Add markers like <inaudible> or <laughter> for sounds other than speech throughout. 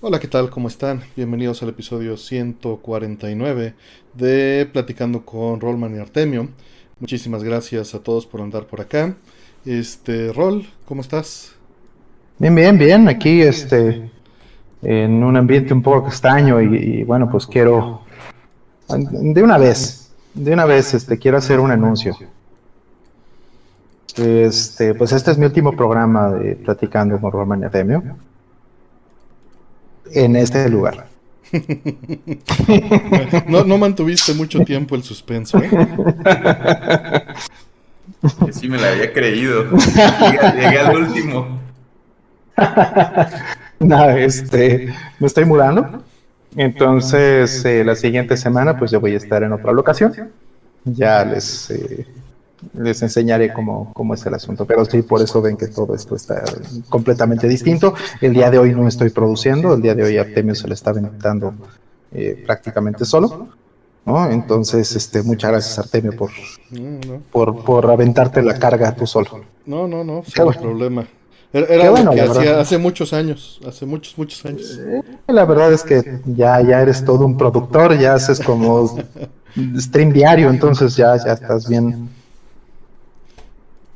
Hola, ¿qué tal? ¿Cómo están? Bienvenidos al episodio 149 de Platicando con Rollman y Artemio. Muchísimas gracias a todos por andar por acá. Este, Rol, ¿cómo estás? Bien, bien, bien. Aquí, este, en un ambiente un poco extraño y, bueno, pues quiero, de una vez, de una vez, este, quiero hacer un anuncio. Este, pues este es mi último programa de Platicando con Rollman y Artemio en este lugar. <laughs> no, no mantuviste mucho tiempo el suspenso. ¿eh? Sí, me la había creído. Llegué, al último. <laughs> no, este, me estoy mudando. Entonces, eh, la siguiente semana, pues yo voy a estar en otra locación. Ya les eh, les enseñaré cómo, cómo es el asunto. Pero sí, por eso ven que todo esto está completamente distinto. El día de hoy no estoy produciendo, el día de hoy Artemio se le está aventando eh, prácticamente solo. ¿no? Entonces, este, muchas gracias Artemio por, por, por aventarte la carga tú solo. No, no, no, sin problema. Era, lo que hacía hace muchos años, hace muchos, muchos años. Eh, la verdad es que ya, ya eres todo un productor, ya haces como <laughs> stream diario, entonces ya, ya estás bien,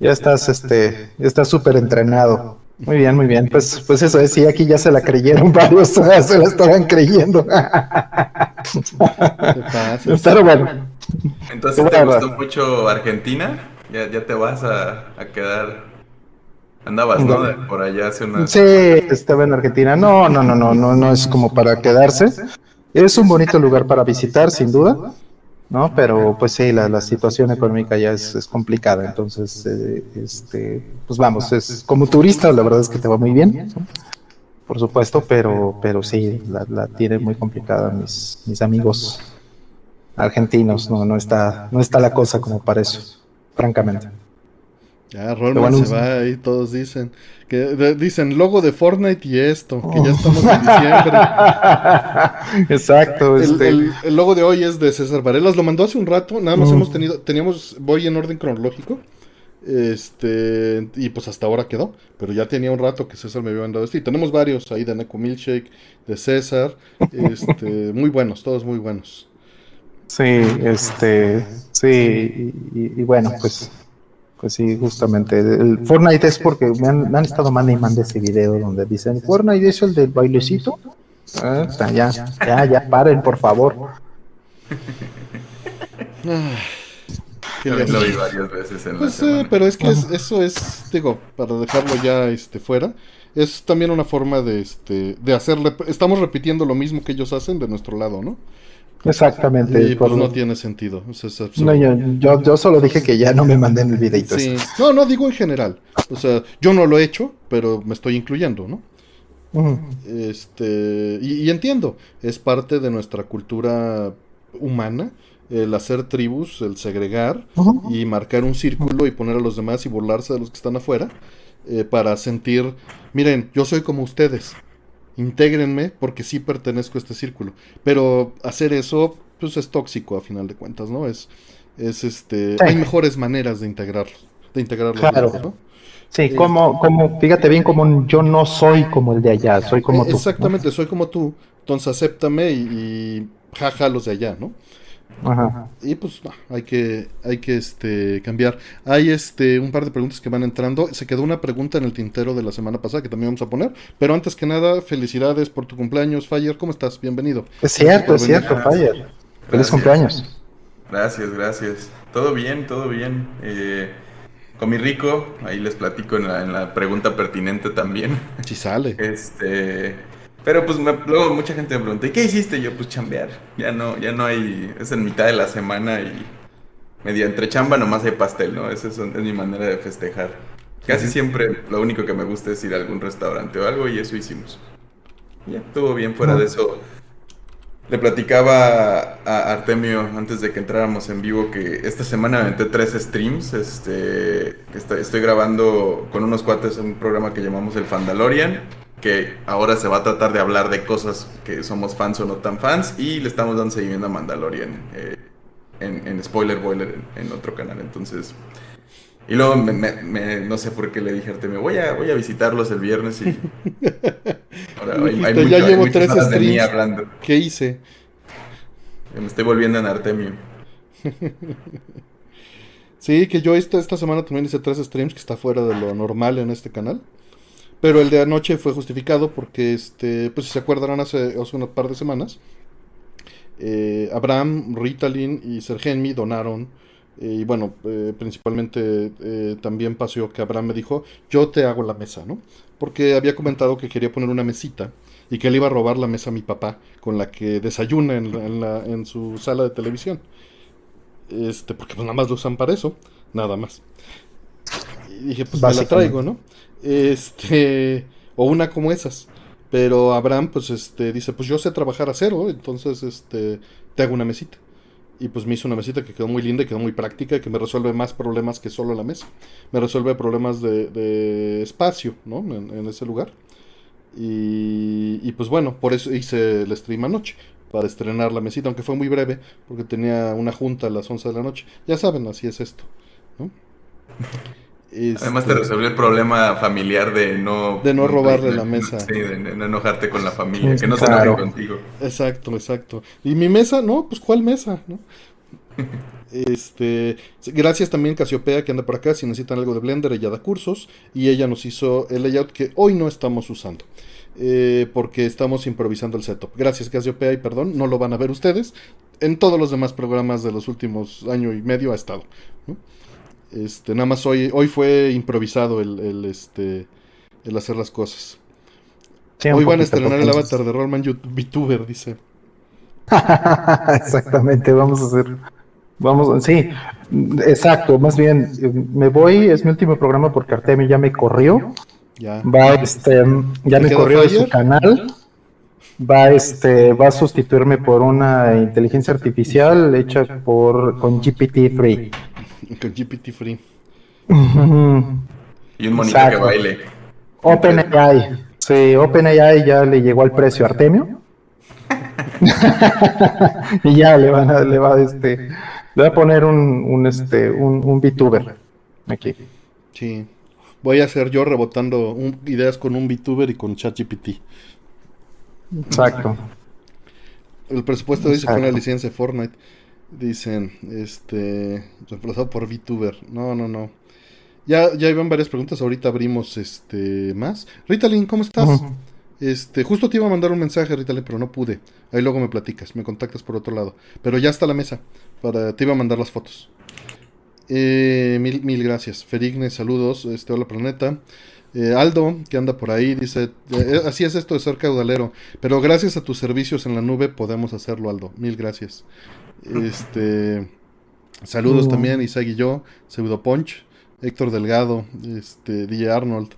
ya estás, este, ya estás súper entrenado. Muy bien, muy bien. Pues, pues eso es, sí, aquí ya se la creyeron <laughs> varios, <laughs> se la estaban creyendo. <laughs> Pero bueno. Entonces, ¿te gustó mucho Argentina? ¿Ya, ya te vas a, a quedar? Andabas, ¿no? Por allá hace una... Sí, estaba en Argentina. No, no, no, no, no, no es como para quedarse. Es un bonito lugar para visitar, sin duda. ¿No? Pero pues sí, la, la situación económica ya es, es complicada, entonces, eh, este, pues vamos, es como turista, la verdad es que te va muy bien, por supuesto, pero, pero sí, la, la tiene muy complicada mis, mis amigos argentinos, no, no está, no está la cosa como para eso, francamente. Ya, Rollman se va y todos dicen. Que dicen logo de Fortnite y esto, que ya estamos en diciembre. <laughs> Exacto. El, este. el, logo de hoy es de César Varelas, lo mandó hace un rato, nada más mm. hemos tenido, teníamos, voy en orden cronológico. Este, y pues hasta ahora quedó, pero ya tenía un rato que César me había mandado este. Y tenemos varios ahí de Neko Milkshake, de César, este, <laughs> muy buenos, todos muy buenos. Sí, este, sí, y bueno, pues pues sí, justamente. El Fortnite es porque me han, estado mandando y mandando ese video donde dicen, Fortnite es el del bailecito. Ah, ya, ya, ya, paren, por favor. lo vi varias veces en pues, eh, pero es que eso es, digo, para dejarlo ya este fuera, es también una forma de este de hacerle, estamos repitiendo lo mismo que ellos hacen de nuestro lado, ¿no? Exactamente. Y pues no tiene sentido. no, yo, yo, solo dije que ya no me manden el videito. Sí. No, no, digo en general. O sea, yo no lo he hecho, pero me estoy incluyendo, ¿no? Este, y, entiendo, es parte de nuestra cultura humana el hacer tribus, el segregar y marcar un círculo y poner a los demás y burlarse de los que están afuera eh, para sentir, miren, yo soy como ustedes intégrenme porque sí pertenezco a este círculo. Pero hacer eso, pues es tóxico a final de cuentas, ¿no? Es, es este, hay mejores maneras de integrarlos, de integrarlos. Claro. ¿no? Sí, como, como, fíjate bien, como yo no soy como el de allá, soy como tú. Exactamente, soy como tú, entonces acéptame y, y jaja los de allá, ¿no? Y pues hay que, hay que este, cambiar. Hay este, un par de preguntas que van entrando. Se quedó una pregunta en el tintero de la semana pasada que también vamos a poner. Pero antes que nada, felicidades por tu cumpleaños, Fire. ¿Cómo estás? Bienvenido. Es cierto, es cierto, Fire. Feliz cumpleaños. Gracias, gracias. Todo bien, todo bien. Eh, comí rico, ahí les platico en la, en la pregunta pertinente también. Si sale. Este, pero pues luego mucha gente me pregunta, ¿y qué hiciste? Yo pues chambear. Ya no, ya no hay, es en mitad de la semana y media entre chamba nomás hay pastel, ¿no? Esa es, mi manera de festejar. Casi siempre lo único que me gusta es ir a algún restaurante o algo y eso hicimos. Ya, estuvo bien fuera de eso. Le platicaba a Artemio antes de que entráramos en vivo que esta semana aventé tres streams. Este, estoy, estoy grabando con unos cuates un programa que llamamos el Fandalorian que ahora se va a tratar de hablar de cosas que somos fans o no tan fans y le estamos dando seguimiento a Mandalorian eh, en, Spoiler Boiler en, otro canal. Entonces, y luego no sé por qué le dije a Artemio, voy a, voy a visitarlos el viernes y <laughs> ahora. ya llevo tres streams. ¿Qué hice? Me estoy volviendo en Artemio. <laughs> sí, que yo esta, esta semana también hice tres streams, que está fuera de lo normal en este canal. Pero el de anoche fue justificado porque, este, pues si se acuerdan, hace, hace un par de semanas, eh, Abraham, Ritalin y Sergenmi donaron. Eh, y bueno, eh, principalmente también pasó que Abraham me dijo, yo te hago la mesa, ¿no? Porque había comentado que quería poner una mesita y que le iba a robar la mesa a mi papá con la que desayuna en, la, en su sala de televisión. Este, porque pues nada más lo usan para eso, nada más. Y dije, pues me la traigo, ¿no? Este, o una como esas. Pero Abraham, pues, este, dice, pues yo sé trabajar a cero, entonces, este, te hago una mesita. Y pues me hizo una mesita que quedó muy linda y quedó muy práctica y que me resuelve más problemas que solo la mesa. Me resuelve problemas de, espacio, ¿no? En, ese lugar. Y, y, pues bueno, por eso hice el stream anoche, para estrenar la mesita, aunque fue muy breve, porque tenía una junta a las 11 de la noche. Ya saben, así es esto, ¿no? <laughs> Además te este, resolvió el problema familiar de no... De no robarle la mesa. Sí, de, no enojarte con la familia, que no se enojen contigo. Exacto, exacto. ¿Y mi mesa? No, pues ¿cuál mesa? ¿No? este, gracias también Casiopea que anda por acá. Si necesitan algo de Blender, ella da cursos. Y ella nos hizo el layout que hoy no estamos usando. Eh, porque estamos improvisando el setup. Gracias Casiopea y perdón, no lo van a ver ustedes. En todos los demás programas de los últimos año y medio ha estado. ¿no? Este, nada más hoy, hoy fue improvisado el, este, el hacer las cosas. hoy van a estrenar el avatar de Rollman VTuber, dice. <laughs> Exactamente, vamos a hacer. Vamos, sí, exacto. Más bien, me voy, es mi último programa porque Artemio ya me corrió. Ya. Va, este, ya me corrió de su canal. Va, este, va a sustituirme por una inteligencia artificial hecha por con GPT-3. <laughs> Con GPT Free. y un monito que baile. OpenAI. Sí, OpenAI ya le llegó al precio a Artemio. <laughs> y ya le van a, le va este, le va a poner un, un este, un, un VTuber aquí. Sí. Voy a hacer yo rebotando ideas con un VTuber y con ChatGPT. Exacto. El presupuesto dice que fue una licencia de Fortnite. Dicen, este, reemplazado por VTuber. No, no, no. Ya, ya iban varias preguntas, ahorita abrimos este más. Ritalin, ¿cómo estás? Este, justo te iba a mandar un mensaje, Ritalin, pero no pude. Ahí luego me platicas, me contactas por otro lado. Pero ya está la mesa. Para, te iba a mandar las fotos. Eh, mil, mil gracias. Ferigne, saludos. Este, hola planeta. Eh, Aldo, que anda por ahí, dice, eh, así es esto de ser caudalero, pero gracias a tus servicios en la nube podemos hacerlo, Aldo. Mil gracias. Este. Saludos también, Isaac y yo, Pseudo Punch, Héctor Delgado, este, DJ Arnold.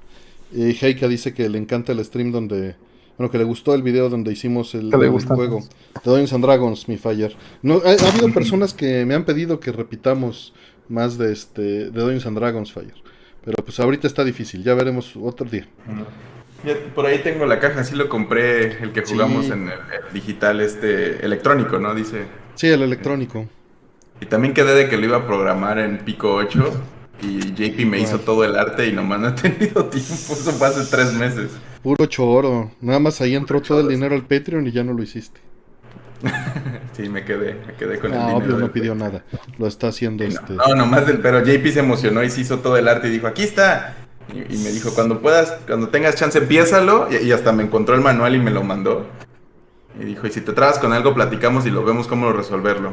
Eh, Heika dice que le encanta el stream donde. Bueno, que le gustó el video donde hicimos el, juego de Dungeons and Dragons, mi Fire. No, ha, habido personas que me han pedido que repitamos más de este de Dungeons and Dragons Fire. Pero pues ahorita está difícil, ya veremos otro día. por ahí tengo la caja, sí lo compré, el que jugamos en el, digital este electrónico, ¿no? Dice. Sí, el electrónico. Y también quedé de que lo iba a programar en Pico 8 y JP me hizo todo el arte y nomás no he <laughs> tenido tiempo, eso fue hace tres meses. Puro choro, nada más ahí entró todo el dinero al Patreon y ya no lo hiciste. <laughs> sí, me quedé, me quedé con el dinero. Obvio no pidió nada, lo está haciendo este... No, nomás del, pero JP se emocionó y se hizo todo el arte y dijo, aquí está. Y, me dijo, cuando puedas, cuando tengas chance, empiézalo. Y, y hasta me encontró el manual y me lo mandó. Y dijo, y si te trabas con algo, platicamos y lo vemos cómo resolverlo.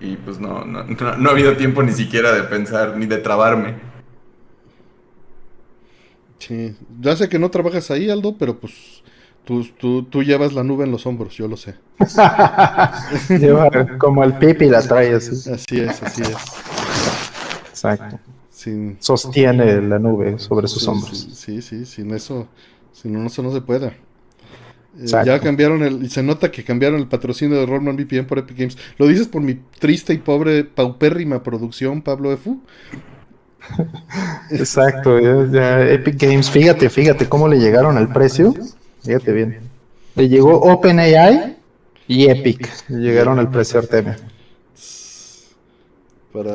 Y pues no, no, no, ha habido tiempo ni siquiera de pensar, ni de trabarme. Sí, ya sé que no trabajas ahí, Aldo, pero pues tú, tú, tú llevas la nube en los hombros, yo lo sé. <laughs> Lleva como el pipi la trae así. Así es, así es. Exacto. Sostiene la nube sobre sus hombros. Sí, sí, sin eso, sin eso no se puede. Eh, ya cambiaron el. Se nota que cambiaron el patrocinio de Rollman VPN por Epic Games. ¿Lo dices por mi triste y pobre, paupérrima producción, Pablo Efu? <laughs> Exacto, ya, Epic Games, fíjate, fíjate cómo le llegaron al precio. Fíjate bien. Le llegó OpenAI y Epic. Le llegaron al precio Artemia.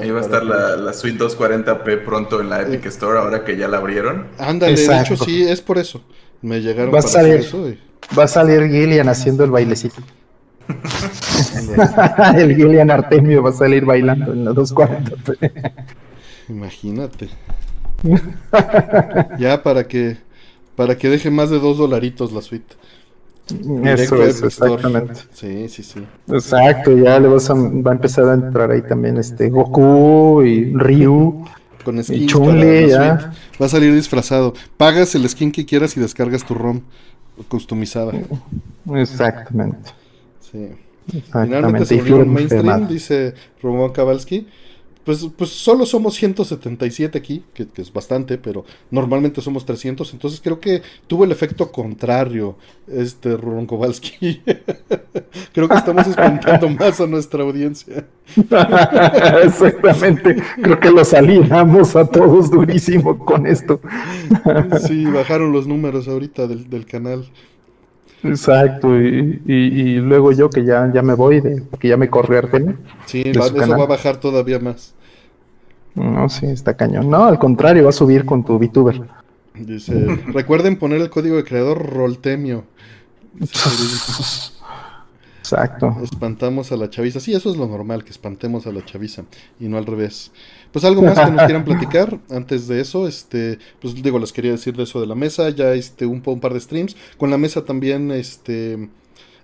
Ahí va a estar la, la, Suite 240p pronto en la Epic Store, ahora que ya la abrieron. Ándale, de hecho sí, es por eso. Me llegaron va a salir, eso Va a salir Gillian haciendo el bailecito. <laughs> el Gillian Artemio va a salir bailando en los 240. Imagínate. ya para que para que deje más de dos dolaritos la suite. Eso es, exactamente. Sí, sí, sí. Exacto, ya le vas a, va a empezar a entrar ahí también este Goku y Ryu. Con skins y ya. Va a salir disfrazado. Pagas el skin que quieras y descargas tu ROM customizada. Exactamente. Sí. Finalmente se volvió mainstream, dice Roman Kowalski. Pues, pues solo somos 177 aquí, que, es bastante, pero normalmente somos 300, entonces creo que tuvo el efecto contrario este Ron Kowalski. <laughs> creo que estamos espantando <laughs> más a nuestra audiencia. <laughs> Exactamente, creo que los alienamos a todos durísimo con esto. sí, bajaron los números ahorita del, del canal. Exacto, y, luego yo que ya, ya me voy, de, que ya me corre Artemio. Sí, eso va a bajar todavía más. No, sí, está cañón. No, al contrario, va a subir con tu VTuber. Dice, <laughs> recuerden poner el código de creador Roltemio. Exacto. Espantamos a la chaviza. Sí, eso es lo normal, que espantemos a la chaviza y no al revés. Pues algo más que nos quieran platicar antes de eso, este, pues digo, les quería decir de eso de la mesa, ya este un, un par de streams. Con la mesa también, este, e,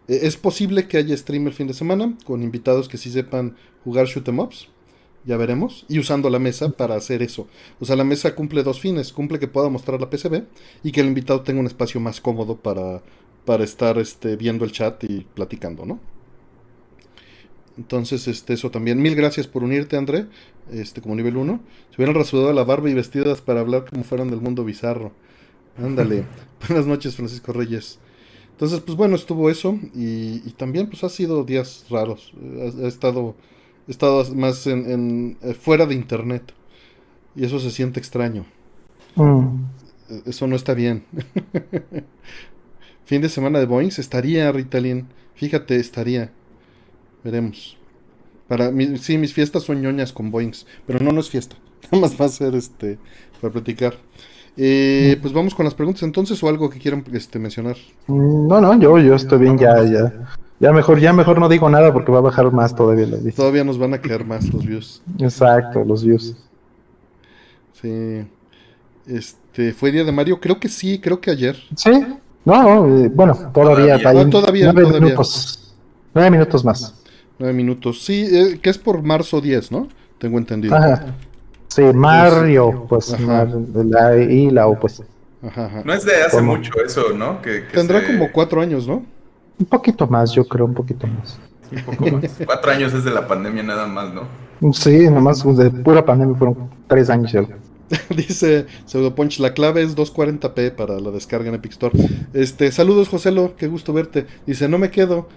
es posible que haya stream el fin de semana con invitados que sí sepan jugar shoot em ups. Ya veremos. Y usando la mesa para hacer eso. O sea, la mesa cumple dos fines. Cumple que pueda mostrar la PCB y que el invitado tenga un espacio más cómodo para para estar este, viendo el chat y platicando, ¿no? Entonces, este, eso también. Mil gracias por unirte, André, este, como nivel 1. Se hubieran rasurado la barba y vestidas para hablar como fueran del mundo bizarro. Ándale. <laughs> Buenas noches, Francisco Reyes. Entonces, pues bueno, estuvo eso. Y, también, pues ha sido días raros. Ha, estado, estado más en, eh, fuera de internet. Y eso se siente extraño. Mm. Eso no está bien. <laughs> Fin de semana de Boeing estaría, Ritalin. Fíjate, estaría. Veremos. Para mí, sí, mis fiestas son ñoñas con Boeings, pero no, no es fiesta. <laughs> Nada más va a ser este para platicar. Eh, pues vamos con las preguntas entonces o algo que quieran este, mencionar. Mm, no, no, yo, yo estoy bien, ya, ya. Ya mejor, ya mejor no digo nada porque va a bajar más todavía la Todavía nos van a quedar más los views. Exacto, los views. Sí. Este, ¿fue día de Mario? Creo que sí, creo que ayer. Sí, no, eh, bueno, todavía, todavía, nueve minutos. Nueve minutos más. Nueve minutos, sí, eh, que es por marzo 10, ¿no? Tengo entendido. Sí, Mario, pues, la I la O, pues. No es de hace mucho eso, ¿no? Que, Tendrá como cuatro años, ¿no? Un poquito más, yo creo, un poquito más. Un poco más. <laughs> cuatro años es de la pandemia nada más, ¿no? Sí, nada más de pura pandemia fueron tres años. Ya. <laughs> Dice Pseudopunch, la clave es 240p para la descarga en Epic Store. Este, saludos Joselo, qué gusto verte. Dice, no me quedo,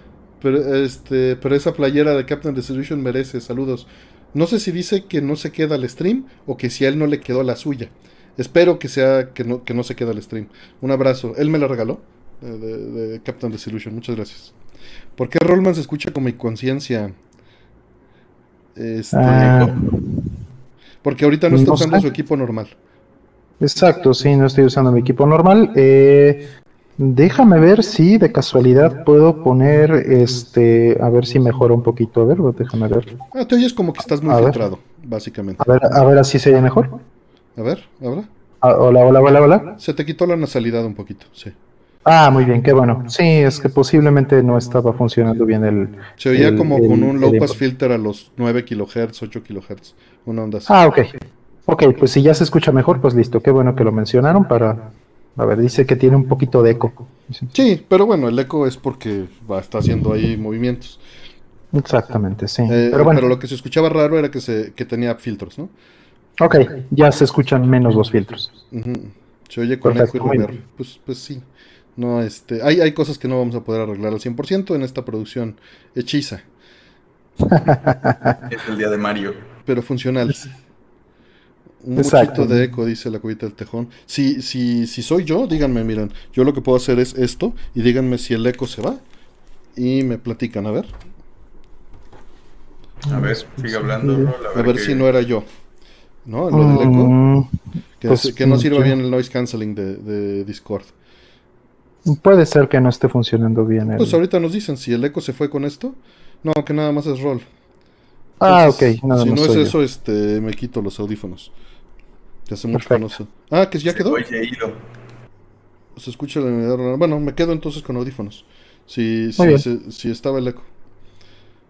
pero este, pero esa playera de Captain Distribution merece, saludos. No sé si dice que no se queda el stream o que si a él no le quedó la suya. Espero que sea que no, que no se queda el stream. Un abrazo. Él me la regaló eh, de, Captain Disillusion. Muchas gracias. ¿Por qué Rollman se escucha con mi conciencia? Este, ah. Porque ahorita no está usando su equipo normal. Exacto, sí, no estoy usando mi equipo normal. Eh, déjame ver si de casualidad puedo poner este, a ver si mejora un poquito. A ver, déjame ver. Ah, te oyes como que estás muy filtrado, básicamente. A ver, a ver, así se oye mejor. A ver, ahora. Ah, hola, hola, hola, hola. Se te quitó la nasalidad un poquito, sí. Ah, muy bien, qué bueno. Sí, es que posiblemente no estaba funcionando bien el. Se oía como con un low pass filter a los 9 kHz, 8 kHz. Una onda así. Ah, ok. Ok, pues si ya se escucha mejor, pues listo. Qué bueno que lo mencionaron para. A ver, dice que tiene un poquito de eco. Sí, pero bueno, el eco es porque va, está haciendo ahí movimientos. Exactamente, sí. Eh, pero, bueno. pero lo que se escuchaba raro era que, se, que tenía filtros, ¿no? Ok, ya se escuchan menos los filtros. Se oye con eco y Pues, pues sí. No, este, hay, hay cosas que no vamos a poder arreglar al 100% en esta producción hechiza. <laughs> es el día de Mario. Pero funcional. Un poquito de eco, dice la cubita del tejón. Si, si, si soy yo, díganme, miren, yo lo que puedo hacer es esto y díganme si el eco se va. Y me platican, a ver. A ver, sigue hablando. a ver, si no era yo. ¿No? Lo del eco. Mm, que, pues, no sirva bien el noise canceling de Discord. Puede ser que no esté funcionando bien. Pues ahorita nos dicen si el eco se fue con esto. No, que nada más es rol. ah, ok. Nada si no es eso, este, me quito los audífonos. Ya hace mucho que no sé. Ah, que ya quedó. Se escucha la unidad. Bueno, me quedo entonces con audífonos. Si, si, si, estaba el eco.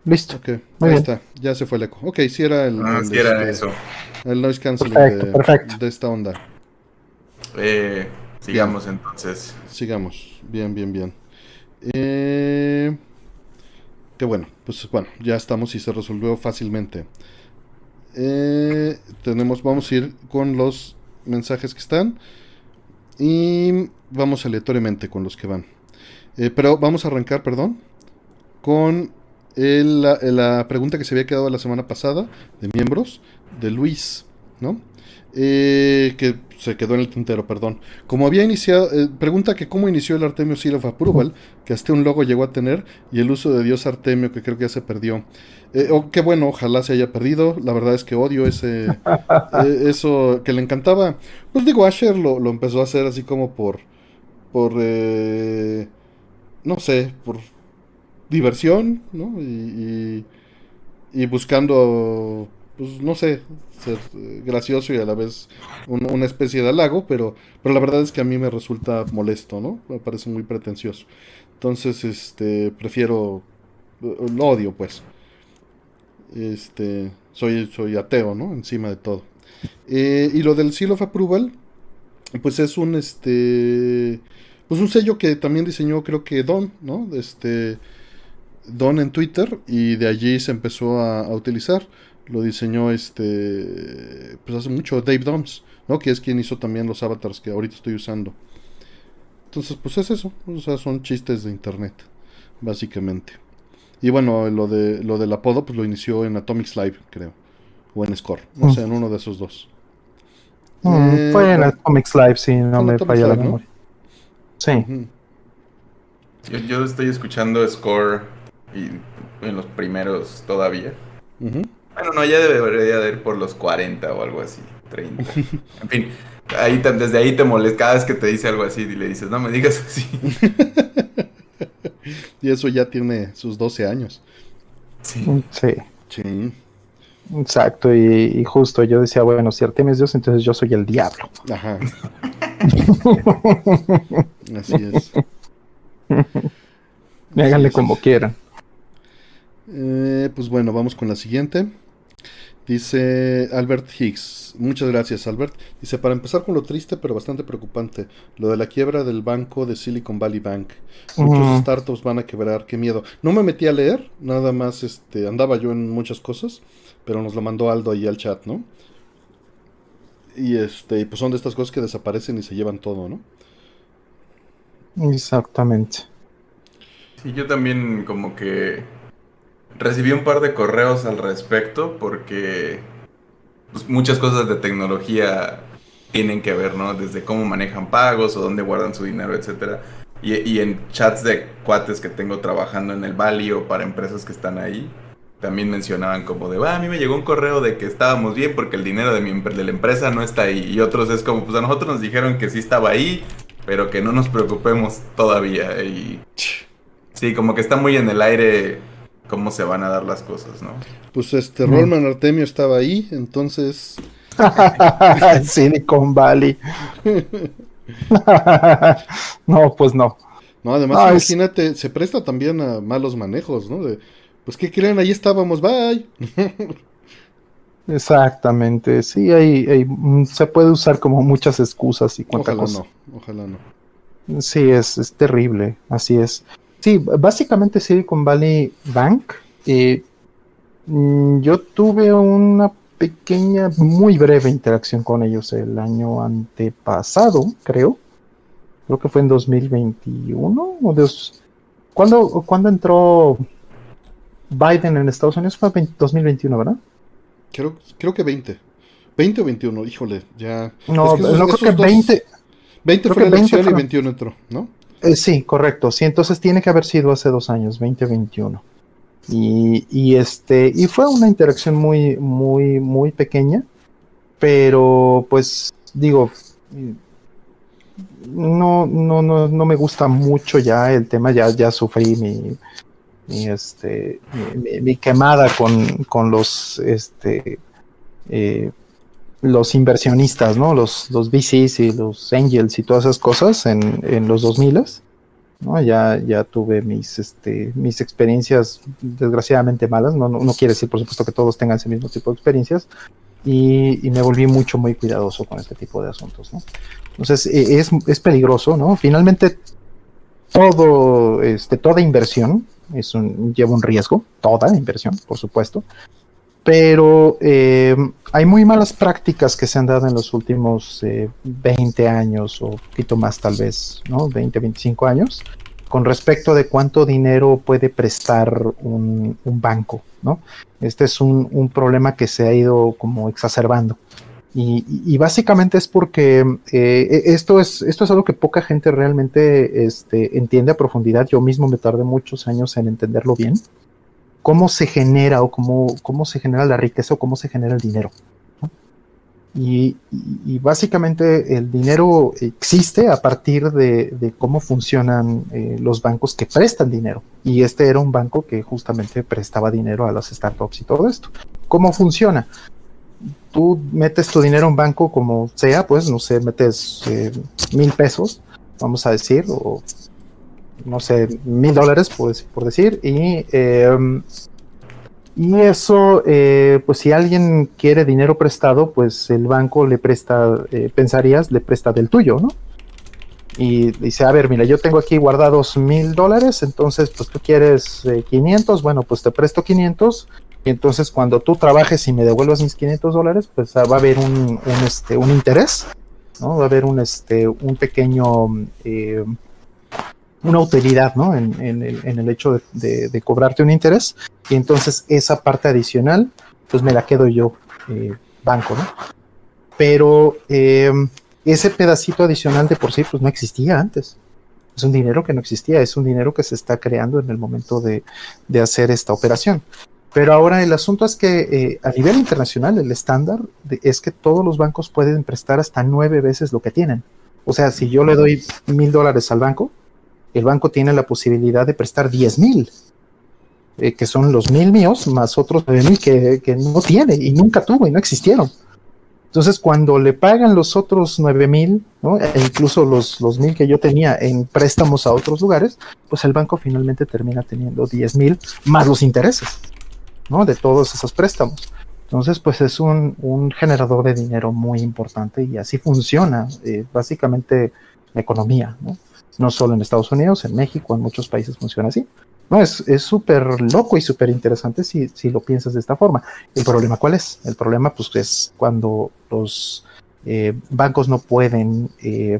Listo. Ok, ahí está. Ya se fue el eco. Ok, si era el. Ah, sí era este, eso. El noise canceling de, de esta onda. Eh. Sigamos entonces. Sigamos. Bien, bien, bien. Eh, que bueno, pues bueno, ya estamos y se resolvió fácilmente. Eh, tenemos, vamos a ir con los mensajes que están y vamos aleatoriamente con los que van. Eh, pero vamos a arrancar, perdón, con la, pregunta que se había quedado la semana pasada de miembros de Luis, ¿no? Eh, que se quedó en el tintero, perdón. Como había iniciado, eh, pregunta que cómo inició el Artemio Seal of Approval, que hasta un logo llegó a tener, y el uso de Dios Artemio, que creo que ya se perdió. Eh, qué bueno, ojalá se haya perdido. La verdad es que odio ese <laughs> eso que le encantaba. Pues digo, Asher lo, empezó a hacer así como por, por, no sé, por diversión, ¿no? y, y buscando pues no sé, ser eh, gracioso y a la vez una especie de halago, pero, pero la verdad es que a mí me resulta molesto, ¿no? Me parece muy pretencioso. Entonces, este, prefiero, lo eh, odio, pues. Este, soy, soy ateo, ¿no? Encima de todo. Eh, y lo del Seal of Approval, pues es un, este, pues un sello que también diseñó, creo que Don, ¿no? Este, Don en Twitter y de allí se empezó a utilizar lo diseñó este pues hace mucho Dave Doms, ¿no? Que es quien hizo también los avatars que ahorita estoy usando. Entonces, pues es eso, o sea, son chistes de internet, básicamente. Y bueno, lo de lo del apodo pues lo inició en Atomics Live, creo, o en Score, no sé, en uno de esos dos. Mm, eh, fue en Atomics Live, sí, no me falla la memoria. Sí. yo, estoy escuchando Score y en los primeros todavía. Bueno, no, ya debería de ir por los 40 o algo así, 30. <laughs> En fin, ahí desde ahí te molesta. Cada vez que te dice algo así y le dices, no me digas así. <laughs> y eso ya tiene sus 12 años. Sí. Sí. sí. Exacto, y, justo yo decía, bueno, si Artemis es Dios, entonces yo soy el diablo. Ajá. <laughs> Así es. Háganle como quieran. Eh, pues bueno, vamos con la siguiente. Dice Albert Higgs, muchas gracias Albert. Dice, para empezar con lo triste pero bastante preocupante, lo de la quiebra del banco de Silicon Valley Bank. Muchos startups van a quebrar, qué miedo. No me metí a leer, nada más este, andaba yo en muchas cosas, pero nos lo mandó Aldo ahí al chat, ¿no? Y este, pues son de estas cosas que desaparecen y se llevan todo, ¿no? Exactamente. Sí, yo también como que recibí un par de correos al respecto porque pues, muchas cosas de tecnología tienen que ver, ¿no? Desde cómo manejan pagos o dónde guardan su dinero, etcétera. Y, en chats de cuates que tengo trabajando en el Bali o para empresas que están ahí, también mencionaban como de, a mí me llegó un correo de que estábamos bien porque el dinero de, mi, de la empresa no está ahí. Y otros es como, pues a nosotros nos dijeron que sí estaba ahí, pero que no nos preocupemos todavía. Y sí, como que está muy en el aire cómo se van a dar las cosas, ¿no? Pues este Rollman Artemio estaba ahí, entonces. <laughs> Silicon Valley. <laughs> no, pues no. No, además, imagínate, se presta también a malos manejos, ¿no? De, pues, ¿qué creen? Ahí estábamos, bye. <laughs> Exactamente, sí, hay, mm, se puede usar como muchas excusas y cuánta Ojalá no, ojalá no. Sí, es, es terrible, así es. Sí, básicamente Silicon Valley Bank. Eh, mm, yo tuve una pequeña, muy breve interacción con ellos el año antepasado, creo. Creo que fue en 2021 o Dios. ¿Cuándo, entró Biden en Estados Unidos? Fue 2021, ¿verdad? Creo, creo que 20. 20 o 21, híjole, ya. No, no creo que 20. 20 fue la elección y 21 entró, ¿no? Eh, sí, correcto. Sí, entonces tiene que haber sido hace dos años, 2021. Y, y, este, y fue una interacción muy, muy, muy pequeña, pero pues digo, no, no, no, no me gusta mucho ya el tema, ya, ya sufrí mi, mi este, mi, quemada con, con, los, este, eh, los inversionistas, ¿no? Los, los VCs y los angels y todas esas cosas en, en los 2000 ¿no? Ya, ya tuve mis, este, mis experiencias desgraciadamente malas, no, no, quiere decir por supuesto que todos tengan ese mismo tipo de experiencias, y, y, me volví mucho, muy cuidadoso con este tipo de asuntos, ¿no? Entonces e, es, es peligroso, ¿no? Finalmente todo, este, toda inversión es un, lleva un riesgo, toda inversión, por supuesto, pero eh, hay muy malas prácticas que se han dado en los últimos 20 eh, años o un poquito más tal vez, ¿no? 20, 25 años, con respecto de cuánto dinero puede prestar un, banco, ¿no? Este es un, problema que se ha ido como exacerbando. Y, básicamente es porque eh, esto, es, esto es algo que poca gente realmente este, entiende a profundidad. Yo mismo me tardé muchos años en entenderlo bien cómo se genera o cómo, cómo se genera la riqueza o cómo se genera el dinero. Y, básicamente el dinero existe a partir de, cómo funcionan eh, los bancos que prestan dinero. Y este era un banco que justamente prestaba dinero a las startups y todo esto. ¿Cómo funciona? Tú metes tu dinero en un banco como sea, pues no sé, metes eh, mil pesos, vamos a decir, o no sé, mil dólares, pues, por decir, y, em, y eso, eh, pues si alguien quiere dinero prestado, pues el banco le presta, eh, pensarías, le presta del tuyo, ¿no? Y dice, a ver, mira, yo tengo aquí guardados mil dólares, entonces, pues tú quieres 500, eh, bueno, pues te presto 500, y entonces cuando tú trabajes y me devuelvas mis 500 dólares, pues va a haber un, un, este, un interés, ¿no? Va a haber un, este, un pequeño una utilidad, ¿no? En, el, hecho de, cobrarte un interés. Y entonces esa parte adicional, pues me la quedo yo, eh, banco, ¿no? Pero eh, ese pedacito adicional de por sí, pues no existía antes. Es un dinero que no existía, es un dinero que se está creando en el momento de, hacer esta operación. Pero ahora el asunto es que eh, a nivel internacional el estándar es que todos los bancos pueden prestar hasta nueve veces lo que tienen. O sea, si yo le doy mil dólares al banco, el banco tiene la posibilidad de prestar 10 mil, eh, que son los mil míos, más otros 9 mil que, no tiene y nunca tuvo y no existieron. Entonces, cuando le pagan los otros 9 mil, e incluso los, los mil que yo tenía en préstamos a otros lugares, pues el banco finalmente termina teniendo 10 mil más los intereses ¿no? de todos esos préstamos. Entonces, pues es un, generador de dinero muy importante y así funciona eh, básicamente la economía. ¿no? No solo en Estados Unidos, en México, en muchos países funciona así. No, es súper loco y súper interesante si, si, lo piensas de esta forma. ¿El problema cuál es? El problema pues es cuando los eh, bancos no pueden eh,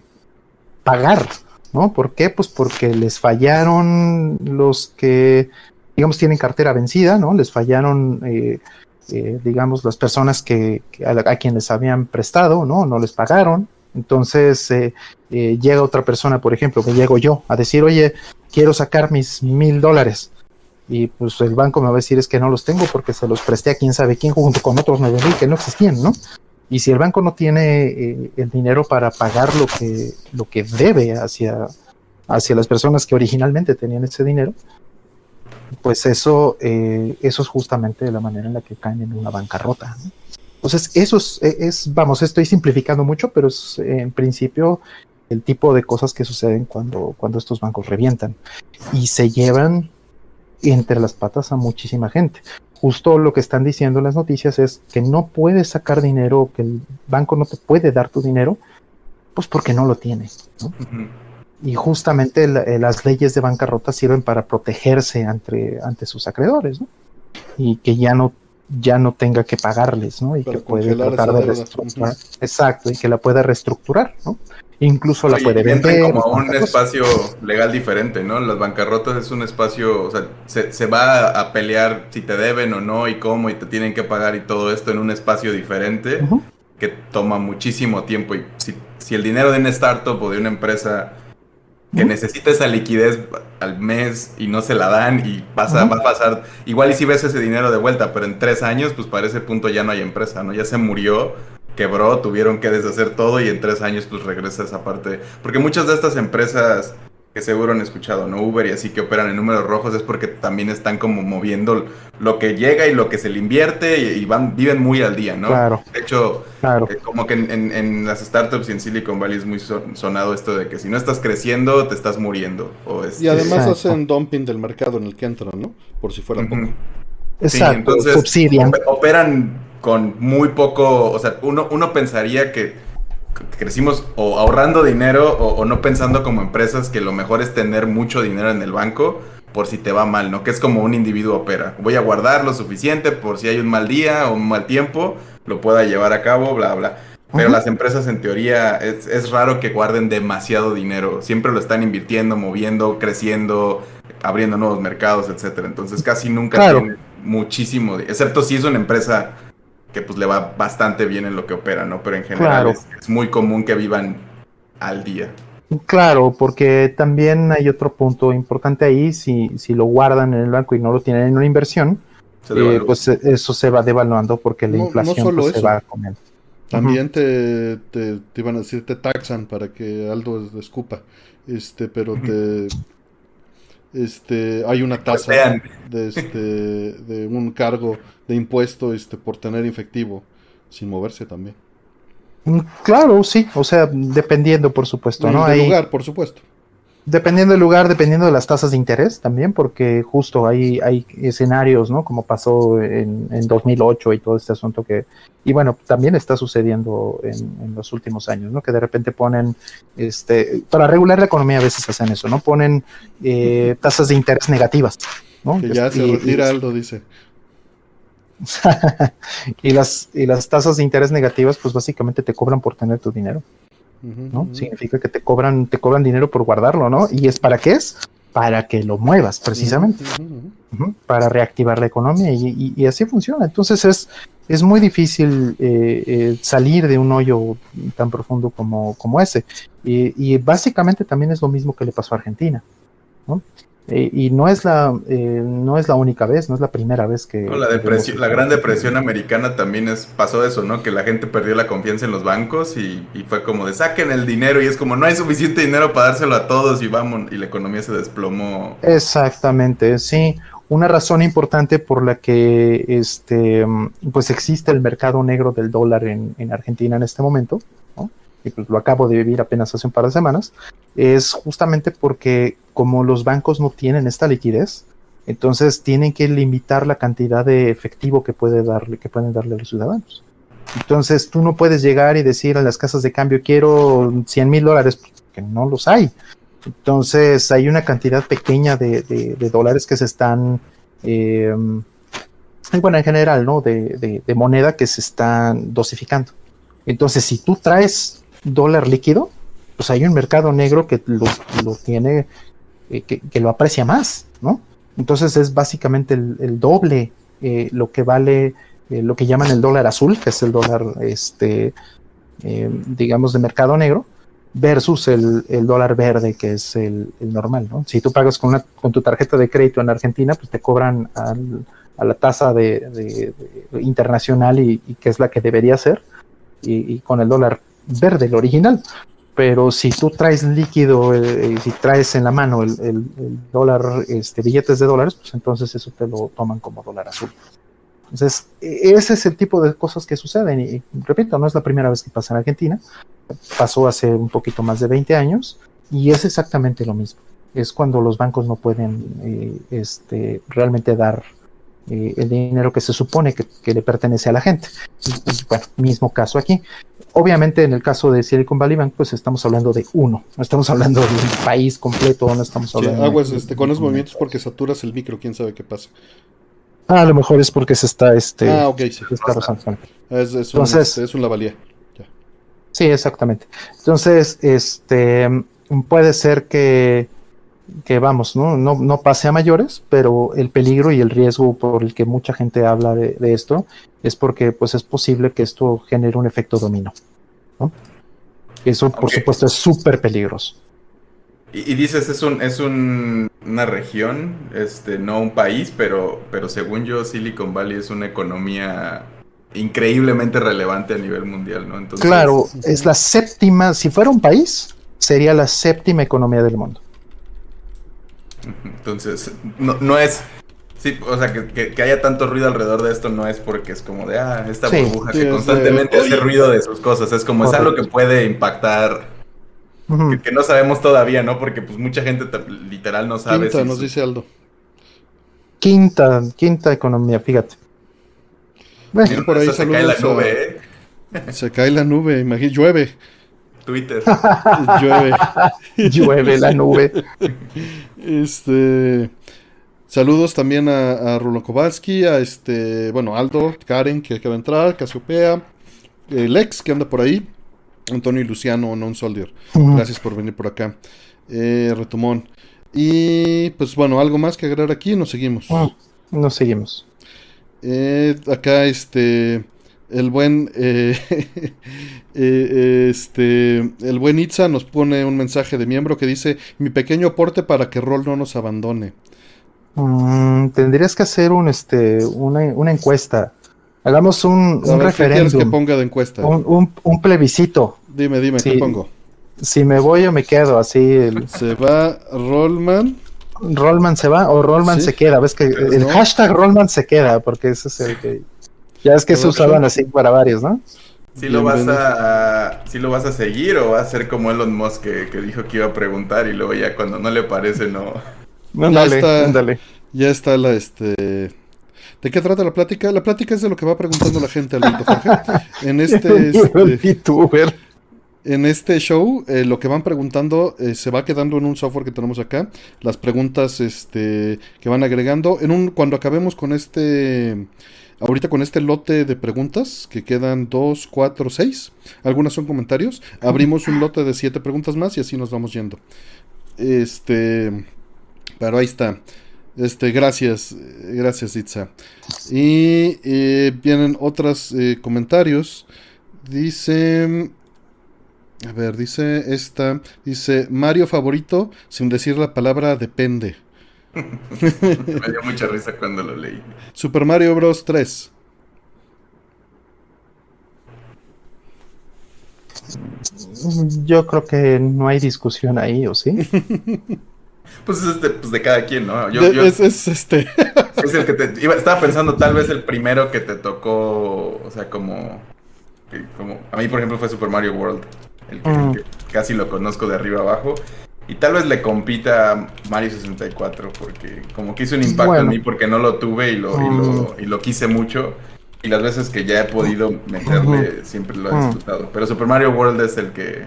pagar, ¿no? ¿Por qué? Pues porque les fallaron los que, digamos, tienen cartera vencida, ¿no? Les fallaron, eh, digamos, las personas que, a, a, quienes habían prestado, ¿no? No les pagaron, entonces eh, eh, llega otra persona, por ejemplo, que llego yo a decir, oye, quiero sacar mis mil dólares. Y pues el banco me va a decir es que no los tengo porque se los presté a quién sabe quién junto con otros nueve mil que no existían, ¿no? Y si el banco no tiene eh, el dinero para pagar lo que, lo que debe hacia, hacia las personas que originalmente tenían ese dinero, pues eso, eso es justamente la manera en la que caen en una bancarrota. Entonces, eso es, vamos, estoy simplificando mucho, pero es en principio el tipo de cosas que suceden cuando, cuando estos bancos revientan y se llevan entre las patas a muchísima gente. Justo lo que están diciendo las noticias es que no puedes sacar dinero, que el banco no te puede dar tu dinero, pues porque no lo tiene. Y justamente eh, las leyes de bancarrota sirven para protegerse ante, ante sus acreedores, ¿no? Y que ya no ya no tenga que pagarles, ¿no? Y que puede tratar de reestructurar. Exacto, y que la pueda reestructurar, ¿no? Incluso la puede vender. como un espacio legal diferente, ¿no? Las bancarrotas es un espacio, o sea, se, va a, pelear si te deben o no y cómo y te tienen que pagar y todo esto en un espacio diferente que toma muchísimo tiempo. Y si, si el dinero de una startup o de una empresa que necesita esa liquidez al mes y no se la dan y pasa, va a pasar, igual y si ves ese dinero de vuelta, pero en tres años, pues para ese punto ya no hay empresa, ¿no? Ya se murió quebró, tuvieron que deshacer todo y en tres años pues regresa esa parte. Porque muchas de estas empresas que seguro han escuchado, ¿no? Uber y así que operan en números rojos es porque también están como moviendo lo que llega y lo que se le invierte y, van, viven muy al día, ¿no? Claro. De hecho, eh, como que en, las startups y en Silicon Valley es muy sonado esto de que si no estás creciendo, te estás muriendo. O este... Y además hacen dumping del mercado en el que entran, ¿no? Por si fuera poco. Exacto, entonces operan con muy poco, o sea, uno, uno pensaría que crecimos o ahorrando dinero o, no pensando como empresas que lo mejor es tener mucho dinero en el banco por si te va mal, ¿no? Que es como un individuo opera. Voy a guardar lo suficiente por si hay un mal día o un mal tiempo, lo pueda llevar a cabo, bla, bla. Pero las empresas en teoría es, raro que guarden demasiado dinero. Siempre lo están invirtiendo, moviendo, creciendo, abriendo nuevos mercados, etcétera. Entonces casi nunca tienen muchísimo, excepto si es una empresa que pues le va bastante bien en lo que opera, ¿no? Pero en general es, muy común que vivan al día. Claro, porque también hay otro punto importante ahí, si, si lo guardan en el banco y no lo tienen en una inversión, eh, pues eh, eso se va devaluando porque la inflación pues, se va comiendo. También te, te, iban a decir, te taxan para que Aldo escupa, este, pero te este, hay una tasa de, este, de un cargo de impuesto este, por tener efectivo sin moverse también. Mm, claro, sí, o sea, dependiendo, por supuesto, ¿no? Del lugar, por supuesto. Dependiendo del lugar, dependiendo de las tasas de interés también, porque justo hay, hay escenarios, ¿no? Como pasó en, en 2008 y todo este asunto que, y bueno, también está sucediendo en, los últimos años, ¿no? Que de repente ponen, este, para regular la economía a veces hacen eso, ¿no? Ponen eh, tasas de interés negativas, ¿no? Que ya se retira algo, dice. <laughs> y, las, y las tasas de interés negativas, pues básicamente te cobran por tener tu dinero. ¿No? Significa que te cobran, te cobran dinero por guardarlo, ¿no? ¿Y es para qué es? Para que lo muevas, precisamente. Para reactivar la economía y, así funciona. Entonces es, es muy difícil eh, eh, salir de un hoyo tan profundo como, como ese. Y, y, básicamente también es lo mismo que le pasó a Argentina. ¿no? Eh, y no es la eh, no es la única vez, no es la primera vez que... la, depresión, la gran depresión americana también es pasó eso, ¿no? Que la gente perdió la confianza en los bancos y, fue como de saquen el dinero y es como no hay suficiente dinero para dárselo a todos y vamos, y la economía se desplomó. Exactamente, sí. Una razón importante por la que este pues existe el mercado negro del dólar en, en Argentina en este momento, y pues lo acabo de vivir apenas hace un par de semanas, es justamente porque como los bancos no tienen esta liquidez, entonces tienen que limitar la cantidad de efectivo que, puede darle, que pueden darle a los ciudadanos. Entonces tú no puedes llegar y decir a las casas de cambio quiero 100 mil dólares, porque no los hay. Entonces hay una cantidad pequeña de, dólares que se están, eh, bueno, en general, ¿no? De, de, moneda que se están dosificando. Entonces, si tú traes dólar líquido, pues hay un mercado negro que lo, tiene, eh, que, lo aprecia más, ¿no? Entonces es básicamente el, doble eh, lo que vale eh, lo que llaman el dólar azul, que es el dólar, este, digamos, de mercado negro, versus el, dólar verde, que es el, normal, ¿no? Si tú pagas con, una, con tu tarjeta de crédito en Argentina, pues te cobran a la tasa de, internacional y, que es la que debería ser, y, con el dólar verde, el original, pero si tú traes líquido, eh, si traes en la mano el, dólar, este, billetes de dólares, pues entonces eso te lo toman como dólar azul. Entonces, e, ese es el tipo de cosas que suceden. Y, repito, no es la primera vez que pasa en Argentina. Pasó hace un poquito más de 20 años y es exactamente lo mismo. Es cuando los bancos no pueden eh, este, realmente dar eh, el dinero que se supone que, que, le pertenece a la gente. bueno, mismo caso aquí obviamente en el caso de Silicon Valley Bank, pues estamos hablando de uno, no estamos hablando de un país completo, no estamos hablando... Sí, aguas, este, con los movimientos porque saturas el micro, quién sabe qué pasa. Ah, a lo mejor es porque se está, este... Ah, ok, sí. Está Es, es, un, Entonces, este, es un lavalía. Sí, exactamente. Entonces, este, puede ser que que vamos, ¿no? No, no pase a mayores, pero el peligro y el riesgo por el que mucha gente habla de, esto es porque pues es posible que esto genere un efecto dominó. ¿no? Eso, por supuesto, es súper peligroso. Y, dices, es un, es un, una región, este, no un país, pero, pero según yo, Silicon Valley es una economía increíblemente relevante a nivel mundial, ¿no? Entonces, claro, es la séptima, si fuera un país, sería la séptima economía del mundo. Entonces, no, no es, sí, o sea, que, que, haya tanto ruido alrededor de esto no es porque es como de, ah, esta burbuja que constantemente hace ruido de sus cosas, es como, es algo que puede impactar, que, no sabemos todavía, ¿no? Porque pues mucha gente literal no sabe. Quinta, nos dice Aldo. Quinta, quinta economía, fíjate. por ahí se cae la nube, ¿eh? Se cae la nube, imagínate, llueve. Twitter. <laughs> llueve. <laughs> llueve la nube. Este. Saludos también a, a Rulo Kowalski, a este, bueno, Aldo, Karen, que acaba de entrar, Casiopea, Lex, que anda por ahí, Antonio y Luciano, Non Soldier. Gracias por venir por acá. Eh, retomón. Y pues bueno, algo más que agregar aquí, nos seguimos. Nos seguimos. Eh, acá este el buen eh, <laughs> eh, este el buen Itza nos pone un mensaje de miembro que dice mi pequeño aporte para que Rol no nos abandone. Mm, tendrías que hacer un este una, encuesta. Hagamos un, un referéndum. que ponga de encuesta? Un, un, plebiscito. Dime, dime, ¿qué pongo? Si me voy o me quedo, así. Se va Rollman. Rollman se va o Rollman se queda. Ves que el hashtag Rollman se queda, porque ese es el que. Ya es que se usaban así para varios, ¿no? Si lo vas a si lo vas a seguir o va a ser como Elon Musk que, dijo que iba a preguntar y luego ya cuando no le parece no. no ya está, Ya está la este ¿De qué trata la plática? La plática es de lo que va preguntando la gente al Jorge. <laughs> En este, este en este show, eh, lo que van preguntando eh, se va quedando en un software que tenemos acá. Las preguntas este, que van agregando. En un, cuando acabemos con este. Ahorita con este lote de preguntas, que quedan 2, 4, 6. Algunas son comentarios. Abrimos un lote de 7 preguntas más y así nos vamos yendo. Este. Pero ahí está. Este, gracias, gracias Itza. Y eh, vienen otros comentarios. Dice, a ver, dice esta, dice Mario favorito sin decir la palabra depende. Me dio mucha risa cuando lo leí. Super Mario Bros 3. Yo creo que no hay discusión ahí, ¿o sí? <laughs> Pues es de, pues de cada quien, ¿no? Yo, es, este. <laughs> Es el que te. estaba pensando, tal vez el primero que te tocó. O sea, como. como a mí, por ejemplo, fue Super Mario World el mm. que, casi lo conozco de arriba abajo. Y tal vez le compita a Mario 64, porque como que hizo un impacto en mí porque no lo tuve y lo, y lo, mm. quise mucho. Y las veces que ya he podido meterle, siempre lo he mm. disfrutado. Pero Super Mario World es el que...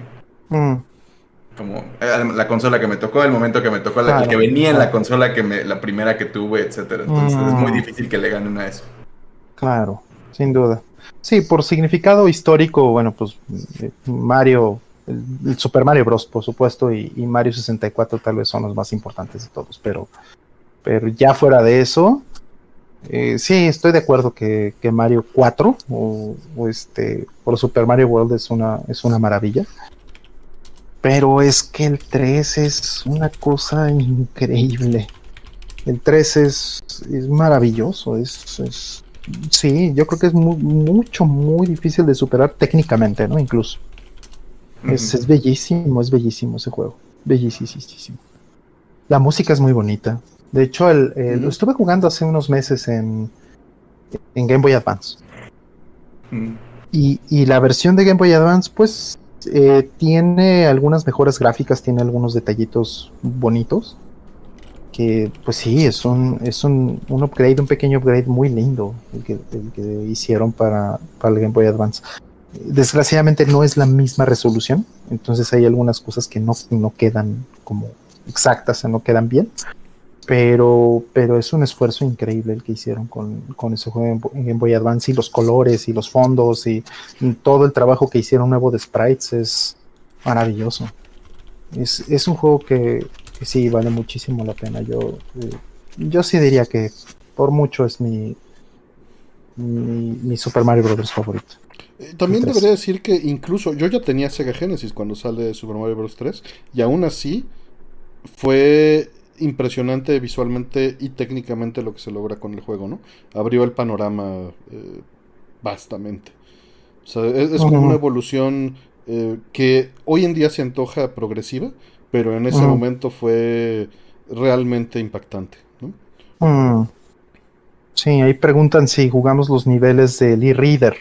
Como eh, la consola que me tocó, el momento que me tocó, la, que venía en la consola que me, la primera que tuve, etcétera. Entonces es muy difícil que le ganen a eso. Claro, sin duda. Sí, por significado histórico, bueno, pues eh, Mario, el, Super Mario Bros, por supuesto, y, Mario 64 tal vez son los más importantes de todos, pero, pero ya fuera de eso, eh, sí, estoy de acuerdo que, Mario 4 o, este, por Super Mario World es una, es una maravilla. Pero es que el 3 es una cosa increíble. El 3 es, es maravilloso, es Sí, yo creo que es mucho, muy difícil de superar técnicamente, ¿no? Incluso. Es, bellísimo, es bellísimo ese juego. Bellísimo. La música es muy bonita. De hecho, el, lo estuve jugando hace unos meses en, en Game Boy Advance. y, y, la versión de Game Boy Advance, pues, eh, tiene algunas mejoras gráficas, tiene algunos detallitos bonitos que pues sí, es un, es un, un upgrade, un pequeño upgrade muy lindo el que, el que hicieron para, para, el Game Boy Advance. Desgraciadamente no es la misma resolución, entonces hay algunas cosas que no, no quedan como exactas, no quedan bien, pero, pero es un esfuerzo increíble el que hicieron con, con ese juego en Game Boy Advance y los colores y los fondos y todo el trabajo que hicieron nuevo de sprites es maravilloso. Es, es un juego que, sí, vale muchísimo la pena. Yo, eh, yo sí diría que por mucho es mi, mi, Super Mario Bros. favorito. Eh, también debería decir que incluso yo ya tenía Sega Genesis cuando sale Super Mario Bros. 3 y aún así fue impresionante visualmente y técnicamente lo que se logra con el juego, ¿no? Abrió el panorama eh, vastamente. O sea, es, como una evolución eh, que hoy en día se antoja progresiva, pero en ese momento fue realmente impactante. Mm. Sí, ahí preguntan si jugamos los niveles del e-reader,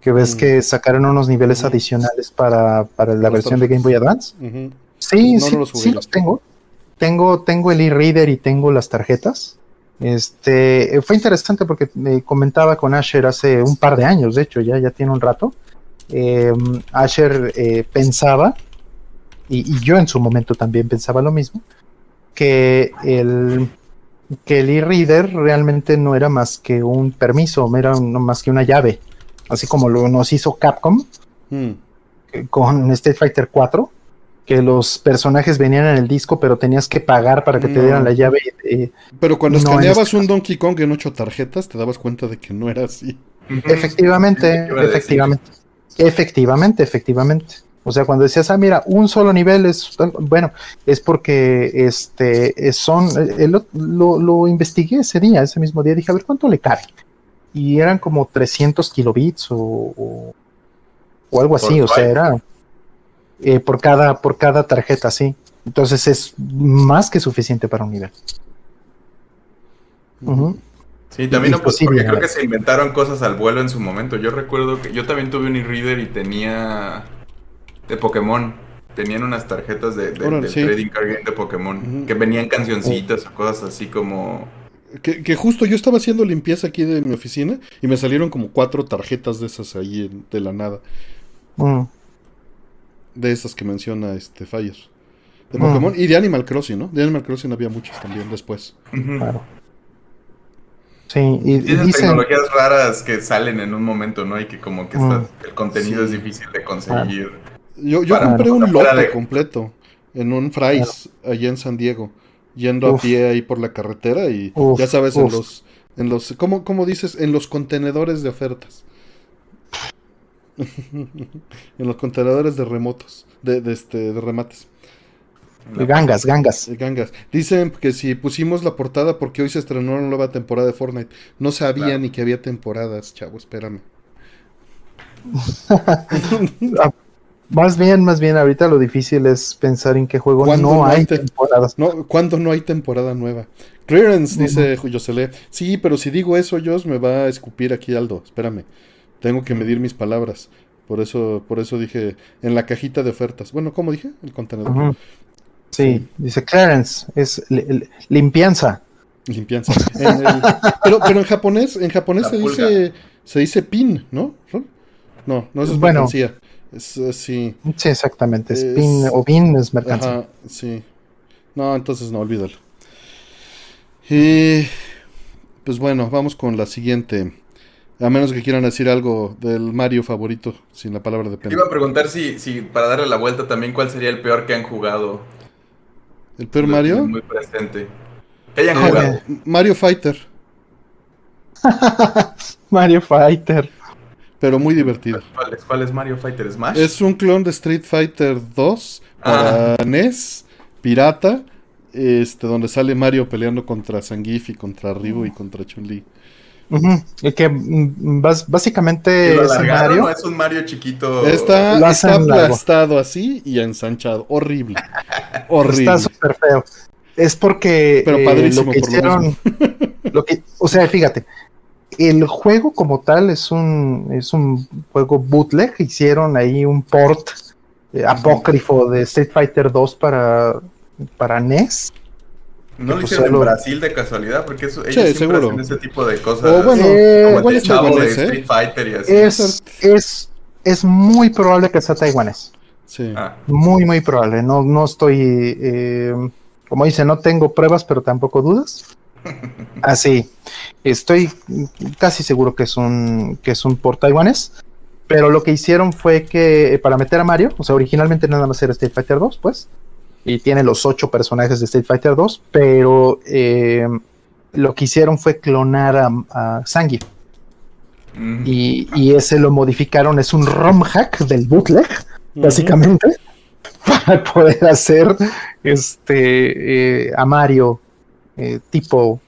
que ves mm. que sacaron unos niveles adicionales para, la versión de Game Boy Advance. Sí, sí, los sí los tengo. Tengo, tengo el e-reader y tengo las tarjetas. Este, fue interesante porque me comentaba con Asher hace un par de años, de hecho, ya, ya tiene un rato. Em, Asher eh, pensaba, y, yo en su momento también pensaba lo mismo, que el, que el e-reader realmente no era más que un permiso, era no más que una llave, así como lo nos hizo Capcom hmm. con Street Fighter 4 que los personajes venían en el disco, pero tenías que pagar para que te dieran la llave. pero cuando escaneabas un Donkey Kong en ocho tarjetas, te dabas cuenta de que no era así. Efectivamente, efectivamente. Efectivamente, efectivamente. O sea, cuando decías, ah, mira, un solo nivel es, bueno, es porque este son, eh, lo, lo, investigué ese día, ese mismo día, dije, a ver, ¿cuánto le cabe? Y eran como 300 kilobits o, o, algo así, o sea, era eh, por, cada, por cada tarjeta, sí. Entonces es más que suficiente para un nivel. Sí, también no, pues, porque creo que se inventaron cosas al vuelo en su momento. Yo recuerdo que yo también tuve un e-reader y tenía de Pokémon. Tenían unas tarjetas de, trading card game de Pokémon que venían cancioncitas o cosas así como. Que, justo yo estaba haciendo limpieza aquí de mi oficina y me salieron como cuatro tarjetas de esas ahí de la nada. Mm de esas que menciona este Fire. De Pokémon y de Animal Crossing, ¿no? De Animal Crossing había muchas también después. Claro. Sí, y, dicen... tecnologías raras que salen en un momento, ¿no? Y que como que el contenido es difícil de conseguir. Yo, yo compré un lote completo en un Fry's allá en San Diego, yendo a pie ahí por la carretera y ya sabes, en los, en los, ¿cómo, ¿cómo dices? En los contenedores de ofertas. <laughs> en los contenedores de remotos, de, este, de remates. De gangas, gangas. gangas. Dicen que si pusimos la portada porque hoy se estrenó una nueva temporada de Fortnite. No sabía ni que había temporadas, chavo, espérame. <laughs> <laughs> más bien, más bien, ahorita lo difícil es pensar en qué juego no, hay temporadas. No, cuando no hay temporada nueva. Clearance, dice Josele. Sí, pero si digo eso, Jos, me va a escupir aquí Aldo. Espérame. Tengo que medir mis palabras. Por eso, por eso dije en la cajita de ofertas. Bueno, ¿cómo dije? El contenedor. sí, dice Clarence, es limpianza. Limpianza. pero, pero en japonés, en japonés se dice, se dice pin, ¿no? No, no es bueno, mercancía. Es así. Sí, exactamente. Es, pin o pin es mercancía. sí. No, entonces no, olvídalo. Y pues bueno, vamos con la siguiente. A menos que quieran decir algo del Mario favorito, sin la palabra depende. Iba a preguntar si, si, para darle la vuelta también, ¿cuál sería el peor que han jugado? ¿El peor Mario? Muy presente. Que hayan ah, jugado. Mario Fighter. <laughs> Mario Fighter. Pero muy divertido. ¿Cuál es, Mario Fighter Smash? Es un clon de Street Fighter 2 para ah. NES, pirata, este, donde sale Mario peleando contra Zangief y contra Ryu y contra Chun-Li. Y que mm, básicamente es Mario. es un Mario chiquito. Está, aplastado así y ensanchado. Horrible. <laughs> Horrible. Está súper feo. Es porque Pero eh, lo que hicieron. <laughs> Lo que, o sea, fíjate. El juego como tal es un, es un juego bootleg. Hicieron ahí un port eh, apócrifo de Street Fighter 2 para, para NES no lo hicieron en Brasil de casualidad, porque eso, ellos sí, siempre hacen ese tipo de cosas. O bueno, eh, como el chavo de. Street Fighter y así. Es, es, es muy probable que sea taiwanés. Sí. Ah. Muy, muy probable. No, no estoy, eh, como dice, no tengo pruebas, pero tampoco dudas. Así, estoy casi seguro que es un que es un por taiwanés. Pero lo que hicieron fue que para meter a Mario, o sea, originalmente nada más era Street Fighter 2, pues y tiene los ocho personajes de Street Fighter 2, pero eh, lo que hicieron fue clonar a, a mm. Y, ese lo modificaron, es un ROM hack del bootleg, básicamente, <laughs> para poder hacer este eh, a Mario eh, tipo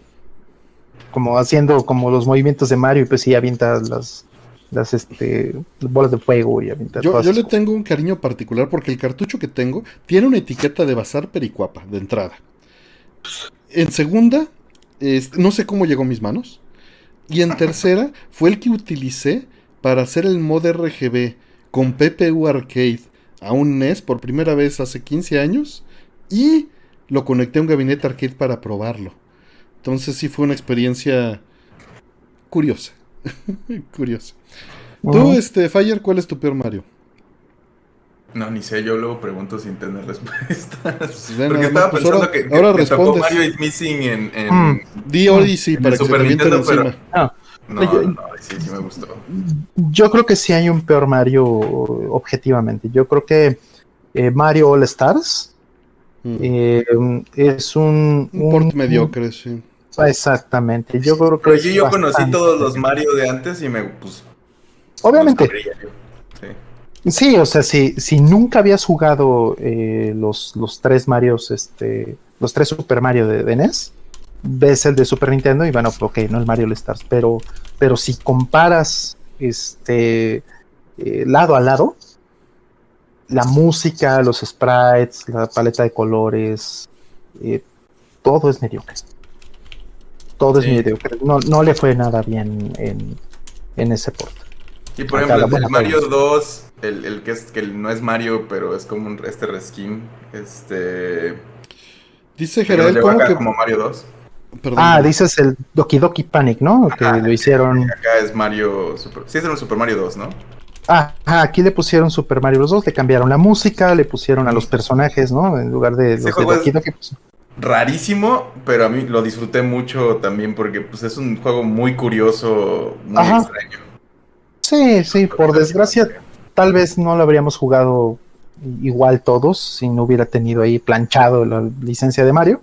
como haciendo como los movimientos de Mario y pues sí avienta las las este, bolas de fuego y aventar Yo, yo le tengo un cariño particular porque el cartucho que tengo tiene una etiqueta de Bazar Pericuapa de entrada. En segunda, no sé cómo llegó a mis manos. Y en tercera, fue el que utilicé para hacer el mod RGB con PPU Arcade a un NES por primera vez hace 15 años. Y lo conecté a un gabinete arcade para probarlo. Entonces sí fue una experiencia curiosa. <laughs> curiosa. Tú, este, Fire, ¿cuál es tu peor Mario? No, ni sé, yo luego pregunto sin tener <laughs> respuestas. Pues Porque estaba pues pensando que, ahora que tocó Mario is Missing en... en mm. Di Odyssey para que Super se Nintendo, encima. Ah. No, no, sí, sí me gustó. Yo creo que sí hay un peor Mario, objetivamente. Yo creo que eh, Mario All Stars mm. eh, es un... Un, port mediocre, sí. Exactamente, yo creo que... Pero yo, yo conocí todos los Mario de antes y me... Pues, Obviamente. Sí, o sea, si, si nunca habías jugado eh, los, los tres Marios, este, los tres Super Mario de, NES, ves el de Super Nintendo y bueno, ok, no el Mario All Stars, pero, pero si comparas este eh, lado a lado, la música, los sprites, la paleta de colores, eh, todo es mediocre. Todo es mediocre. No, no le fue nada bien en, en ese port. Y por ejemplo, el Mario 2, el, que, es, que no es Mario, pero es como un, este reskin, este... Dice Gerald ¿cómo que... como Mario 2. Ah, dices el Doki Doki Panic, ¿no? que lo hicieron... Acá es Mario... Super... Sí, es el Super Mario 2, ¿no? Ah, aquí le pusieron Super Mario 2, le cambiaron la música, le pusieron a los personajes, ¿no? En lugar de los. Pues... Rarísimo, pero a mí lo disfruté mucho también porque pues, es un juego muy curioso, muy extraño. Sí, sí, por desgracia, tal vez no lo habríamos jugado igual todos si no hubiera tenido ahí planchado la licencia de Mario.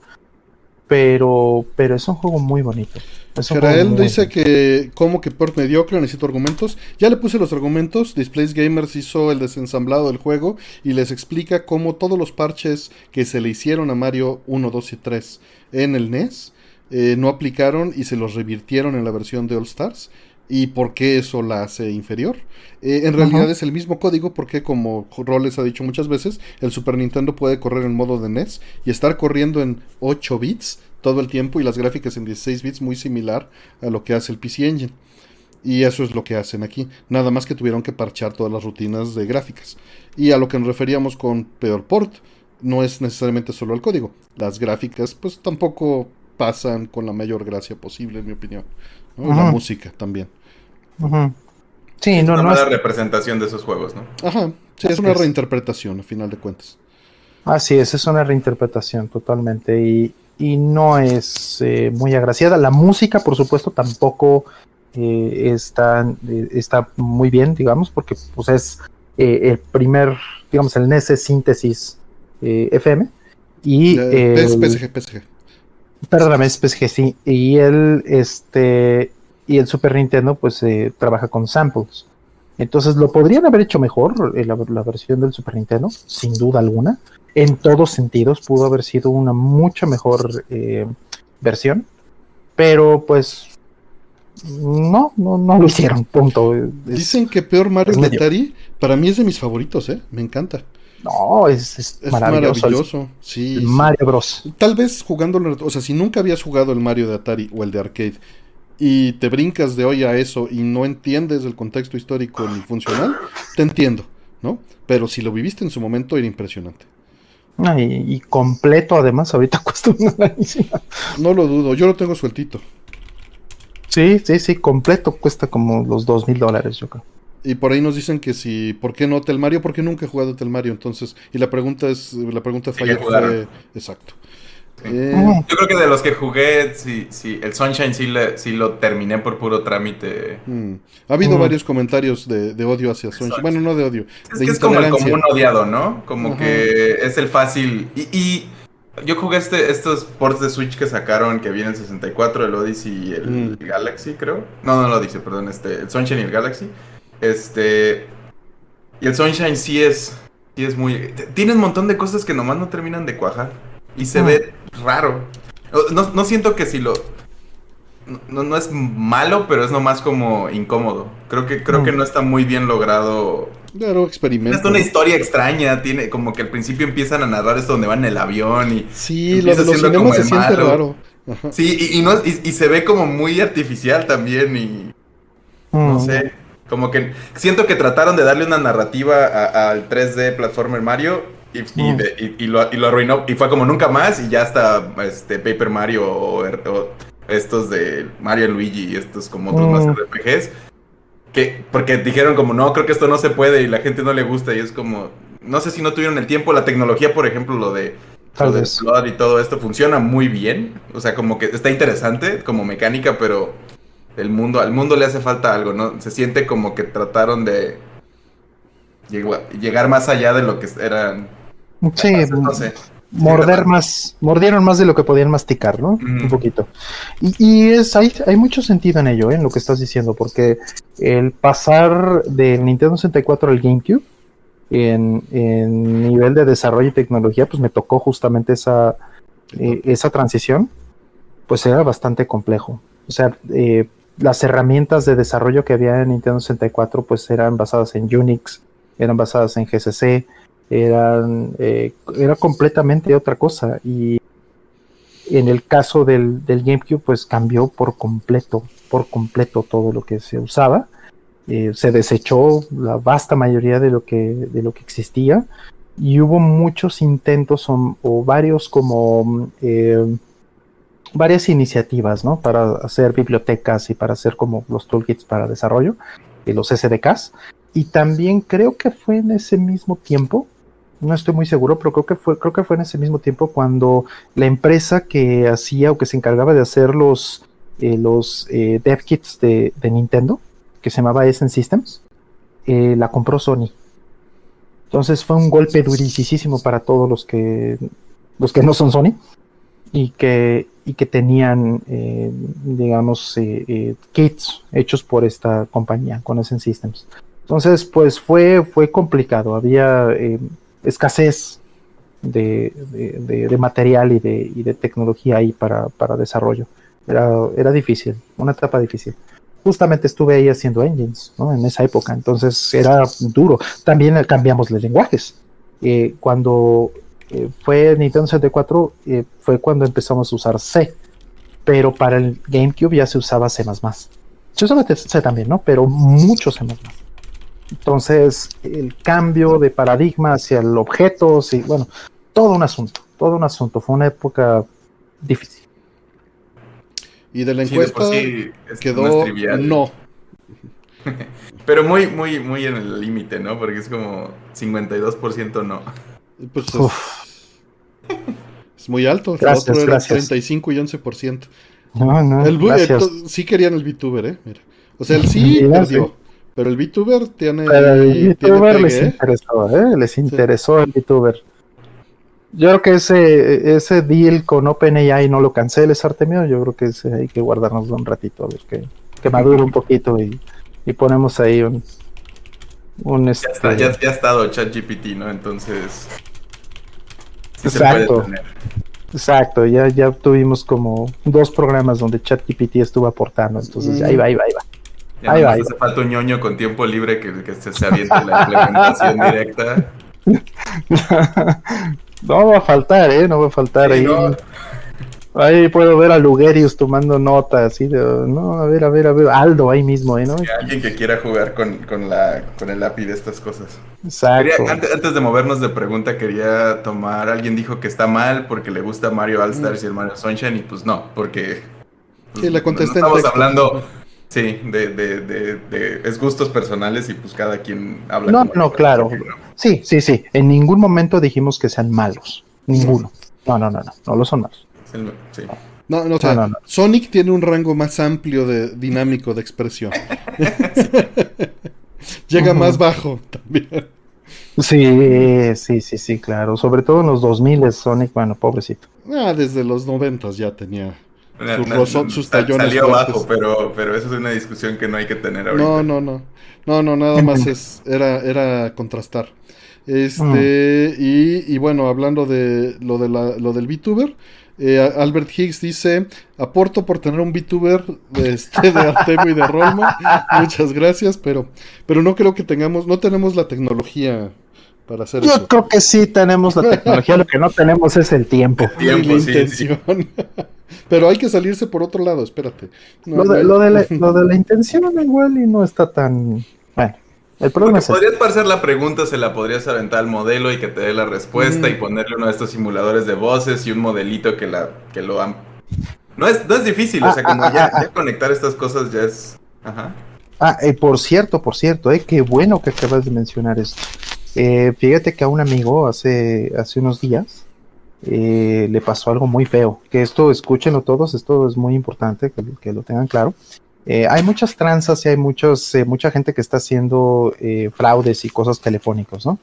Pero, pero es un juego muy bonito. Israel dice que como que por mediocre necesito argumentos. Ya le puse los argumentos. Displays Gamers hizo el desensamblado del juego y les explica cómo todos los parches que se le hicieron a Mario 1, 2 y 3 en el NES eh, no aplicaron y se los revirtieron en la versión de All Stars y por qué eso la hace inferior. Eh, en realidad es el mismo código porque como Roles ha dicho muchas veces, el Super Nintendo puede correr en modo de NES y estar corriendo en 8 bits todo el tiempo y las gráficas en 16 bits muy similar a lo que hace el PC Engine. Y eso es lo que hacen aquí. Nada más que tuvieron que parchar todas las rutinas de gráficas. Y a lo que nos referíamos con peor port, no es necesariamente solo el código. Las gráficas pues tampoco pasan con la mayor gracia posible, en mi opinión. La música también. Sí, no, es una representación de esos juegos, ¿no? Ajá, sí, es una reinterpretación, a final de cuentas. Así es, es una reinterpretación totalmente y, no es eh, muy agraciada. La música, por supuesto, tampoco eh, está, eh, está muy bien, digamos, porque pues es el primer, digamos, el NES síntesis FM y... PSG, PSG. Perdóname, PSG, sí. Y el, este, y el Super Nintendo pues eh, trabaja con samples. Entonces lo podrían haber hecho mejor eh, la, versión del Super Nintendo, sin duda alguna. En todos sentidos pudo haber sido una mucha mejor eh, versión. Pero pues no, no, no lo hicieron, punto. Dicen que peor Mario de Atari, para mí es de mis favoritos, ¿eh? Me encanta. No, es, maravilloso. Sí, Mario Bros. Tal vez jugando, o sea, si nunca habías jugado el Mario de Atari o el de arcade y te brincas de hoy a eso y no entiendes el contexto histórico ni funcional, te entiendo, ¿no? Pero si lo viviste en su momento era impresionante. Ah, y, completo además, ahorita <laughs> cuesta una No lo dudo, yo lo tengo sueltito. Sí, sí, sí, completo cuesta como los dos mil dólares, yo creo. Y por ahí nos dicen que si, ¿por qué no Telmario? Porque nunca he jugado Telmario, entonces, y la pregunta es, la pregunta falla fue, exacto. Eh, Yo creo que de los que jugué, sí, sí, el Sunshine sí, sí lo terminé por puro trámite. Mm. Ha habido mm. varios comentarios de, odio hacia Sunshine. Bueno, no de odio. Es que es como, un odiado, ¿no? Como que es el fácil. Y, yo jugué este, estos ports de Switch que sacaron que vienen 64, el Odyssey y el, mm. Galaxy, creo. No, no lo dice, perdón, este, el Sunshine y el Galaxy. Este. Y el Sunshine sí es. Sí es muy. Tiene un montón de cosas que nomás no terminan de cuajar. Y se ve raro. No, siento que si lo. no, no es malo, pero es nomás como incómodo. Creo que, creo que mm. no está muy bien logrado. Claro, experimento. Es una historia extraña, tiene como que al principio empiezan a narrar esto donde van en el avión y... Sí, lo de los cinemas se siente raro. Sí, y, no, y, se ve como muy artificial también y... No mm. sé, como que siento que trataron de darle una narrativa al 3D Platformer Mario y, mm. y, lo, y, lo, arruinó. Y fue como nunca más y ya está este, Paper Mario o, estos de Mario Luigi y estos como otros más mm. RPGs. Que, porque dijeron como, no, creo que esto no se puede y la gente no le gusta y es como, no sé si no tuvieron el tiempo, la tecnología, por ejemplo, lo de... Tal vez. y todo esto funciona muy bien, o sea, como que está interesante como mecánica, pero el mundo, al mundo le hace falta algo, ¿no? Se siente como que trataron de llegar más allá de lo que eran. Sí. Morder más, mordieron más de lo que podían masticar, ¿no? Un poquito. Y, es, hay, hay mucho sentido en ello, ¿eh? en lo que estás diciendo, porque el pasar del Nintendo 64 al GameCube en, en nivel de desarrollo y tecnología, pues me tocó justamente esa, eh, esa transición, pues era bastante complejo. O sea, eh, las herramientas de desarrollo que había en Nintendo 64 pues eran basadas en Unix, eran basadas en GCC, eran eh, era completamente otra cosa y en el caso del, GameCube pues cambió por completo, por completo todo lo que se usaba. Eh, se desechó la vasta mayoría de lo que, de lo que existía y hubo muchos intentos o, varios como eh, varias iniciativas, ¿no? Para hacer bibliotecas y para hacer como los toolkits para desarrollo y los SDKs. Y también creo que fue en ese mismo tiempo, no estoy muy seguro, pero creo que fue, creo que fue en ese mismo tiempo cuando la empresa que hacía o que se encargaba de hacer los, eh, los eh, dev kits de, Nintendo, que se llamaba Essence Systems, eh, la compró Sony. Entonces fue un golpe durísimo para todos los que los que no son Sony y que, y que tenían, eh, digamos, kits hechos por esta compañía, con Essence Systems. Entonces, pues fue, fue complicado, había escasez de, de, material y de, y tecnología ahí para, para desarrollo. Era, era difícil, una etapa difícil justamente estuve ahí haciendo engines, ¿no? En esa época, entonces era duro. También cambiamos los lenguajes. cuando eh, fue Nintendo 64, eh, fue cuando empezamos a usar C, pero para el GameCube ya se usaba C++. Se usaba C también, ¿no? Pero mucho C++. Entonces, el cambio de paradigma hacia el objeto, sí, bueno, todo un asunto, todo un asunto. Fue una época difícil. Y de la encuesta quedó no. <laughs> Pero muy, muy, muy en el límite, ¿no? Porque es como 52% no. Pues <laughs> es, muy alto. el otro era 35 y 11%. No, no, el, sí querían el VTuber, ¿eh? Mira. O sea, el sí perdió. Pero el VTuber tiene. Pero el VTuber les interesó, ¿eh? Les interesó el VTuber. Yo creo que ese, ese deal con OpenAI no lo canceles, Artemio. Yo creo que ese hay que guardarnos un ratito a ver que, que madure un poquito y, y ponemos ahí un, un ya, está, ya, ya, ha estado ChatGPT, ¿no? Entonces. Exacto. Exacto, ya, ya tuvimos como dos programas donde ChatGPT estuvo aportando, entonces ahí va, ahí va, ahí va. Ya ahí va, hace falta un ñoño con tiempo libre que, que se, se aviente la implementación <laughs> directa. no va a faltar, ¿eh? No va a faltar ahí. Ahí puedo ver a Lugerius tomando notas, así de, no, a ver, a ver, a ver, Aldo ahí mismo, ¿eh? ¿no? alguien que quiera jugar con, con, la, con el API de estas cosas. Exacto. antes, de movernos de pregunta, quería tomar, alguien dijo que está mal porque le gusta Mario All Stars y el Mario Sunshine, y pues no, porque... Pues, sí, le contesté Estamos hablando, sí, de, de, de, es gustos personales y pues cada quien habla. No, no, claro. Sí, sí, sí, en ningún momento dijimos que sean malos, ninguno. No, no, no, no, no lo son malos. No, no, Sonic tiene un rango más amplio de dinámico de expresión. <laughs> Llega más bajo también. Sí, sí, sí, sí, claro. Sobre todo en los 2000 Sonic, bueno, pobrecito. Ah, desde los 90 ya tenía sus, tallones. Salió bajo, pero, pero eso es una discusión que no hay que tener ahorita. No, no, no. No, no, nada más es, era, era contrastar. Este, y, y, bueno, hablando de lo, de la, lo del VTuber, Eh, Albert Higgs dice, aporto por tener un VTuber de, este, de Artemio y de Rolma. <laughs> Muchas gracias, pero, pero no creo que tengamos, no tenemos la tecnología para hacer Yo creo que sí tenemos la tecnología, lo que no tenemos es el tiempo. la intención. Pero hay que salirse por otro lado, espérate. lo, de, lo, de la, <laughs> lo de la intención igual y no está tan... Bueno. El problema es podrías parecer la pregunta, se la podrías aventar al modelo y que te dé la respuesta y ponerle uno de estos simuladores de voces y un modelito que la que lo han... No es, no es difícil, o sea, como ah, ah, ya, ah, conectar estas cosas ya es... Ajá. Ah, eh, por cierto, por cierto, eh, qué bueno que acabas de mencionar esto. Eh, fíjate que a un amigo hace, hace unos días eh, le pasó algo muy feo. Que esto, escúchenlo todos, esto es muy importante que, lo tengan claro. Eh, hay muchas tranzas y hay muchos, eh, mucha gente que está haciendo eh, fraudes y cosas telefónicos, ¿no?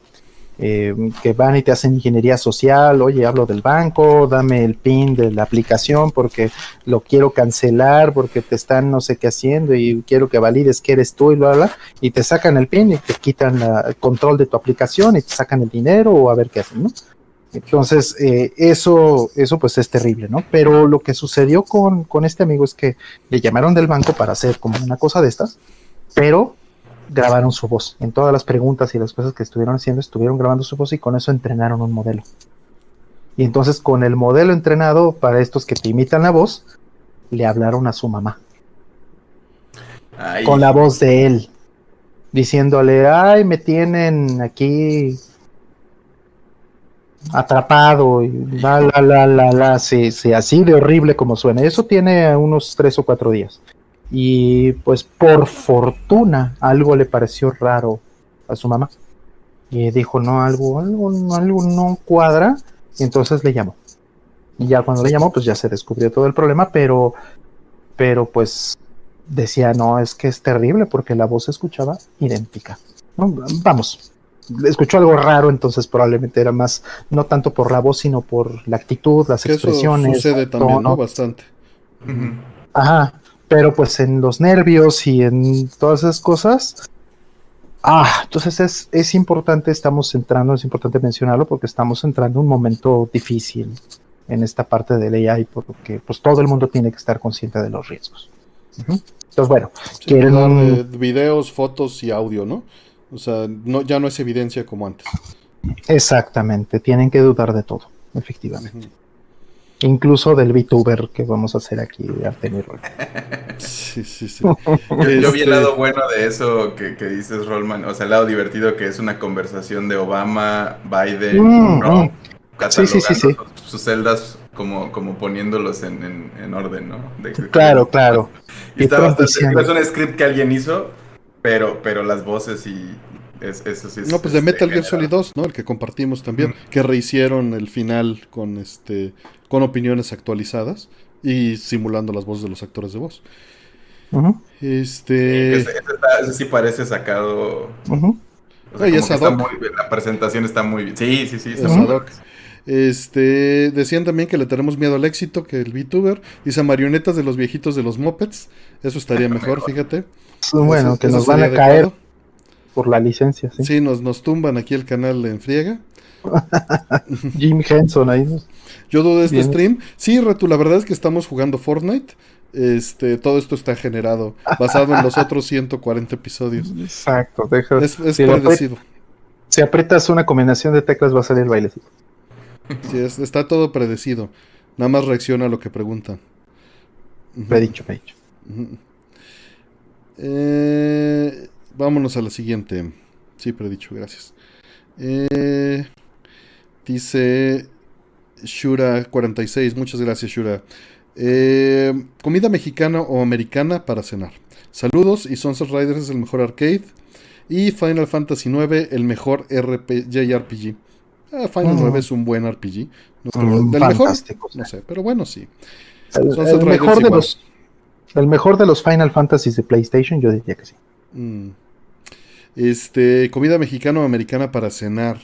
que van y te hacen ingeniería social, oye, hablo del banco, dame el PIN de la aplicación porque lo quiero cancelar, porque te están no sé qué haciendo y quiero que valides que eres tú y bla, bla, y te sacan el PIN y te quitan el control de tu aplicación y te sacan el dinero o a ver qué hacen, ¿no? Entonces, eh, eso, eso pues es terrible, ¿no? Pero lo que sucedió con, este amigo es que le llamaron del banco para hacer como una cosa de estas, pero grabaron su voz. En todas las preguntas y las cosas que estuvieron haciendo, estuvieron grabando su voz y con eso entrenaron un modelo. Y entonces con el modelo entrenado para estos que te imitan la voz, le hablaron a su mamá. Con la voz de él. Diciéndole, ay, me tienen aquí atrapado y la, la, la, la, la, sí, sí, así de horrible como suena. Eso tiene unos tres o cuatro días. Y pues por fortuna algo le pareció raro a su mamá. Y dijo, no, algo, algo, algo no cuadra. Y entonces le llamó. Y ya cuando le llamó, pues ya se descubrió todo el problema, pero, pero pues decía, no, es que es terrible porque la voz se escuchaba idéntica. Vamos, escuchó algo raro, entonces probablemente era más, no tanto por la voz, sino por la actitud, las expresiones. Eso sucede también, ¿no? Bastante. Ajá, pero pues en los nervios y en todas esas cosas. Ah, entonces es, es importante, estamos entrando, es importante mencionarlo porque estamos entrando en un momento difícil en esta parte del AI porque pues todo el mundo tiene que estar consciente de los riesgos. Entonces, bueno, quieren... videos, fotos y audio, ¿no? O sea, no, ya no es evidencia como antes. Exactamente, tienen que dudar de todo, efectivamente. Incluso del VTuber que vamos a hacer aquí de Sí, sí, sí. <laughs> yo, vi el este lado bueno de eso que, dices, Rollman. O sea, el lado divertido que es una conversación de Obama, Biden, mm, ¿no? Mm. Sí, sí, sí, sus celdas como, como poniéndolos en, en, orden, ¿no? claro, claro. Y, está bastante, es un script que alguien hizo pero, pero las voces y eso sí No, pues de Metal Gear Solid 2, ¿no? El que compartimos también, que rehicieron el final con este con opiniones actualizadas y simulando las voces de los actores de voz. Este ese, sí parece sacado. la presentación está muy bien. Sí, sí, sí, es Este, decían también que le tenemos miedo al éxito, que el VTuber dice marionetas de los viejitos de los mopeds. Eso estaría <laughs> mejor, fíjate. Bueno, que nos van a caer por la licencia, sí. Sí, nos, nos tumban aquí el canal en friega. <laughs> Jim Henson ahí. Yo dudo de este stream. Sí, Retu, la verdad es que estamos jugando Fortnite. Este, todo esto está generado basado en los otros 140 episodios. Exacto, deja, es, es si predecido. si aprietas una combinación de teclas va a salir el bailecito. Sí, está todo predecido. Nada más reacciona a lo que preguntan. Me he dicho, me he dicho. Eh, vámonos a la siguiente. Sí, predicho, gracias. Eh, dice Shura46, muchas gracias Shura. Eh, comida mexicana o americana para cenar. Saludos y Sunset Riders es el mejor arcade. Y Final Fantasy IX el mejor RPG, JRPG. Ah, Final 9 es un buen RPG. No del mejor, no sé, pero bueno, sí. El, mejor de los el mejor de los Final Fantasies de PlayStation, yo diría que sí. Mm. Este, comida mexicana o americana para cenar.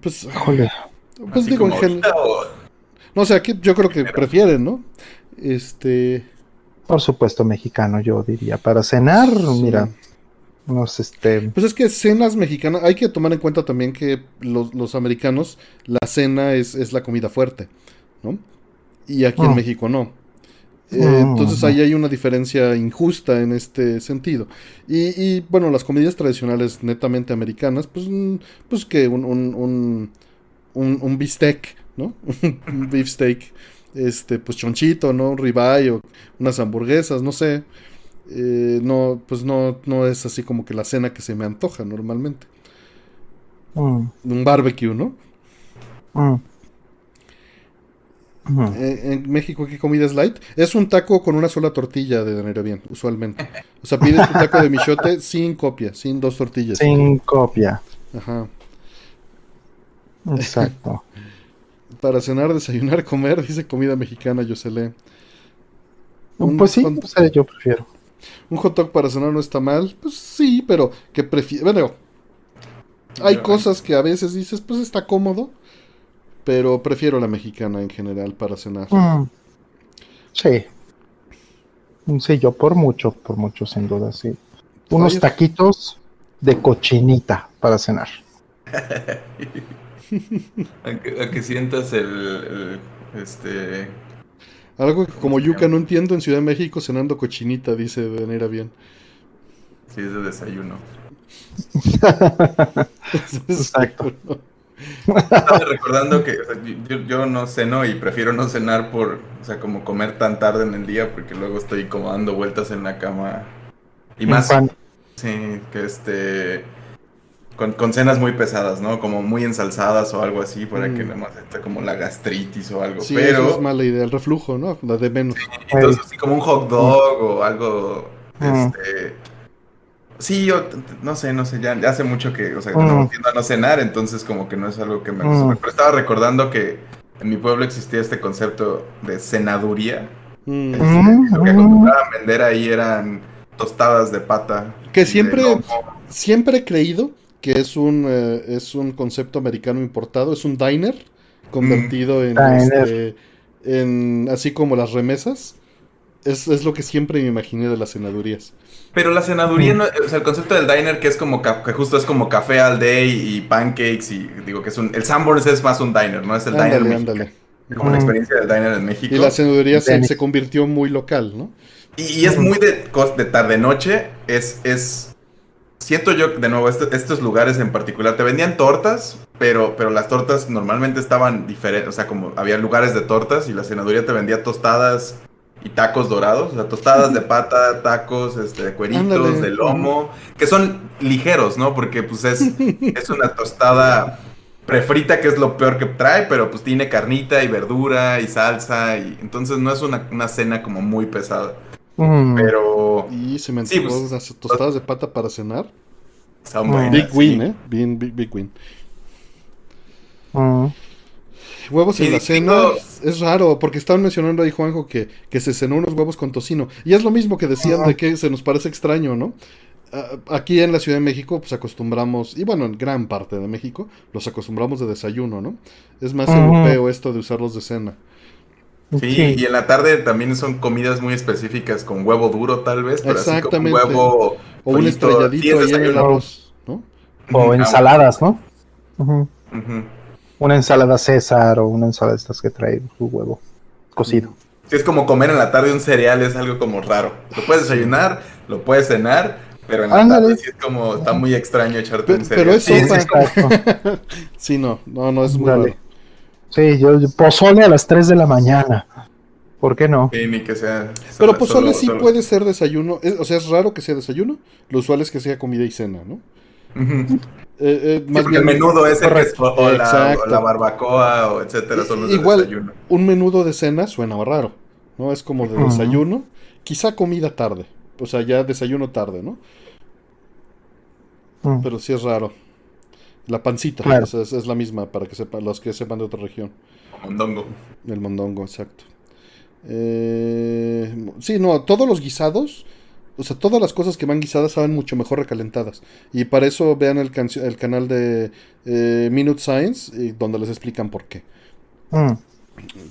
Pues, pues digo, en general. No, o sea, que yo creo que prefieren, ¿no? Este. Por supuesto, mexicano, yo diría. Para cenar, mira. Nos, este... Pues es que cenas mexicanas, hay que tomar en cuenta también que los, los americanos, la cena es, es la comida fuerte. ¿no? Y aquí en Mm. México no. Eh, Mm. entonces ahí hay una diferencia injusta en este sentido. Y, y, bueno, las comidas tradicionales netamente americanas, pues, mm, pues que un, un, un, un, un bistec, ¿no? <laughs> un beefsteak, este, pues chonchito, ¿no? Un ribeye o unas hamburguesas, no sé. Eh, no, pues no, no es así como que la cena que se me antoja normalmente. Mm, Un barbecue, ¿no? mm. Eh, en México, ¿qué comida es light? Es un taco con una sola tortilla de Danero Bien, usualmente. O sea, pides tu taco de michote <laughs> sin copia, sin dos tortillas. Sin copia. Ajá. Exacto. <laughs> Para cenar, desayunar, comer, dice comida mexicana, yo se lee. Un- pues sí, con- o sea, yo prefiero. Un hot dog para cenar no está mal. Pues sí, pero que prefiero. Bueno, hay cosas que a veces dices, pues está cómodo. Pero prefiero la mexicana en general para cenar. Mm. Sí. Mm, Sí, yo por mucho, por mucho, sin duda, sí. Unos Oye. taquitos de cochinita para cenar. <laughs> A que, a que sientas el, el, este Algo que como yuca no entiendo en Ciudad de México cenando cochinita, dice Venera bien. si es de desayuno. <laughs> <laughs> Exacto. Estaba recordando que o sea, yo, yo no ceno y prefiero no cenar por, o sea, como comer tan tarde en el día porque luego estoy como dando vueltas en la cama. Y más, sí, que este, con, con cenas muy pesadas, ¿no? Como muy ensalzadas o algo así para que Mm. nada más esté como la gastritis o algo. Sí, Pero, eso es mala idea. El reflujo, ¿no? La de menos. entonces así como un hot dog o algo, Mm. este... Sí, yo no sé, no sé, ya, ya hace mucho que, o sea, Mm. no tiendo a no cenar, entonces como que no es algo que me gusta. Mm. Pero estaba recordando que en mi pueblo existía este concepto de cenaduría. Mm. Este, Mm, lo que acostumbraban a vender ahí eran tostadas de pata. Que siempre-. Siempre he creído que es un, eh, es un concepto americano importado. Es un diner convertido en, Diner. este, en. Así como las remesas. Es, es lo que siempre me imaginé de las cenadurías. Pero la cenaduría, Mm. no- o sea, el concepto del diner que es como, que justo es como café all day y pancakes y digo que es un, el Sanborns es más un diner, ¿no? Es el diner Ándale, mexicano, ándale. como la Mm. experiencia del diner en México. Y la cenaduría se, se convirtió muy local, ¿no? Y, y es muy de, de tarde-noche, es, es... Siento yo, de nuevo, este- estos lugares en particular, te vendían tortas, pero, pero las tortas normalmente estaban diferentes, o sea, como había lugares de tortas y la cenaduría te vendía tostadas y tacos dorados, o sea, tostadas de <laughs> pata, tacos, este, de cueritos, Ándale. de lomo, que son ligeros, ¿no? Porque pues es, <laughs> es una tostada prefrita que es lo peor que trae, pero pues tiene carnita y verdura y salsa y entonces no es una, una cena como muy pesada. Mm. Pero Y se me Sí, antojó pues, unas tostadas de pata para cenar. son buenas, Big sí. win, ¿eh? Bien, big, big win. Mm. Huevos en la cena es raro, porque estaban mencionando ahí, Juanjo, que, que se cenó unos huevos con tocino. Y es lo mismo que decían de que se nos parece extraño, ¿no? Ah, Aquí en la Ciudad de México, pues acostumbramos, y bueno, en gran parte de México, los acostumbramos de desayuno, ¿no? Es más europeo esto de usarlos de cena. Sí, y en la tarde también son comidas muy específicas con huevo duro tal vez, pero así como un Exactamente. huevo O un frito. Estrelladito es ahí en el arroz, ¿no? O ensaladas, ¿no? Una ensalada César o una ensalada de estas que trae su huevo cocido. Sí, es como comer en la tarde un cereal, es algo como raro. Lo puedes desayunar, lo puedes cenar, pero en la Ándale. tarde sí es como, está muy extraño echarte Pe- un pero cereal. es Sí, sopa. exacto. <laughs> Sí, no, no, no es muy Dale. raro. Sí, yo, yo- pozole a las 3 de la mañana. ¿Por qué no? Sí, ni que sea. Pero pozole solo- sí solo- puede ser desayuno, es- o sea, es raro que sea desayuno, lo usual es que sea comida y cena, ¿no? Eh, eh, Sí, más el bien, menudo que es, o, o la, o la barbacoa o etcétera son los de Igual, desayuno. un menudo de cena suena raro, ¿no? Es como de desayuno, quizá comida tarde, o sea, ya desayuno tarde, ¿no? Mm. Pero sí es raro. La pancita, Claro. esa es, es la misma para que sepan los que sepan de otra región. Mondongo. El mondongo, exacto. Eh, sí, no, todos los guisados, o sea, todas las cosas que van guisadas saben mucho mejor recalentadas. Y para eso vean el, el canal de eh, Minute Science, y donde les explican por qué. Mm.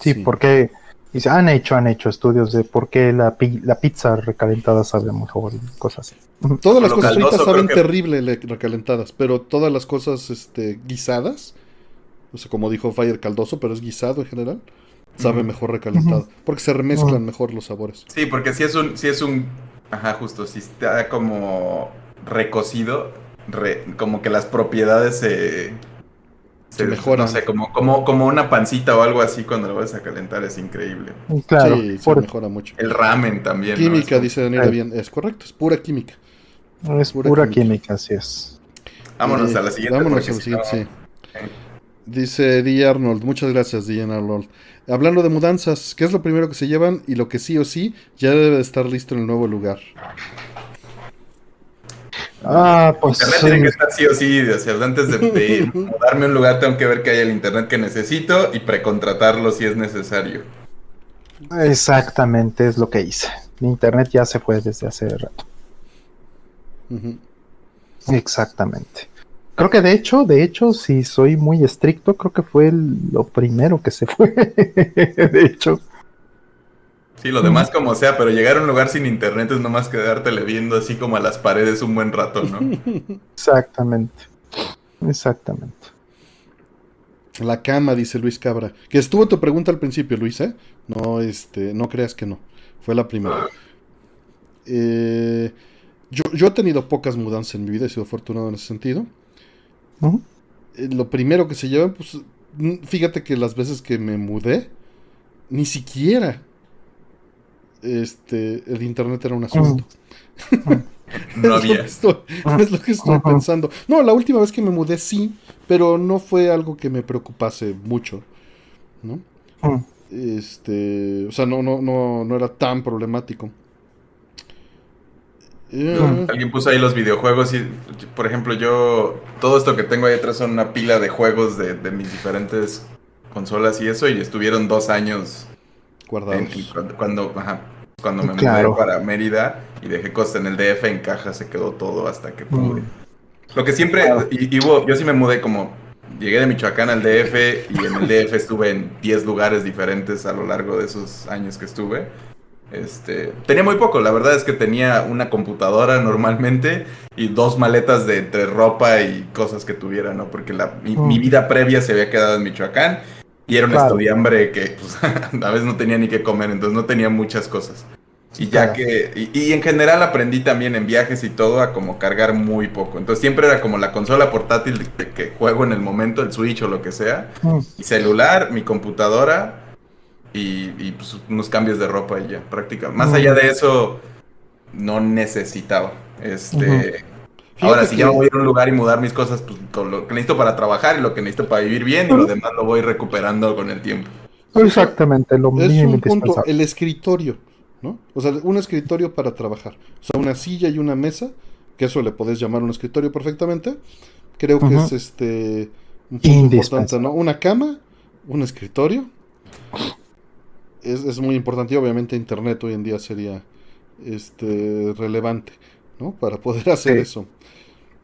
Sí, porque y se han hecho, han hecho estudios de por qué la, pi- la pizza recalentada sabe mejor y cosas así. Todas las cosas fritas saben que- terrible le- recalentadas, pero todas las cosas este, guisadas, o sea, como dijo Fire caldoso, pero es guisado en general, sabe mejor recalentado, porque se remezclan mejor los sabores. Sí, porque si es un, si es un, ajá, justo, si está como recocido, como que las propiedades se, se, mejoran. No sé, como, como, como una pancita o algo así cuando lo vas a calentar es increíble. Claro, sí, se mejora mucho. El ramen también. Química, dice Daniela bien, es correcto, es pura química. Es pura, química. así es. Vámonos a la siguiente. Vámonos a la siguiente, sí. Dice D. Arnold, muchas gracias D. Arnold. Hablando de mudanzas, ¿qué es lo primero que se llevan y lo que sí o sí ya debe estar listo en el nuevo lugar? Ah, pues. Internet tiene que estar sí o sí. O sea, antes de, <laughs> mudarme a un lugar, tengo que ver que haya el internet que necesito y precontratarlo si es necesario. Exactamente, es lo que hice. Mi internet ya se fue desde hace rato. Exactamente. Creo que de hecho, de hecho, si soy muy estricto, creo que fue lo primero que se fue. <laughs> de hecho. Sí, lo demás como sea, pero llegar a un lugar sin internet es nomás quedártele viendo así como a las paredes un buen rato, ¿no? Exactamente. Exactamente. La cama, dice Luis Cabra. Que estuvo tu pregunta al principio, Luis, ¿eh? No, este, no creas que no. Fue la primera. Eh, yo, yo he tenido pocas mudanzas en mi vida, he sido afortunado en ese sentido. Eh, lo primero que se lleva, pues, fíjate que las veces que me mudé, ni siquiera este, el internet era un asunto. <laughs> no <laughs> había. Es lo que estoy, pensando. No, la última vez que me mudé sí, pero no fue algo que me preocupase mucho, ¿no? Este, o sea, no, no, no, no era tan problemático. Alguien puso ahí los videojuegos y, por ejemplo, yo, todo esto que tengo ahí atrás son una pila de juegos de, mis diferentes consolas y eso, y estuvieron dos años guardados. cuando, cuando me mudé para Mérida y dejé cosas en el DF, en caja se quedó todo hasta que pude. Mm. Lo que siempre, y, yo sí me mudé como, llegué de Michoacán al DF y en el DF estuve en 10 lugares diferentes a lo largo de esos años que estuve. Este, tenía muy poco, la verdad es que tenía una computadora normalmente y dos maletas de entre ropa y cosas que tuviera, ¿no? Porque la, mi, mm. vida previa se había quedado en Michoacán y era un estudiambre que pues, <laughs> a veces no tenía ni qué comer, entonces no tenía muchas cosas. Y ya que, y, en general aprendí también en viajes y todo a como cargar muy poco. Entonces siempre era como la consola portátil que juego en el momento, el Switch o lo que sea, mm. mi celular, mi computadora y, pues, unos cambios de ropa y ya, prácticamente. Más allá de eso, no necesitaba. Este. Ahora, si ya voy a un lugar y mudar mis cosas, pues todo lo que necesito para trabajar y lo que necesito para vivir bien, y lo demás lo voy recuperando con el tiempo. Exactamente, lo Es un punto, el escritorio, ¿no? O sea, un escritorio para trabajar. O sea, una silla y una mesa, que eso le podés llamar un escritorio perfectamente. Creo que es este un punto importante, ¿no? Una cama, un escritorio es, muy importante y obviamente Internet hoy en día sería este relevante, ¿no? Para poder <laughs> hacer eso.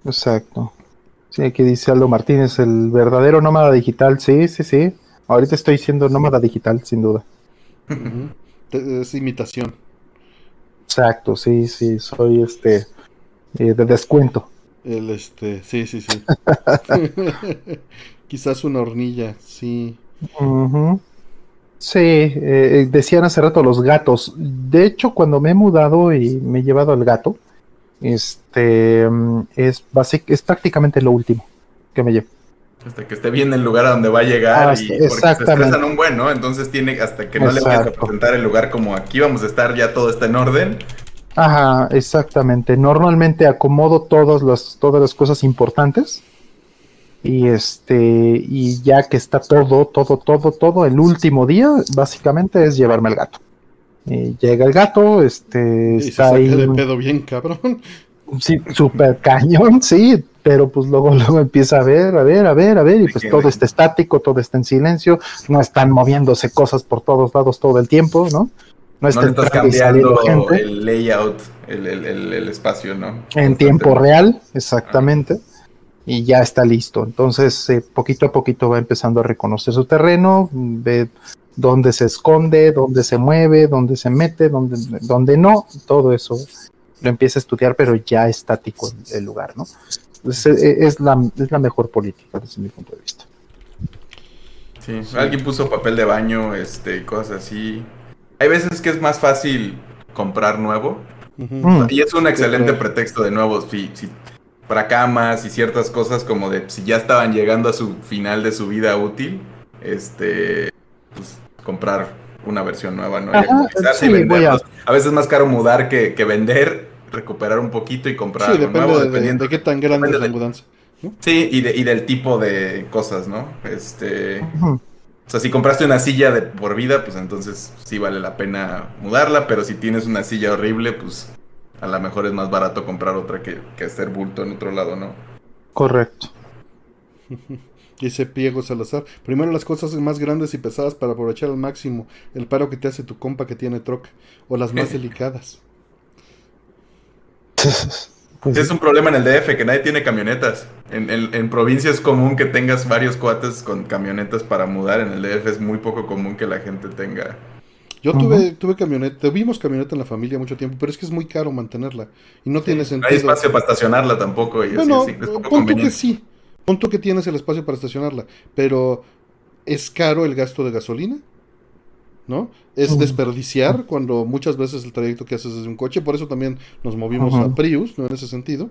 Exacto. Sí, aquí dice Aldo Martínez, el verdadero nómada digital. Sí, sí, sí. Ahorita estoy siendo nómada digital, sin duda. Es imitación. Exacto, sí, sí, soy este eh, de descuento. El este, sí, sí, sí. <laughs> <laughs> Quizás una hornilla, sí. Sí, eh, decían hace rato los gatos. De hecho, cuando me he mudado y me he llevado al gato, este mm, es es prácticamente lo último que me llevo. Hasta que esté bien el lugar a donde va a llegar y porque se estresan un buen, ¿no? Entonces tiene hasta que no le vayas a presentar el lugar como aquí vamos a estar, ya todo está en orden. Ajá, exactamente. Normalmente acomodo todas las, todas las cosas importantes y este, y ya que está todo, todo, todo, todo, el último día, básicamente es llevarme al gato. Y llega el gato, este, está ahí. de pedo bien cabrón. Sí, súper cañón, sí, pero pues luego, luego empieza a ver, a ver, a ver, a ver, y pues todo está estático, todo está en silencio, no están moviéndose cosas por todos lados todo el tiempo, ¿no? No, está cambiando el layout, el, el, espacio, ¿no? En tiempo real, exactamente y ya está listo. Entonces, eh, poquito a poquito va empezando a reconocer su terreno, ve dónde se esconde, dónde se mueve, dónde se mete, dónde, dónde no, todo eso lo empieza a estudiar, pero ya estático el, lugar, ¿no? Eh, es, la, es la mejor política desde mi punto de vista. Sí, alguien puso papel de baño, este, cosas así. Hay veces que es más fácil comprar nuevo. Y es un excelente pretexto de nuevo, si, para camas y ciertas cosas como de si ya estaban llegando a su final de su vida útil, este, pues comprar una versión nueva, ¿no? A... veces es más caro mudar que, que, vender, recuperar un poquito y comprar sí, depende nuevo, de, dependiendo de, qué tan grande es la mudanza. Sí, y, de, y del tipo de cosas, ¿no? Este... O sea, si compraste una silla de por vida, pues entonces sí vale la pena mudarla, pero si tienes una silla horrible, pues a lo mejor es más barato comprar otra que, que hacer bulto en otro lado, ¿no? Correcto. <laughs> Dice Piego Salazar. Primero las cosas más grandes y pesadas para aprovechar al máximo el paro que te hace tu compa que tiene troca. O las más <laughs> delicadas. <laughs> Pues es un problema en el DF, que nadie tiene camionetas. En, en, provincia es común que tengas varios cuates con camionetas para mudar. En el DF es muy poco común que la gente tenga. Yo tuve, tuve camioneta, tuvimos camioneta en la familia mucho tiempo, pero es que es muy caro mantenerla. Y no tiene sentido. No hay espacio para estacionarla tampoco. Y bueno, así, punto que sí. Punto que tienes el espacio para estacionarla. Pero es caro el gasto de gasolina. ¿no? Es desperdiciar cuando muchas veces el trayecto que haces es un coche, por eso también nos movimos a Prius, ¿no? En ese sentido.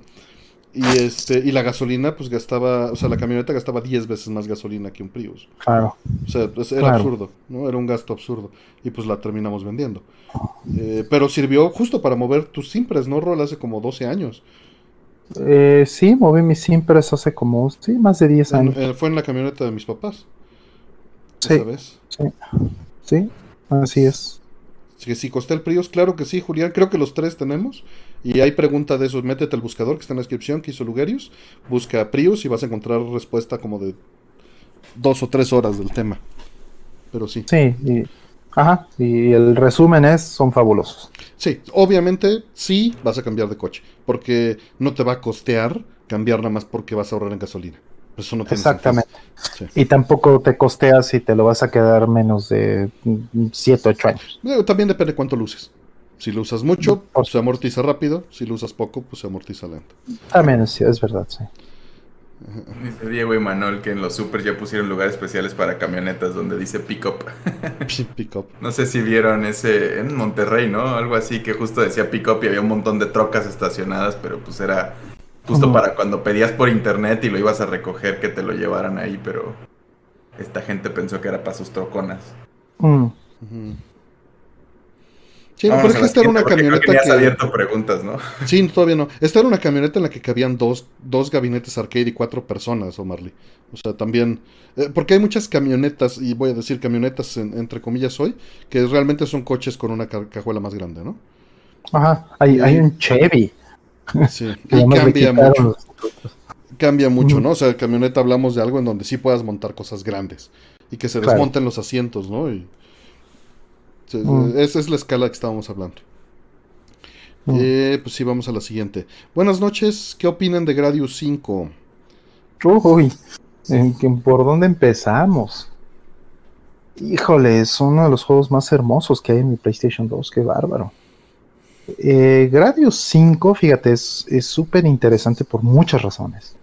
Y este y la gasolina pues gastaba, o sea, la camioneta gastaba 10 veces más gasolina que un Prius. Claro. O sea, pues, era absurdo, ¿no? Era un gasto absurdo y pues la terminamos vendiendo. Eh, pero sirvió justo para mover tus Simpres, ¿no, Rol? Hace como 12 años. Eh, sí, moví mis Simpres hace como, sí, más de 10 años. Eh, fue en la camioneta de mis papás. Sí. Sí. Sí. Así es. Si, si costé el Prius, claro que sí, Julián. Creo que los tres tenemos. Y hay pregunta de eso. Métete al buscador que está en la descripción que hizo Lugerius. Busca Prius y vas a encontrar respuesta como de dos o tres horas del tema. Pero sí. Sí, y, ajá. Y el resumen es: son fabulosos. Sí, obviamente sí vas a cambiar de coche. Porque no te va a costear cambiar nada más porque vas a ahorrar en gasolina. Exactamente. Y tampoco te costeas si te lo vas a quedar menos de 7, 8 años. También depende cuánto luces. Si lo usas mucho, pues se amortiza rápido. Si lo usas poco, pues se amortiza lento. También es, es verdad, sí. Dice Diego y Manuel que en los super ya pusieron lugares especiales para camionetas donde dice pick up. <laughs> pick up. No sé si vieron ese en Monterrey, ¿no? Algo así que justo decía pick up y había un montón de trocas estacionadas, pero pues era Justo para cuando pedías por internet y lo ibas a recoger que te lo llevaran ahí, pero esta gente pensó que era para sus troconas. Mm. Sí, pero es que esta era una camioneta que... abierto preguntas, ¿no? <laughs> Sí, todavía no. Esta era una camioneta en la que cabían dos, dos gabinetes arcade y cuatro personas, Omarly. O sea, también... Eh, porque hay muchas camionetas, y voy a decir camionetas entre comillas hoy, que realmente son coches con una cajuela más grande, ¿no? Ajá, hay, hay un Chevy. <laughs> Sí, <laughs> y cambia mucho. Cambia mucho, ¿no? O sea, camioneta hablamos de algo en donde sí puedas montar cosas grandes y que se desmonten los asientos, ¿no? Y, Esa es la escala que estábamos hablando. Eh, pues sí, vamos a la siguiente. Buenas noches, ¿qué opinan de Gradius 5? Uy, ¿por dónde empezamos? Híjole, es uno de los juegos más hermosos que hay en mi PlayStation 2, qué bárbaro. Eh, Gradius 5, fíjate, es súper interesante por muchas razones.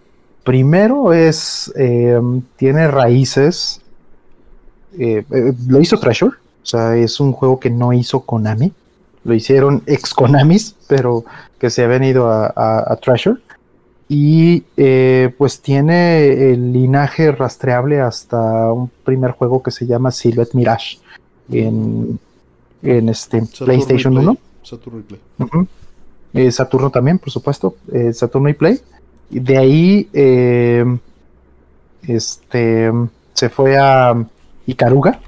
Primero es, eh, tiene raíces, eh, lo hizo Treasure, o sea, es un juego que no hizo Konami, lo hicieron ex Konamis, pero que se ha venido a, a, Treasure. Y pues tiene el linaje rastreable hasta un primer juego que se llama Silhouette Mirage en, en este PlayStation 1. Saturno y Play. Eh, Saturno también, por supuesto. Eh, Saturno y Play. Y de ahí eh, este se fue a Icaruga,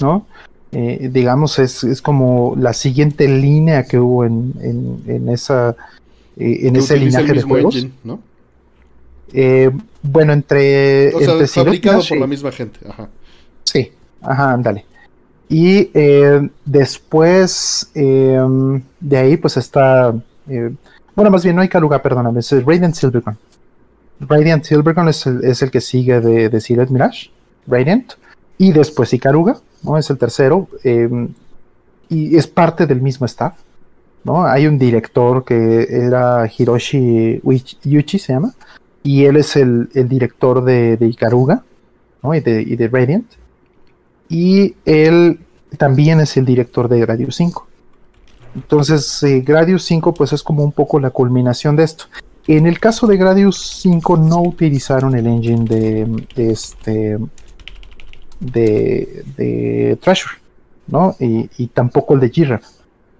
¿no? digamos, es, como la siguiente línea que hubo en, en, esa en ese linaje de juegos. ¿no? bueno, entre. O fabricado por la misma gente. Ajá. Sí, ajá, ándale. Y eh, después em, de ahí, pues está. Eh, bueno, más bien no hay Karuga, perdóname, es Radiant Silvergun. Radiant Silvergun es el, es el que sigue de, de Silent Mirage, Radiant. Y después Ikaruga, ¿no? Es el tercero. Em, y es parte del mismo staff. ¿no? Hay un director que era Hiroshi Yuchi, se llama. Y él es el, director de, de Ikaruga. y, de, y de Radiant. Y él también es el director de Gradius 5. Entonces, eh, Gradius 5 pues es como un poco la culminación de esto. En el caso de Gradius 5 no utilizaron el engine de, este de, de Treasure, ¿no? Y, tampoco el de Giraffe,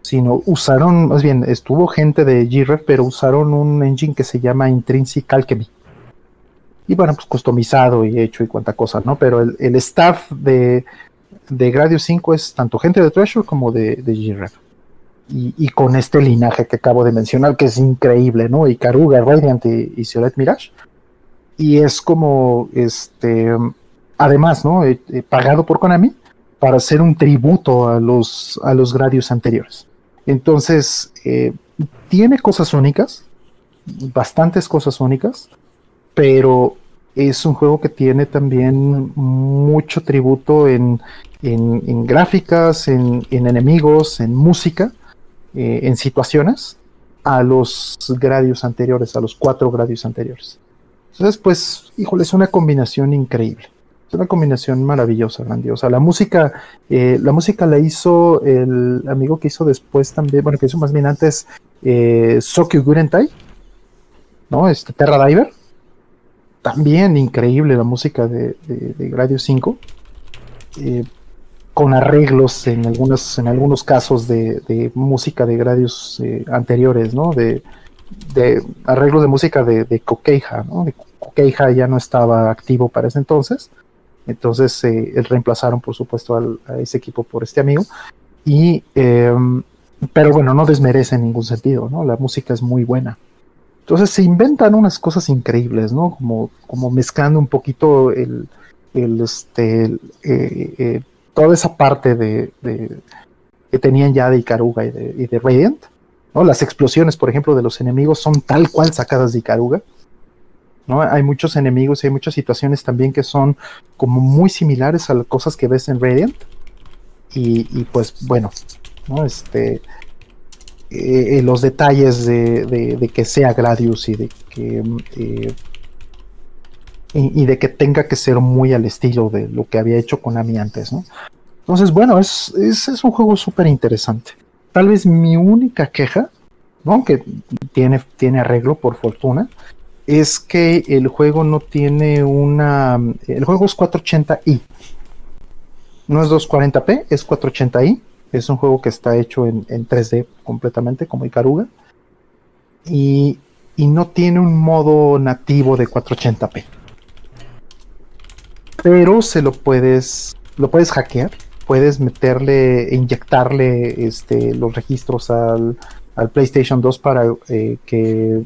sino usaron, más bien, estuvo gente de Giraffe, pero usaron un engine que se llama Intrinsic Alchemy. Y bueno, pues customizado y hecho y cuanta cosa, ¿no? Pero el, staff de, de Gradius 5 es tanto gente de Treasure como de, de Giraffe y, con este linaje que acabo de mencionar, que es increíble, ¿no? Y Karuga, Radiant y, y Mirage. Y es como, este, además, ¿no? pagado por Konami para hacer un tributo a los, a los anteriores. Entonces, eh, tiene cosas únicas, bastantes cosas únicas, pero es un juego que tiene también mucho tributo en, en, gráficas, en, en, enemigos, en música, eh, en situaciones a los gradios anteriores, a los cuatro gradios anteriores. Entonces, pues, híjole, es una combinación increíble. Es una combinación maravillosa, grandiosa. La música, eh, la música la hizo el amigo que hizo después también, bueno, que hizo más bien antes, eh, Sokyu Gurentai, ¿no? Este Terra Diver. También increíble la música de, de, de 5. Eh, con arreglos en algunos, en algunos casos de, música de gradios eh, anteriores, ¿no? De, arreglos de música de, de Coqueija, ¿no? De Coqueija ya no estaba activo para ese entonces. Entonces eh, reemplazaron, por supuesto, a ese equipo por este amigo. Y, em, pero bueno, no desmerece en ningún sentido, ¿no? La música es muy buena. Entonces se inventan unas cosas increíbles, ¿no? Como, como mezclando un poquito el, este, eh, eh, toda esa parte de, que tenían ya de Icaruga y de, Radiant. ¿no? Las explosiones, por ejemplo, de los enemigos son tal cual sacadas de Icaruga. Hay muchos enemigos y hay muchas situaciones también que son como muy similares a las cosas que ves en Radiant. Y, pues bueno, ¿no? este, eh, eh, los detalles de, que sea Gradius y de que eh, y, de que tenga que ser muy al estilo de lo que había hecho Konami antes. Entonces, bueno, es, es, un juego súper interesante. Tal vez mi única queja, ¿no? Que tiene, tiene arreglo por fortuna, es que el juego no tiene una... El juego es 480i. No es 240p, es 480i. Es un juego que está hecho en, en 3D completamente, como Icaruga. Y, y no tiene un modo nativo de 480p pero se lo puedes, lo puedes hackear, puedes meterle, inyectarle este, los registros al, PlayStation 2 para eh, que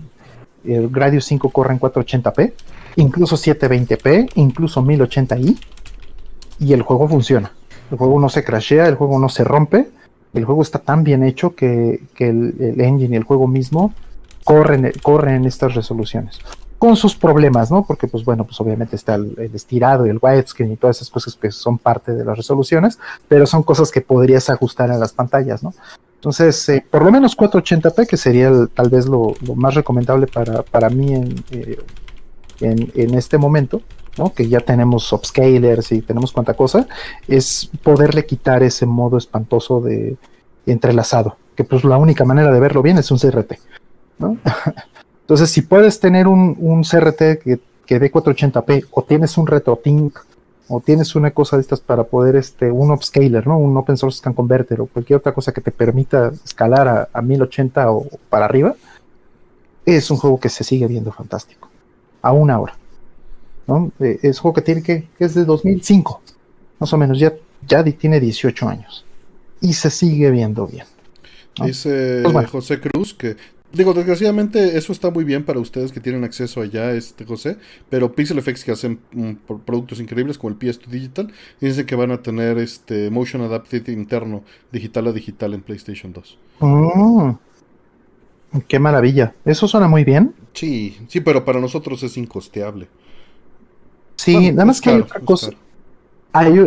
el Gradius 5 corra en 480p, incluso 720p, incluso 1080i, y el juego funciona. El juego no se crashea, el juego no se rompe, el juego está tan bien hecho que, el, engine y el juego mismo corren, corren en estas resoluciones con sus problemas, ¿no? Porque, pues bueno, pues obviamente está el, estirado y el widescreen y todas esas cosas que son parte de las resoluciones, pero son cosas que podrías ajustar a las pantallas, ¿no? Entonces, eh, por lo menos 480p, que sería tal vez lo, más recomendable para, para mí eh, en, en, este momento, ¿no? que ya tenemos upscalers y tenemos cuanta cosa, es poderle quitar ese modo espantoso de entrelazado, que pues la única manera de verlo bien es un CRT. <laughs> Entonces, si puedes tener un, CRT que, que dé 480p o tienes un RetroTink o tienes una cosa de estas para poder, este, un upscaler, ¿no? Un open source scan converter o cualquier otra cosa que te permita escalar a, 1080 o para arriba, es un juego que se sigue viendo fantástico. Aún ahora. ¿no? Eh, es un juego que tiene que, que es de 2005, más o menos, ya, ya tiene 18 años. Y se sigue viendo bien. Dice pues José Cruz que Digo, desgraciadamente eso está muy bien para ustedes que tienen acceso allá, este José, pero Pixel Effects que hacen mm, productos increíbles como el PS2 Digital, dicen que van a tener este Motion Adapted interno, digital a digital en PlayStation 2. Mm. qué maravilla. Eso suena muy bien. Sí, sí, pero para nosotros es incosteable. Sí, nada más que hay otra cosa.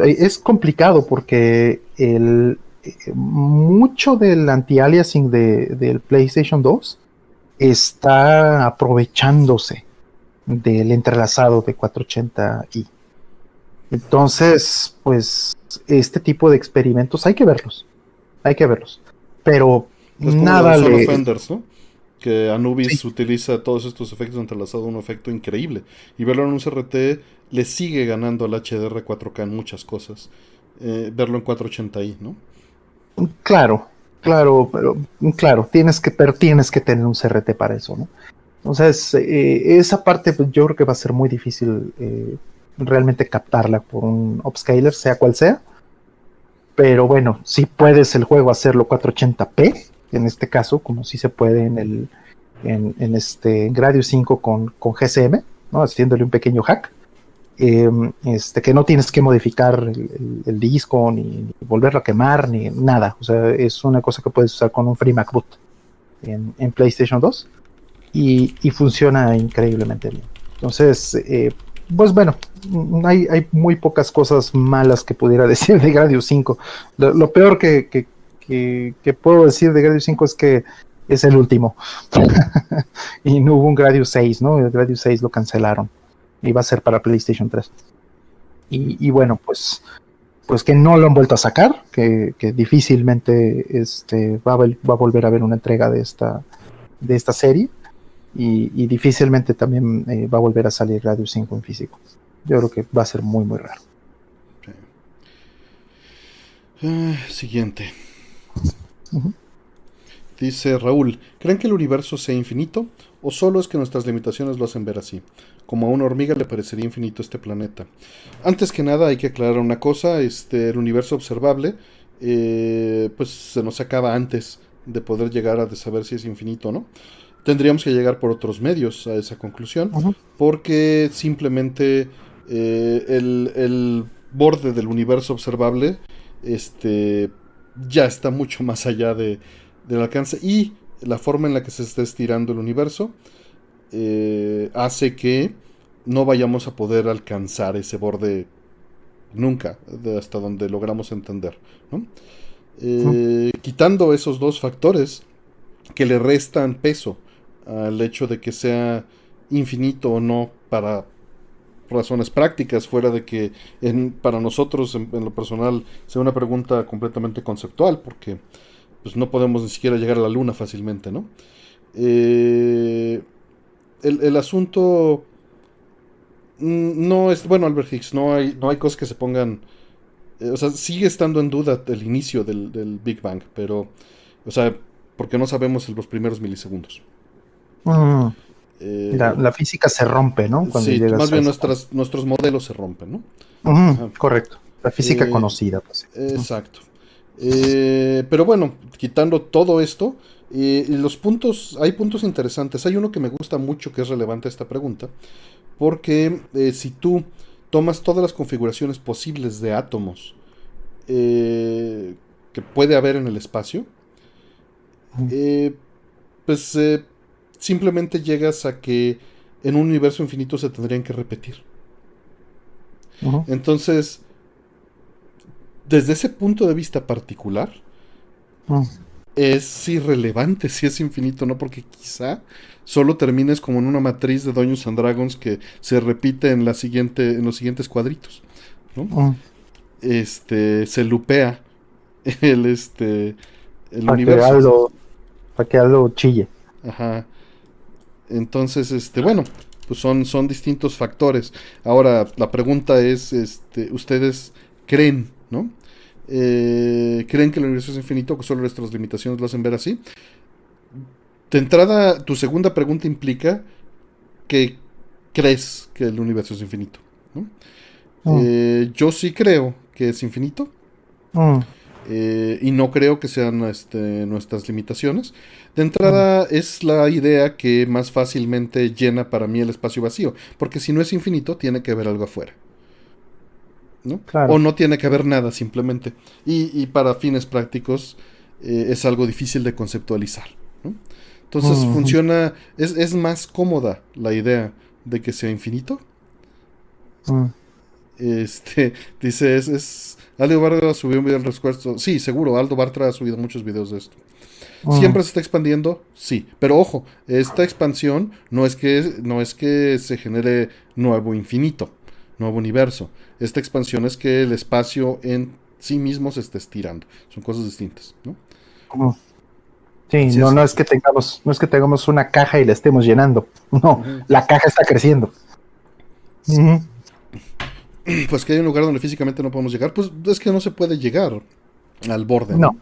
es complicado porque el, mucho del anti-aliasing de, del PlayStation 2 está aprovechándose del entrelazado de 480i. Entonces, pues este tipo de experimentos hay que verlos, hay que verlos, pero nada le... ¿no? Que Anubis utiliza todos estos efectos entrelazados, un efecto increíble. Y verlo en un CRT le sigue ganando al HDR 4K en muchas cosas. Eh, verlo en 480i, ¿no? Claro, claro, pero claro, tienes que, pero tienes que tener un CRT para eso, ¿no? Entonces, eh, esa parte pues, yo creo que va a ser muy difícil eh, realmente captarla por un upscaler, sea cual sea. Pero bueno, si puedes el juego hacerlo 480p, en este caso, como si se puede en el en, este Gradius 5 con, con GCM, ¿no? haciéndole un pequeño hack. Em, este, que no tienes que modificar el, disco, ni, volverlo a quemar, ni nada. O sea, es una cosa que puedes usar con un Free MacBoot en, en PlayStation 2 y, funciona increíblemente bien. Entonces, eh, pues bueno, hay, hay, muy pocas cosas malas que pudiera <laughs> decir de Gradius 5. Lo, peor que, que, puedo decir de Gradius 5 es que es el último. <laughs> y no hubo un Gradius 6, ¿no? El Gradius 6 lo cancelaron. Iba a ser para PlayStation 3. Y, bueno, pues, pues que no lo han vuelto a sacar, que, difícilmente este, va, a, va a volver a haber una entrega de esta, de esta serie y, difícilmente también eh, va a volver a salir Radio 5 en físico. Yo creo que va a ser muy, muy raro. Ah, siguiente. Dice Raúl, ¿creen que el universo sea infinito? ¿O solo es que nuestras limitaciones lo hacen ver así? Como a una hormiga le parecería infinito este planeta. Antes que nada hay que aclarar una cosa, este, el universo observable eh, pues se nos acaba antes de poder llegar a saber si es infinito o no tendríamos que llegar por otros medios a esa conclusión, porque simplemente eh, el, borde del universo observable este, ya está mucho más allá de, del alcance y la forma en la que se está estirando el universo eh, hace que no vayamos a poder alcanzar ese borde nunca, hasta donde logramos entender. Eh, quitando esos dos factores que le restan peso al hecho de que sea infinito o no para razones prácticas, fuera de que en, para nosotros en, lo personal sea una pregunta completamente conceptual, porque pues, no podemos ni siquiera llegar a la luna fácilmente, ¿no? Eh, el, asunto mm, no es, bueno, Albert Higgs, no hay, no hay cosas que se pongan, eh, o sea, sigue estando en duda el inicio del, del Big Bang, pero, o sea, porque no sabemos los primeros milisegundos. Mm. Eh, la, física se rompe, ¿no? sí, más bien nuestros modelos se rompen, ¿no? correcto. La física eh, conocida. Pues. Exacto. Eh, pero bueno, quitando todo esto, los puntos, hay puntos interesantes. Hay uno que me gusta mucho que es relevante a esta pregunta, porque si tú tomas todas las configuraciones posibles de átomos que puede haber en el espacio, pues simplemente llegas a que en un universo infinito se tendrían que repetir. Entonces, desde ese punto de vista particular, es irrelevante si es infinito no, porque quizá solo termines como en una matriz de Dungeons and Dragons que se repite en, la siguiente, en los siguientes cuadritos. Este, se lupea <laughs> el, este, el universo. para que algo chille. Ajá. Entonces, este, bueno, pues son, son distintos factores. Ahora, la pregunta es, este, ¿ustedes creen, no? Eh, ¿Creen que el universo es infinito, que solo nuestras limitaciones lo hacen ver así? De entrada, tu segunda pregunta implica que crees que el universo es infinito. ¿no? Mm. Eh, yo sí creo que es infinito. Mm. Eh, y no creo que sean este, nuestras limitaciones. De entrada es la idea que más fácilmente llena para mí el espacio vacío, porque si no es infinito tiene que haber algo afuera. ¿No? O no tiene que haber nada simplemente. Y, para fines prácticos eh, es algo difícil de conceptualizar. Entonces funciona, es, más cómoda la idea de que sea infinito. Este, <laughs> dice, es Aldo Bartra subió un video al respecto. Sí, seguro, Aldo Bartra ha subido muchos videos de esto. Ah. ¿Siempre se está expandiendo? Sí. Pero ojo, esta expansión no es que, no es que se genere nuevo infinito. Nuevo universo. Esta expansión es que el espacio en sí mismo se está estirando. Son cosas distintas, ¿no? Sí, no, no es que tengamos, no es que tengamos una caja y la estemos llenando. <laughs> No, la caja está creciendo. Pues que hay un lugar donde físicamente no podemos llegar. Pues es que no se puede llegar al borde. No.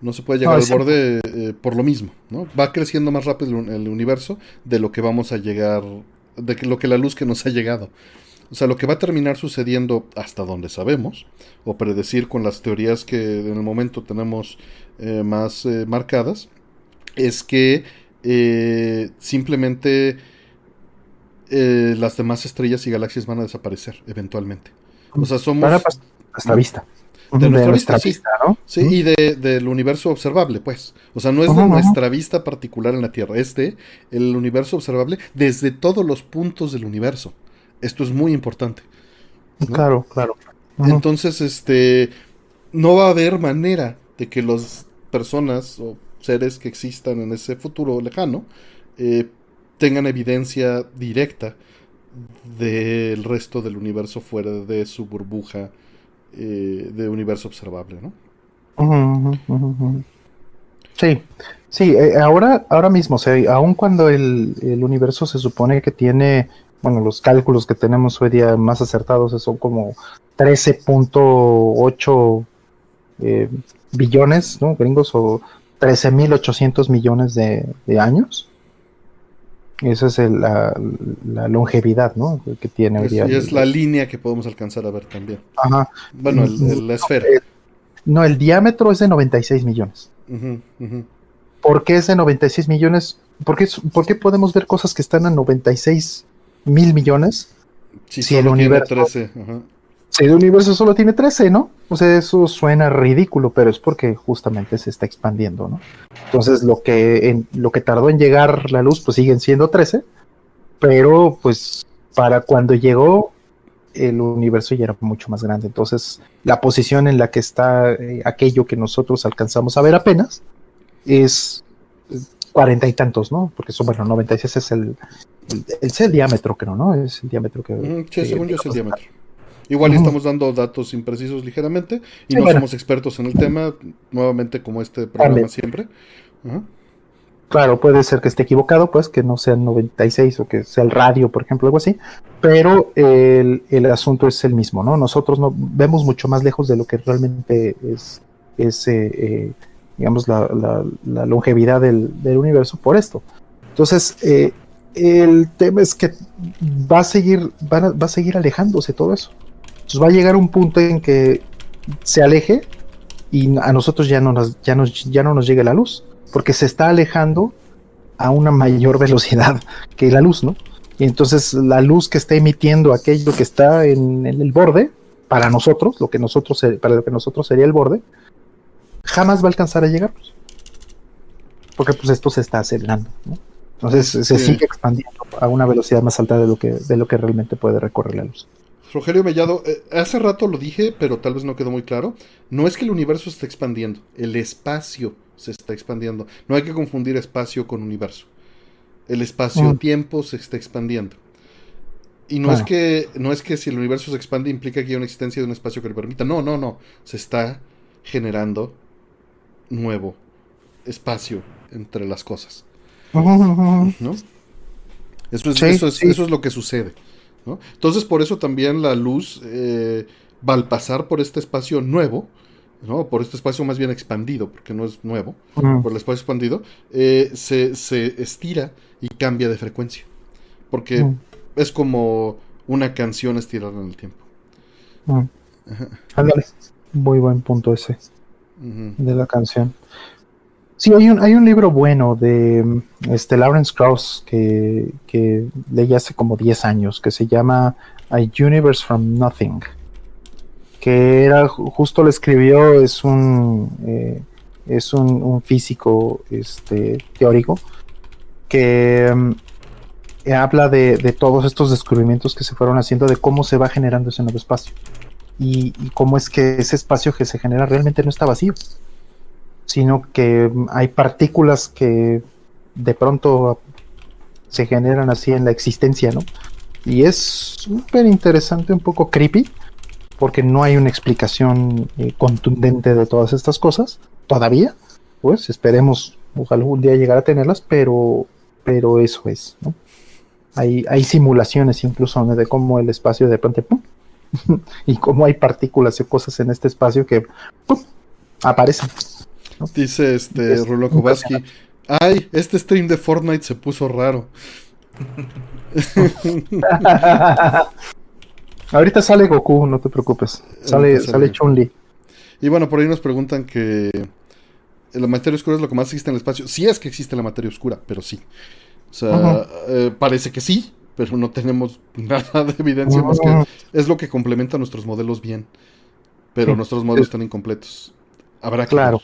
No, se puede llegar al borde eh, por lo mismo, ¿no? Va creciendo más rápido el universo de lo que vamos a llegar, de lo que la luz que nos ha llegado. O sea, lo que va a terminar sucediendo hasta donde sabemos, o predecir con las teorías que en el momento tenemos eh, más eh, marcadas, es que simplemente las demás estrellas y galaxias van a desaparecer eventualmente. O sea, somos... hasta vista de, nuestra, vista, ¿no? Sí, y de, del universo observable, pues. O sea, no es de nuestra vista particular en la Tierra, es de el universo observable desde todos los puntos del universo. Esto es muy importante. Claro, claro. Entonces, este, no va a haber manera de que las personas o seres que existan en ese futuro lejano eh, tengan evidencia directa del resto del universo fuera de su burbuja eh, de universo observable, ¿no? Sí, sí, eh, ahora, ahora mismo, o sea, aun cuando el, universo se supone que tiene, bueno, los cálculos que tenemos hoy día más acertados son como 13.8 eh, billones, ¿no? Gringos, o 13.800 millones de, de años. Esa es la, longevidad, ¿no? Que tiene hoy día. Y es la línea que podemos alcanzar a ver también. Ajá. Bueno, el, la esfera. No, el diámetro es de 96 millones. ¿Por qué es de 96 millones? ¿Por qué, ¿Por qué podemos ver cosas que están a 96 mil millones? si el universo. 13. Ajá. Si el universo solo tiene 13, ¿no? O sea, eso suena ridículo, pero es porque justamente se está expandiendo, ¿no? Entonces, lo que, en, lo que tardó en llegar la luz, pues siguen siendo 13, pero pues para cuando llegó, el universo ya era mucho más grande. Entonces, la posición en la que está eh, aquello que nosotros alcanzamos a ver apenas es cuarenta y tantos, ¿no? Porque son, bueno, 96 es el, el, es el diámetro, creo, ¿no? Es el diámetro que... sí, según yo es el diámetro. Igual estamos dando datos imprecisos ligeramente y no somos expertos en el tema, nuevamente como este programa siempre. Claro, puede ser que esté equivocado, pues que no sea 96 o que sea el radio, por ejemplo, algo así, pero el, asunto es el mismo, ¿no? Nosotros no vemos mucho más lejos de lo que realmente es, es eh, eh, digamos, la, longevidad del, universo por esto. Entonces, eh, el tema es que va a seguir, va a seguir alejándose todo eso. Entonces va a llegar un punto en que se aleje y a nosotros ya no nos, llegue la luz, porque se está alejando a una mayor velocidad <laughs> que la luz, ¿no? Y entonces la luz que está emitiendo aquello que está en, el borde, para nosotros, lo que nosotros, para lo que nosotros sería el borde, jamás va a alcanzar a llegar. Porque pues esto se está acelerando, ¿no? Entonces se sigue expandiendo a una velocidad más alta de lo que, de lo que realmente puede recorrer la luz. Rogelio Mellado, eh, hace rato lo dije, pero tal vez no quedó muy claro. No es que el universo se esté expandiendo, el espacio se está expandiendo. No hay que confundir espacio con universo. El espacio-tiempo se está expandiendo. Y no es que no es que si el universo se expande implica que hay una existencia de un espacio que lo permita. No, no, no. Se está generando nuevo espacio entre las cosas. ¿No? Eso eso es lo que sucede. Entonces, por eso también la luz, eh, va al pasar por este espacio nuevo, ¿no? por este espacio más bien expandido, porque no es nuevo, por el espacio expandido, eh, se, estira y cambia de frecuencia. Porque es como una canción estirada en el tiempo. Muy buen punto ese de la canción. Sí, hay un, hay un libro bueno de este Lawrence Krauss que, que leí hace como 10 años que se llama A Universe from Nothing. Que era, justo lo escribió, es un, eh, es un, físico este, teórico que mm, habla de, todos estos descubrimientos que se fueron haciendo, de cómo se va generando ese nuevo espacio. Y cómo es que ese espacio que se genera realmente no está vacío sino que hay partículas que de pronto se generan así en la existencia, ¿no? y es súper interesante, un poco creepy, porque no hay una explicación eh, contundente de todas estas cosas todavía. Pues esperemos ojalá algún día llegar a tenerlas, pero, pero eso es, ¿no? Hay, hay simulaciones incluso de cómo el espacio de pronto ¡pum! <laughs> y cómo hay partículas y cosas en este espacio que aparecen. Dice este Rulo ay, este stream de Fortnite se puso raro. <laughs> Ahorita sale Goku, no te preocupes. Sale, sale Chun-Li. Y bueno, por ahí nos preguntan que la materia oscura es lo que más existe en el espacio. Sí es que existe la materia oscura, pero sí. O sea, eh, parece que sí, pero no tenemos <laughs> nada de evidencia más que es lo que complementa nuestros modelos bien. Pero nuestros modelos están incompletos. Habrá que Claro.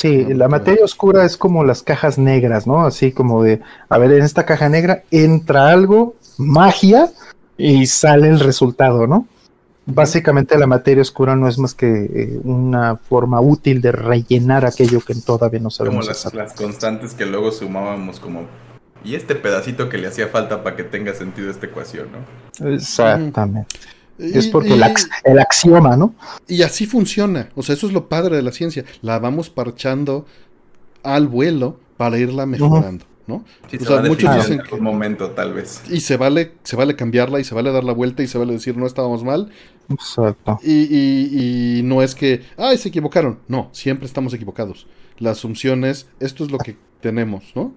Sí, la materia oscura es como las cajas negras, ¿no? Así como de, a ver, en esta caja negra entra algo, magia, y sale el resultado, ¿no? Básicamente la materia oscura no es más que eh, una forma útil de rellenar aquello que todavía no sabemos. Como las, las, constantes que luego sumábamos como... Y este pedacito que le hacía falta para que tenga sentido esta ecuación, ¿no? Exactamente. Es porque y, el, ax el, axioma, ¿no? Y así funciona. O sea, eso es lo padre de la ciencia. La vamos parchando al vuelo para irla mejorando. Uh -huh. ¿no? Sí, o sea, muchos dicen que un momento tal vez. Y se vale, se vale cambiarla y se vale dar la vuelta y se vale decir no estábamos mal. Exacto. Y, y, y no es que, ay, se equivocaron. No, siempre estamos equivocados. La asunción es, esto es lo que tenemos, ¿no?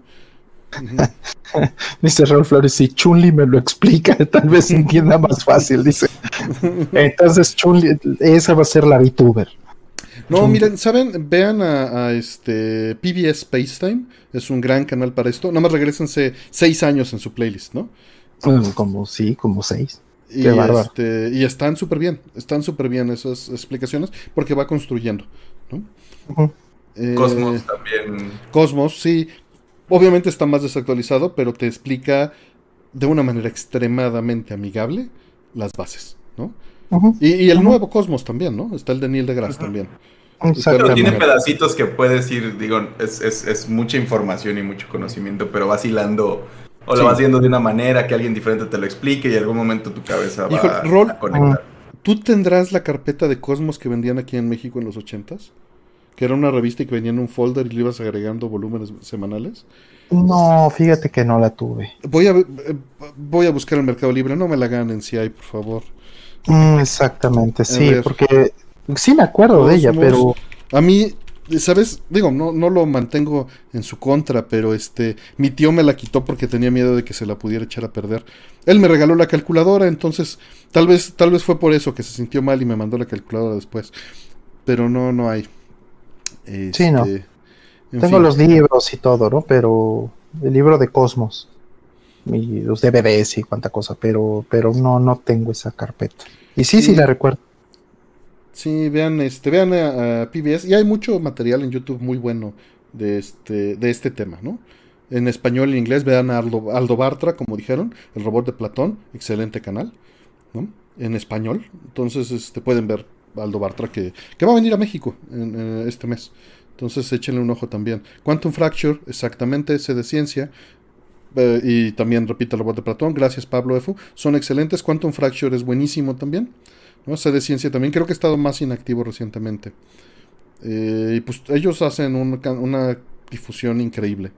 <laughs> dice Raúl Flores, si Chunli me lo explica, <laughs> tal vez entienda más fácil, dice. <laughs> Entonces, Chunli, esa va a ser la VTuber. No, Chun miren, ¿saben? Vean a, a, este PBS Spacetime, es un gran canal para esto. Nada más regresense seis años en su playlist, ¿no? Como sí, como seis. Y, este, y están súper bien, están súper bien esas explicaciones porque va construyendo, ¿no? Uh -huh. eh, Cosmos también. Cosmos, sí. Obviamente está más desactualizado, pero te explica de una manera extremadamente amigable las bases, ¿no? Uh -huh. y, y, el uh -huh. nuevo Cosmos también, ¿no? Está el de Neil deGrasse también. Pero tiene pedacitos que puedes ir, digo, es, es, es, mucha información y mucho conocimiento, pero vas hilando o lo vas viendo de una manera que alguien diferente te lo explique y en algún momento tu cabeza va Hijo, Rol, a conectar. ¿Tú tendrás la carpeta de Cosmos que vendían aquí en México en los ochentas? Que era una revista y que venía en un folder y le ibas agregando volúmenes semanales. No, fíjate que no la tuve. Voy a, eh, voy a buscar el Mercado Libre, no me la ganen si hay, por favor. Mm, exactamente, sí, porque sí me acuerdo de ella, pero... A mí, ¿sabes? Digo, no, no lo mantengo en su contra, pero este, mi tío me la quitó porque tenía miedo de que se la pudiera echar a perder. Él me regaló la calculadora, entonces tal vez, tal vez fue por eso que se sintió mal y me mandó la calculadora después. Pero no, no hay. Este, sí, no. Tengo fin. los libros y todo, ¿no? Pero el libro de Cosmos y los DVDs y cuánta cosa, pero, pero no, no tengo esa carpeta. Y sí, sí, sí la recuerdo. Sí, vean, este, vean a, a, PBS y hay mucho material en YouTube muy bueno de este, de este tema, ¿no? En español y en inglés vean a Aldo, Aldo Bartra, como dijeron, el robot de Platón, excelente canal, ¿no? En español, entonces este, pueden ver Aldo Bartra que, que va a venir a México en este mes. Entonces échenle un ojo también. Quantum Fracture, exactamente ese de ciencia. Eh, y también, repito, el robot de Platón. Gracias, Pablo Efu. Son excelentes. Quantum Fracture es buenísimo también. ¿no? Ese de ciencia también. Creo que ha estado más inactivo recientemente. Eh, y pues ellos hacen un, una difusión increíble.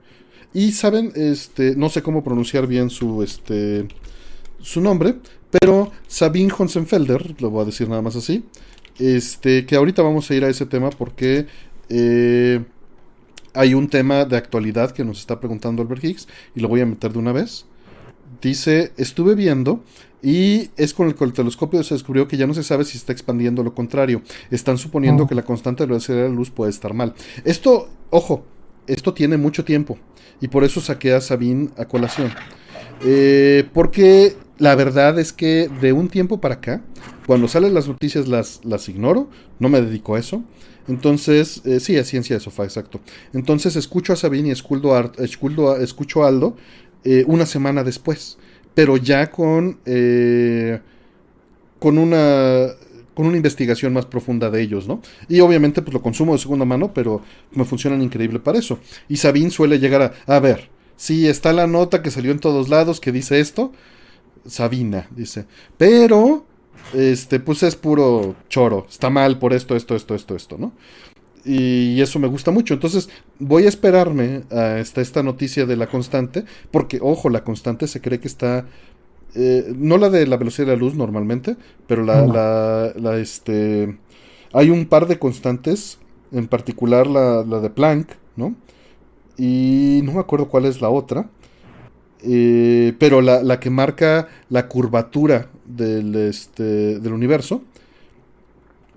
Y saben, este, no sé cómo pronunciar bien su, este, su nombre, pero Sabine Honsenfelder, lo voy a decir nada más así, este, que ahorita vamos a ir a ese tema porque eh, hay un tema de actualidad que nos está preguntando Albert Higgs y lo voy a meter de una vez. Dice, estuve viendo y es con el, con el telescopio se descubrió que ya no se sabe si está expandiendo o lo contrario. Están suponiendo oh. que la constante de velocidad de la luz puede estar mal. Esto, ojo, esto tiene mucho tiempo y por eso saqué a Sabine a colación. Eh, porque la verdad es que de un tiempo para acá, cuando salen las noticias las, las ignoro, no me dedico a eso. Entonces, eh, sí, es ciencia de sofá, exacto. Entonces escucho a Sabine y esculdo a, escucho Aldo eh, una semana después, pero ya con, eh, con una con una investigación más profunda de ellos, ¿no? Y obviamente pues lo consumo de segunda mano, pero me funcionan increíble para eso. Y Sabine suele llegar a, a ver, sí, está la nota que salió en todos lados que dice esto, Sabina, dice. Pero, este, pues es puro choro. Está mal por esto, esto, esto, esto, esto, ¿no? Y eso me gusta mucho. Entonces, voy a esperarme a esta, esta noticia de la constante. Porque, ojo, la constante se cree que está. eh, no la de la velocidad de la luz normalmente, pero la, No. la, la, este. Hay un par de constantes, en particular la, la de Planck, ¿no? Y no me acuerdo cuál es la otra. Eh, pero la, la que marca la curvatura del, este, del universo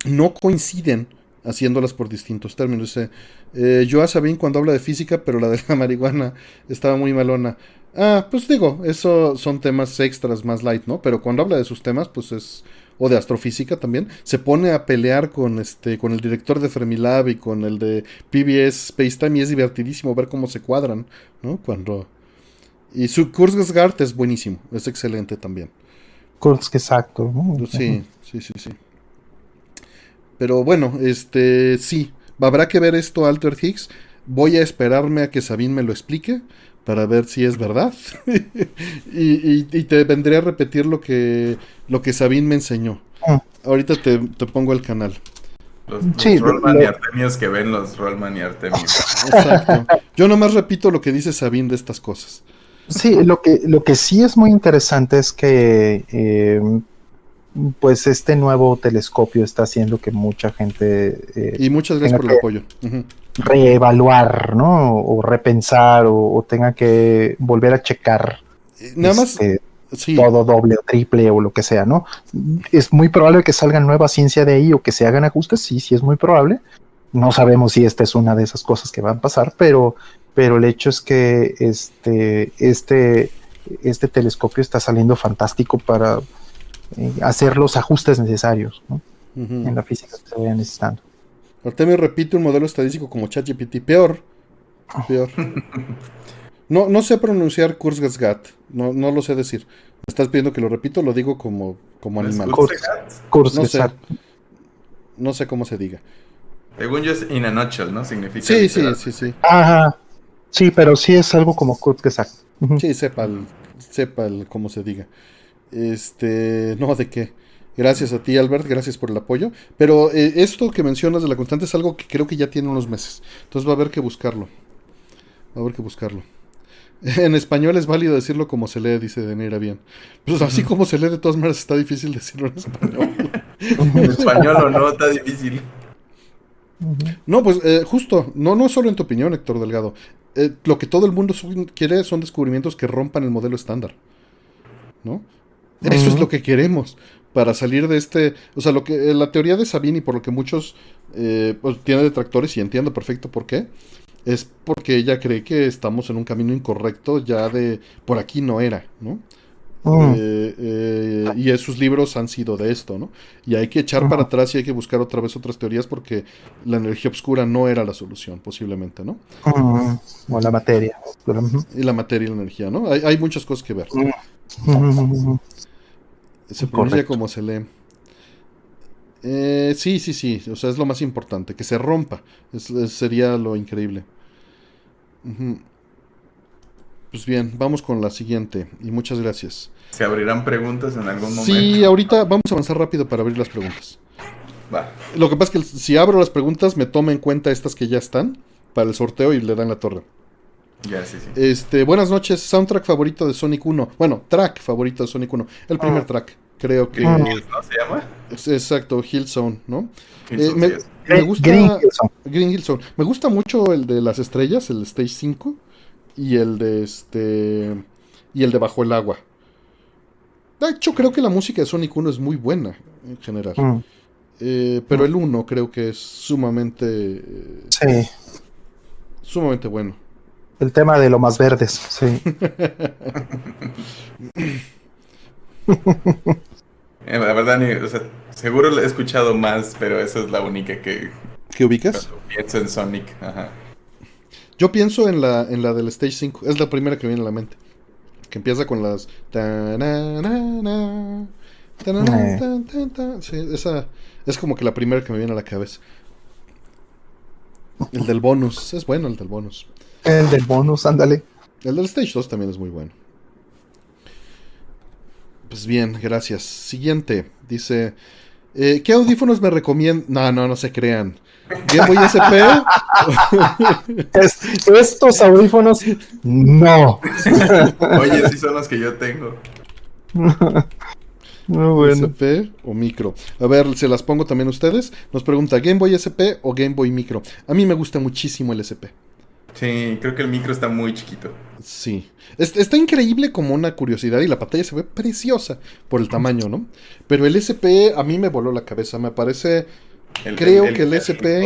no coinciden haciéndolas por distintos términos. Dice, eh, yo a Sabine cuando habla de física, pero la de la <laughs> marihuana estaba muy malona. Ah, pues digo, eso son temas extras más light, ¿no? Pero cuando habla de sus temas, pues es o de astrofísica también, se pone a pelear con este con el director de Fermilab y con el de PBS Spacetime y es divertidísimo ver cómo se cuadran, ¿no? Cuando y su Kurzgesagt es buenísimo, es excelente también. Kurz, exacto. ¿no? Sí, sí, sí, sí. Pero bueno, este sí, habrá que ver esto Alter Higgs. Voy a esperarme a que Sabine me lo explique para ver si es verdad. <laughs> y, y- y te vendré a repetir lo que, lo que Sabine me enseñó. Ah. Ahorita te, te pongo el canal. Los, los Sí, Rollman lo- y Artemios que ven los Rollman y Artemios. <laughs> Exacto. Yo nomás repito lo que dice Sabine de estas cosas. Sí, lo que, lo que sí es muy interesante es que eh, pues este nuevo telescopio está haciendo que mucha gente eh, Y muchas gracias por el apoyo. Reevaluar, ¿no? O repensar o, o tenga que volver a checar Eh, Nada más, este, sí. todo doble o triple o lo que sea, ¿no? Es muy probable que salga nueva ciencia de ahí o que se hagan ajustes, sí, sí es muy probable. No sabemos si esta es una de esas cosas que van a pasar, pero, pero el hecho es que este, este, este telescopio está saliendo fantástico para eh, hacer los ajustes necesarios ¿no? En la física que se vayan necesitando. Artemio repite un modelo estadístico como ChatGPT. Peor. Peor. <laughs> No, no sé pronunciar Kurzgesagt. No, no lo sé decir. Me estás pidiendo que lo repito, lo digo como, como ¿Es animal. Kurzgesagt? Kurz, No sé. No sé cómo se diga. Según yo es in a nutshell, ¿no? Significa. Sí, sí, literal. sí, sí. Ajá. Sí, pero sí es algo como Kurz, exacto. Ujú. Sí, sepa el, sepa el cómo se diga. Este, no, ¿de qué? Gracias a ti, Albert, gracias por el apoyo. Pero eh, esto que mencionas de la constante es algo que creo que ya tiene unos meses. Entonces va a haber que buscarlo. Va a haber que buscarlo. <laughs> En español es válido decirlo como se lee, dice Deneira bien. Pues así como se lee, de todas maneras está difícil decirlo en español. <laughs> En español o no, está difícil. No, pues eh, justo, no, no solo en tu opinión, Héctor Delgado. Eh, lo que todo el mundo quiere son descubrimientos que rompan el modelo estándar. ¿No? Eso es lo que queremos para salir de este. O sea, lo que eh, la teoría de Sabini, por lo que muchos eh, pues, tiene detractores y entiendo perfecto por qué, es porque ella cree que estamos en un camino incorrecto ya de por aquí no era, ¿no? Mm. Eh, eh, y esos libros han sido de esto, ¿no? Y hay que echar para atrás y hay que buscar otra vez otras teorías porque la energía oscura no era la solución, posiblemente, ¿no? Mm. O la materia. Ujú. Y la materia y la energía, ¿no? Hay, hay muchas cosas que ver. Ujú. Se pronuncia como se lee. Eh, sí, sí, sí. O sea, es lo más importante. Que se rompa. Es- es- sería lo increíble. Ujú. Pues bien, vamos con la siguiente. Y muchas gracias. ¿Se abrirán preguntas en algún momento? Sí, ahorita vamos a avanzar rápido para abrir las preguntas. Va. Lo que pasa es que si abro las preguntas, me toma en cuenta estas que ya están para el sorteo y le dan la torre. Ya, sí, sí. Este, buenas noches, soundtrack favorito de Sonic 1. Bueno, track favorito de Sonic 1. El primer Ah. track, creo que Ah. ¿No se llama? es exacto, Hillzone, ¿no? Me- sí es. Me gusta Green Hillzone. Green Hill Zone. Me gusta mucho el de las estrellas, el Stage 5 y el de este y el de Bajo el agua. De hecho, creo que la música de Sonic 1 es muy buena en general. Mm. Eh, pero el 1 creo que es sumamente Sí. sumamente bueno. El tema de lo más verdes. Sí. <laughs> Eh, la verdad, ni, o sea, seguro lo he escuchado más, pero esa es la única que ¿Qué ubicas? pienso en Sonic. Ajá. Yo pienso en la en la del Stage 5, es la primera que viene a la mente. Que empieza con las Eh. Sí, esa es como que la primera que me viene a la cabeza. El del bonus, es bueno el del bonus. El del bonus, ándale. El del Stage 2 también es muy bueno. Pues bien, gracias. Siguiente, dice, eh, ¿qué audífonos me recomiendan? No, no, no se crean. Game Boy SP. estos audífonos, no. Oye, sí son los que yo tengo. <laughs> Muy bueno. SP o micro. A ver, se las pongo también a ustedes. Nos pregunta, ¿Game Boy SP o Game Boy Micro? A mí me gusta muchísimo el SP. Sí, creo que el micro está muy chiquito. Sí. está increíble como una curiosidad y la pantalla se ve preciosa por el tamaño, ¿no? Pero el SP a mí me voló la cabeza. Me parece. creo que el, SP.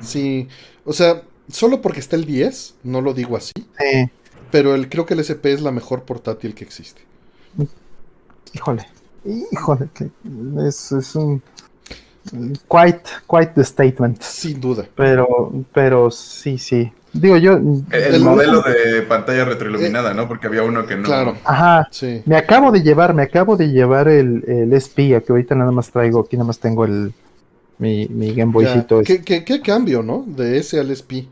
sí. O sea, solo porque está el 10, no lo digo así. Sí. Pero el, creo que el SP es la mejor portátil que existe. Híjole. Híjole, que es, es un quite, quite the statement. Sin duda. Pero, pero sí, sí. Digo yo. El, modelo de pantalla retroiluminada, ¿no? Porque había uno que no. Claro. Ajá. Sí. Me acabo de llevar, me acabo de llevar el, el SP, que ahorita nada más traigo, aquí nada más tengo el mi, mi Game Boycito. ¿Qué, qué, cambio, ¿no? De ese al SP.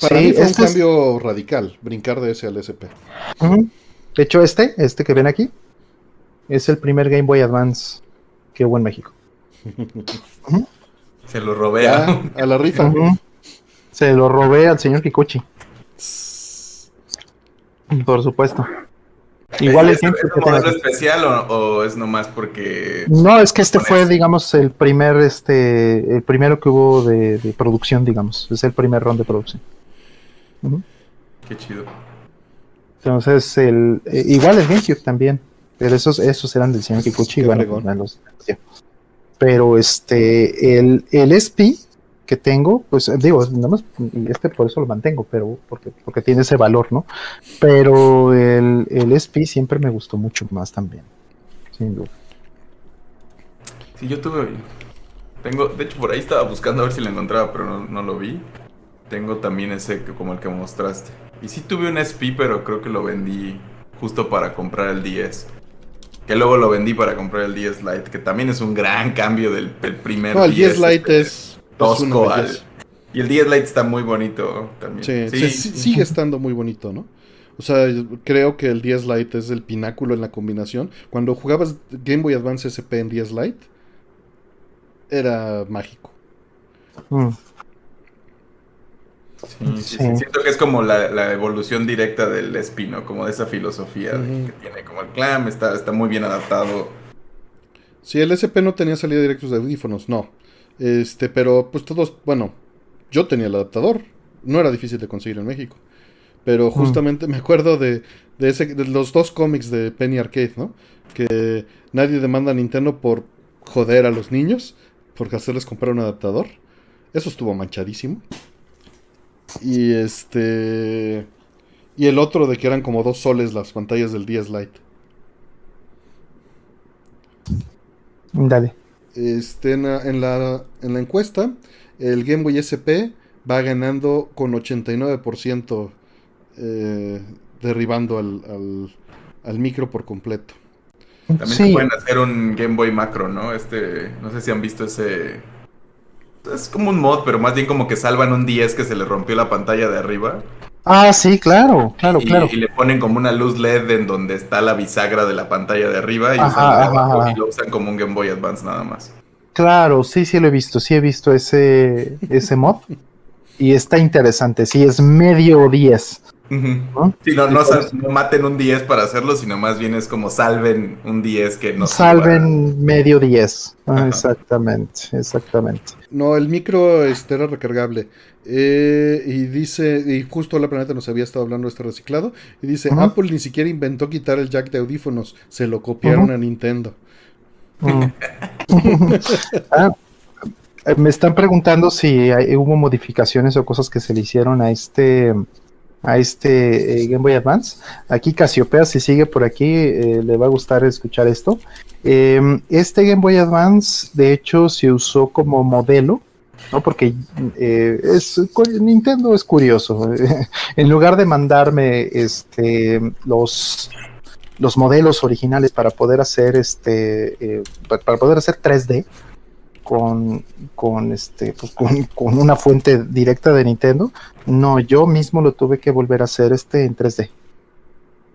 Para mí fue un cambio radical, brincar de ese al SP. De hecho, este, este que ven aquí, es el primer Game Boy Advance que hubo en México. Se lo robé a, la rifa. Se lo robé al señor Kikuchi. Por supuesto. Igual ¿Es, ¿Es un modelo especial o, es nomás porque.? No, es que este fue, digamos, el primer, este, el primero que hubo de, producción, digamos. Es el primer round de producción. Qué chido. Entonces, el, eh, igual el GameCube también. Pero esos, esos eran del señor Kikuchi. Bueno, los, pero este, el, el SP que tengo, pues digo, nada más, este por eso lo mantengo, pero porque, porque tiene ese valor, ¿no? Pero el, el SP siempre me gustó mucho más también, sin duda. Sí, yo tuve, tengo, de hecho por ahí estaba buscando a ver si lo encontraba, pero no, no lo vi. Tengo también ese como el que mostraste. Y sí tuve un SP, pero creo que lo vendí justo para comprar el 10. Que luego lo vendí para comprar el 10 Lite, que también es un gran cambio del, primer no, el 10 Lite este, es tosco. y el 10 Lite está muy bonito también. Sí, sigue estando muy bonito, ¿no? O sea, creo que el 10 Lite es el pináculo en la combinación. Cuando jugabas Game Boy Advance SP en 10 Lite, era mágico. Mm. Sí, Siento que es como la, evolución directa del espino, como de esa filosofía que tiene como el clam, está, está muy bien adaptado. Sí, el SP no tenía salida directa de audífonos, no. Este, pero pues todos, bueno, yo tenía el adaptador, no era difícil de conseguir en México. Pero mm. justamente me acuerdo de, de, ese, de los dos cómics de Penny Arcade, ¿no? Que nadie demanda a Nintendo por joder a los niños, por hacerles comprar un adaptador. Eso estuvo manchadísimo. Y este. Y el otro de que eran como dos soles las pantallas del 10 Lite. Dale. Este, en, la, en, la, en la encuesta, el Game Boy SP va ganando con 89%, eh, derribando al, al, al, micro por completo. También se pueden hacer un Game Boy macro, ¿no? Este, no sé si han visto ese es como un mod, pero más bien como que salvan un 10 que se le rompió la pantalla de arriba. Ah, sí, claro, claro, claro. Y le ponen como una luz LED en donde está la bisagra de la pantalla de arriba y, lo usan como un Game Boy Advance nada más. Claro, sí, sí lo he visto, sí he visto ese, ese mod. y está interesante, sí, es medio 10. ¿No? no, maten un 10 para hacerlo, sino más bien es como salven un 10 que no Salven medio 10. Ah, exactamente, exactamente. No, el micro este, era recargable. Eh, y dice, y justo la planeta nos había estado hablando de este reciclado. Y dice: Apple ni siquiera inventó quitar el jack de audífonos, se lo copiaron a Nintendo. <laughs> Ah, eh, me están preguntando si hubo modificaciones o cosas que se le hicieron a este a este eh, Game Boy Advance. Aquí Casiopea, si sigue por aquí, eh, le va a gustar escuchar esto. Em, este Game Boy Advance, de hecho, se usó como modelo, ¿no? Porque eh, es, Nintendo es curioso. <laughs> en lugar de mandarme este, los, los modelos originales para poder hacer este, para poder hacer 3D, con, con, este, pues, con, una fuente directa de Nintendo. No, yo mismo lo tuve que volver a hacer este en 3D.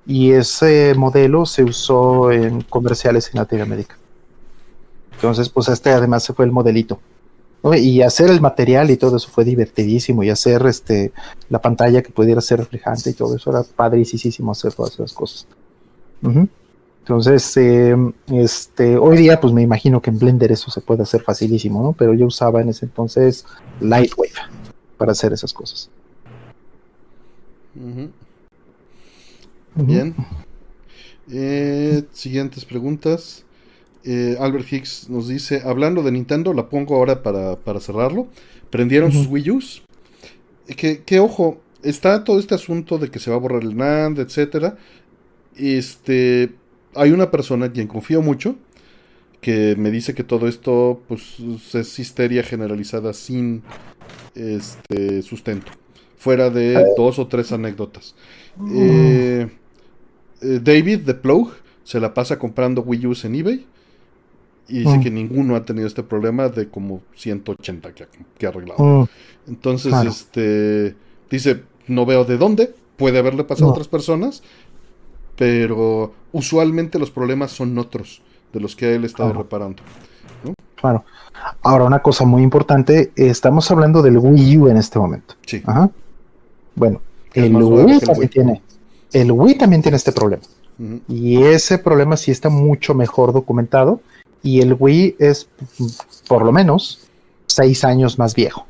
y ese modelo se usó en comerciales en Latinoamérica. Entonces, pues este además se fue el modelito. Y hacer el material y todo eso fue divertidísimo. Y hacer este la pantalla que pudiera ser reflejante y todo eso era padricísimo hacer todas esas cosas. Entonces, em, este, hoy día, pues me imagino que en Blender eso se puede hacer facilísimo, ¿no? Pero yo usaba en ese entonces Lightwave para hacer esas cosas. Bien. Eh, siguientes preguntas. Eh, Albert Hicks nos dice, hablando de Nintendo, la pongo ahora para, cerrarlo. Prendieron sus Wii U's. Que, que, ojo, está todo este asunto de que se va a borrar el NAND, etcétera. Este, hay una persona en quien confío mucho que me dice que todo esto pues es histeria generalizada sin este sustento fuera de dos o tres anécdotas eh, eh, David de Plug se la pasa comprando Wii U en eBay y dice mm. que ninguno ha tenido este problema de como 180 que ha, arreglado. Mm. Entonces, este dice, no veo de dónde, puede haberle pasado a otras personas, pero usualmente los problemas son otros de los que él estado reparando. Claro. Ahora, una cosa muy importante, estamos hablando del Wii U en este momento. Sí. Bueno, el Wii también tiene, el Wii también tiene este problema. Y ese problema sí está mucho mejor documentado. Y el Wii es por lo menos seis años más viejo.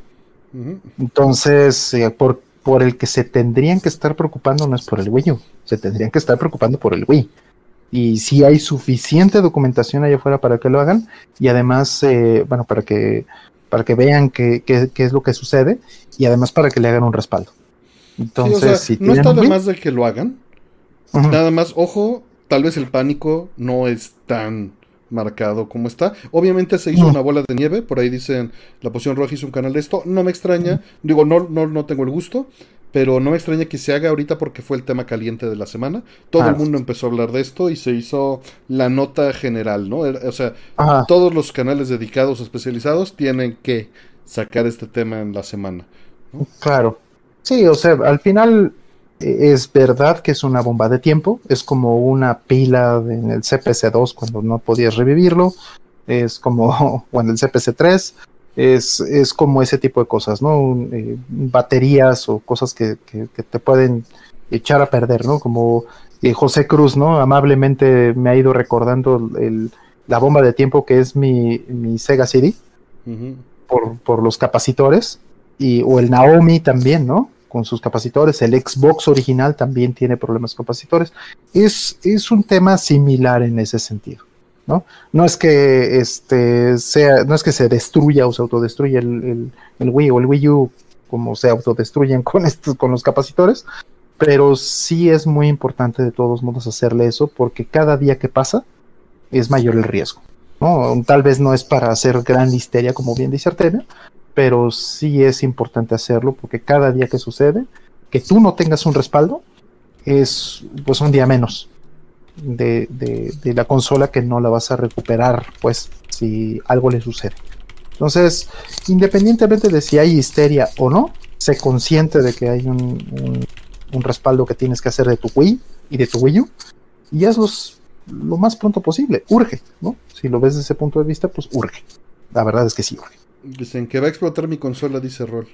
Entonces, eh, por, por el que se tendrían que estar preocupando no es por el Wii U, se tendrían que estar preocupando por el Wii. Y si hay suficiente documentación allá afuera para que lo hagan y además, eh, bueno, para que, para que vean qué, es lo que sucede y además para que le hagan un respaldo. Entonces, si no está de más de que lo hagan. Nada más, ojo, tal vez el pánico no es tan marcado como está. Obviamente se hizo una bola de nieve, por ahí dicen la poción roja hizo un canal de esto, no me extraña, digo, no, no, no tengo el gusto, pero no me extraña que se haga ahorita porque fue el tema caliente de la semana. Todo el mundo empezó a hablar de esto y se hizo la nota general, ¿no? O sea, todos los canales dedicados, especializados, tienen que sacar este tema en la semana. Claro. Sí, o sea, al final es verdad que es una bomba de tiempo, es como una pila en el CPC2 cuando no podías revivirlo, es como, <laughs> o en el CPC3, es, es como ese tipo de cosas, ¿no? Eh, baterías o cosas que, te pueden echar a perder, ¿no? Como eh, José Cruz, ¿no? Amablemente me ha ido recordando la bomba de tiempo que es mi, Sega CD por, por los capacitores, y, o el Naomi también, ¿no? Con sus capacitores. El Xbox original también tiene problemas capacitores. Es, es un tema similar en ese sentido. ¿no? No es que este sea, no es que se destruya o se autodestruya el, el, Wii o el Wii U como se autodestruyen con estos, con los capacitores, pero sí es muy importante de todos modos hacerle eso porque cada día que pasa es mayor el riesgo. ¿no? Tal vez no es para hacer gran histeria, como bien dice Artemio, pero sí es importante hacerlo porque cada día que sucede, que tú no tengas un respaldo, es pues un día menos de, de, la consola que no la vas a recuperar, pues, si algo le sucede. Entonces, independientemente de si hay histeria o no, sé consciente de que hay un, un, respaldo que tienes que hacer de tu Wii y de tu Wii U, y hazlo lo más pronto posible. Urge, ¿no? Si lo ves desde ese punto de vista, pues urge. La verdad es que sí urge. Dicen que va a explotar mi consola, dice Rol.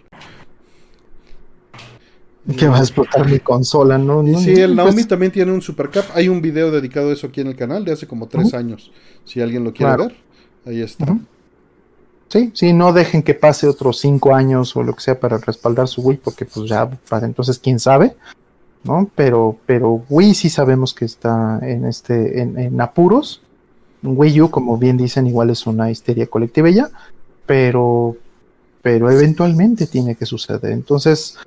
Que va a explotar mi consola, ¿no? sí, el Naomi pues también tiene un Supercap. Hay un video dedicado a eso aquí en el canal de hace como tres años. Si alguien lo quiere ver, ahí está. Sí, sí, no dejen que pase otros cinco años o lo que sea para respaldar su Wii, porque pues ya para entonces quién sabe, ¿no? Pero, pero Wii sí sabemos que está en este, en, en apuros. Wii U, como bien dicen, igual es una histeria colectiva ya pero, pero eventualmente tiene que suceder. Entonces,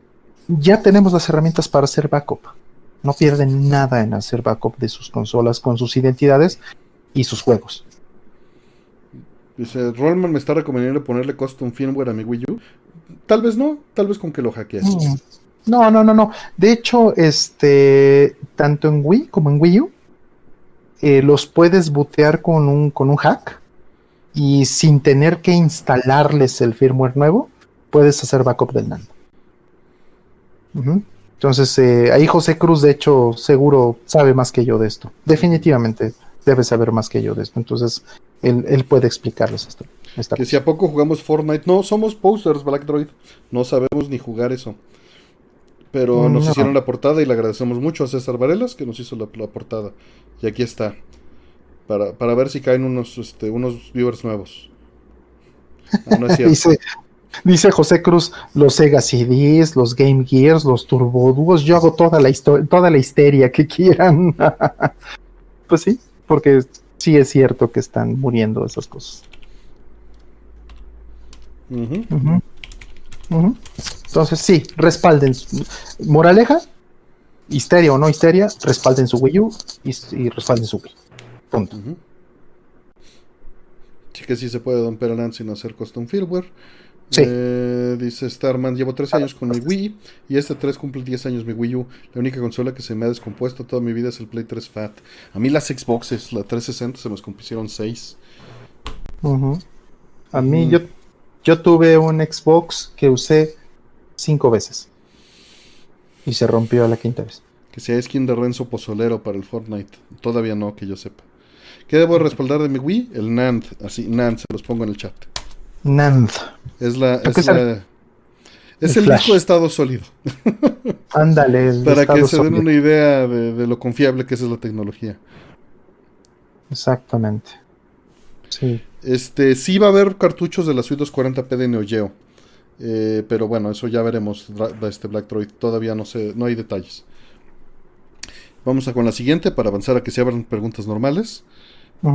ya tenemos las herramientas para hacer backup. No pierden nada en hacer backup de sus consolas con sus identidades y sus juegos. Dice, Rollman me está recomendando ponerle custom firmware a mi Wii U. Tal vez no, tal vez con que lo hackees. Mm. No, no, no, no. De hecho, este, tanto en Wii como en Wii U, eh, los puedes bootear con un, con un hack y sin tener que instalarles el firmware nuevo, puedes hacer backup del NAND. Entonces, eh, ahí José Cruz, de hecho, seguro sabe más que yo de esto. Definitivamente debe saber más que yo de esto. Entonces, él, puede explicarles esto. que si a poco jugamos Fortnite, no, somos posters, Black Droid. No sabemos ni jugar eso. Pero nos hicieron la portada y le agradecemos mucho a César Varelas que nos hizo la, portada. Y aquí está. Para, para, ver si caen unos, este, unos viewers nuevos. Ah, no es <laughs> cierto. Dice José Cruz, los Sega CDs, los Game Gears, los Turbo Duos, yo hago toda la historia, toda la histeria que quieran. <laughs> pues sí, porque sí es cierto que están muriendo esas cosas. Entonces sí, respalden. Moraleja, histeria o no histeria, respalden su Wii U y, respalden su Wii. Punto. Sí que sí se puede romper el sin hacer custom firmware. Eh, dice Starman, llevo 13 años con mi Wii y este 3 cumple 10 años mi Wii U. La única consola que se me ha descompuesto toda mi vida es el Play 3 Fat. A mí las Xboxes, la 360 se me descompusieron 6. A mí yo, yo tuve un Xbox que usé 5 veces y se rompió a la quinta vez. Que sea skin de Renzo Pozolero para el Fortnite. Todavía no, que yo sepa. ¿Qué debo respaldar de mi Wii? El NAND. Así, NAND, se los pongo en el chat. NAND. Es la. Es, es el, disco de estado sólido. <laughs> Ándale. Para que se den una idea de, lo confiable que es la tecnología. Exactamente. Sí. Este, sí va a haber cartuchos de la suite 240p de Neo Geo. Eh, pero bueno, eso ya veremos. Este Black Droid. Todavía no sé, no hay detalles. Vamos a con la siguiente para avanzar a que se abran preguntas normales.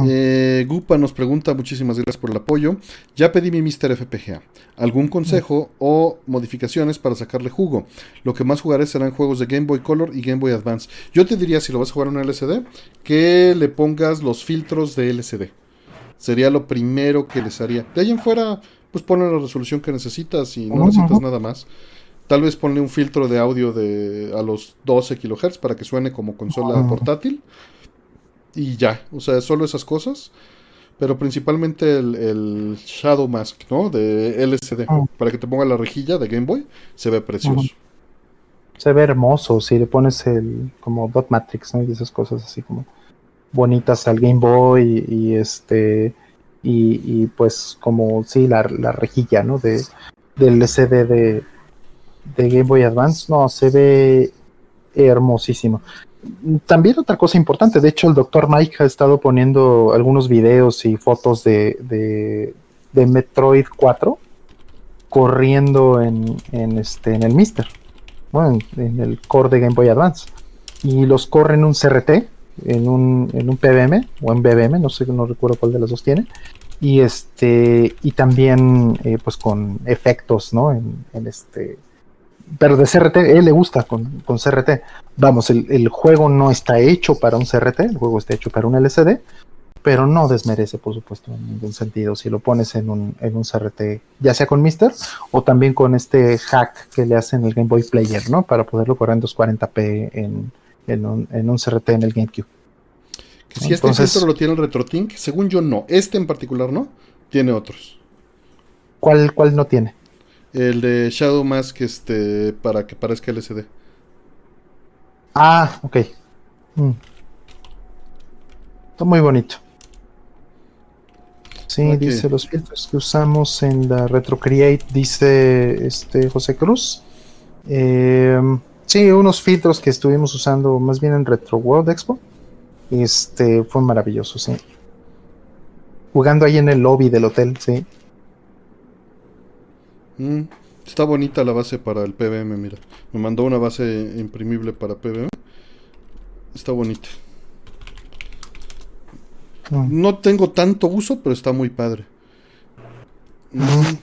Eh, Gupa nos pregunta, muchísimas gracias por el apoyo. Ya pedí mi Mr. FPGA. ¿Algún consejo o modificaciones para sacarle jugo? Lo que más jugaré serán juegos de Game Boy Color y Game Boy Advance. Yo te diría, si lo vas a jugar en un LCD, que le pongas los filtros de LCD. Sería lo primero que les haría. De ahí en fuera, pues ponle la resolución que necesitas y no necesitas nada más. Tal vez ponle un filtro de audio de a los 12 kHz para que suene como consola portátil y ya, o sea, solo esas cosas. Pero principalmente el, Shadow Mask, ¿no? De LCD. Ah. Para que te ponga la rejilla de Game Boy, se ve precioso. Se ve hermoso si le pones el como Dot Matrix, ¿no? Y esas cosas así como bonitas al Game Boy y, este y, pues como sí la, la rejilla, ¿no? De del LCD de, de Game Boy Advance, no, se ve hermosísimo. También otra cosa importante, de hecho el doctor Mike ha estado poniendo algunos videos y fotos de, de, Metroid 4 corriendo en, en, este, en el Mister, bueno, en, el core de Game Boy Advance. Y los corre en un CRT, en un, en un PBM o en BBM, no sé, no recuerdo cuál de los dos tiene. Y este, y también eh, pues con efectos, ¿no? En, en este pero de CRT, él le gusta con, con CRT. Vamos, el, juego no está hecho para un CRT, el juego está hecho para un LCD, pero no desmerece, por supuesto, en ningún sentido si lo pones en un, en un CRT, ya sea con Mister o también con este hack que le hacen el Game Boy Player, ¿no? Para poderlo correr en 240p en, en, un, en un CRT en el GameCube. si este filtro lo tiene el RetroTink, según yo no. Este en particular no, tiene otros. ¿Cuál, cuál no tiene? El de Shadow Mask, este, para que parezca LCD. Ah, ok. Mm. Está muy bonito. Sí, dice los filtros que usamos en la RetroCreate, dice este José Cruz. Em, sí, unos filtros que estuvimos usando más bien en Retro World Expo. Este fue maravilloso, sí. Jugando ahí en el lobby del hotel, sí. Mm, está bonita la base para el PBM, mira. Me mandó una base imprimible para PBM. Está bonita. Ah. No tengo tanto uso, pero está muy padre. Mm.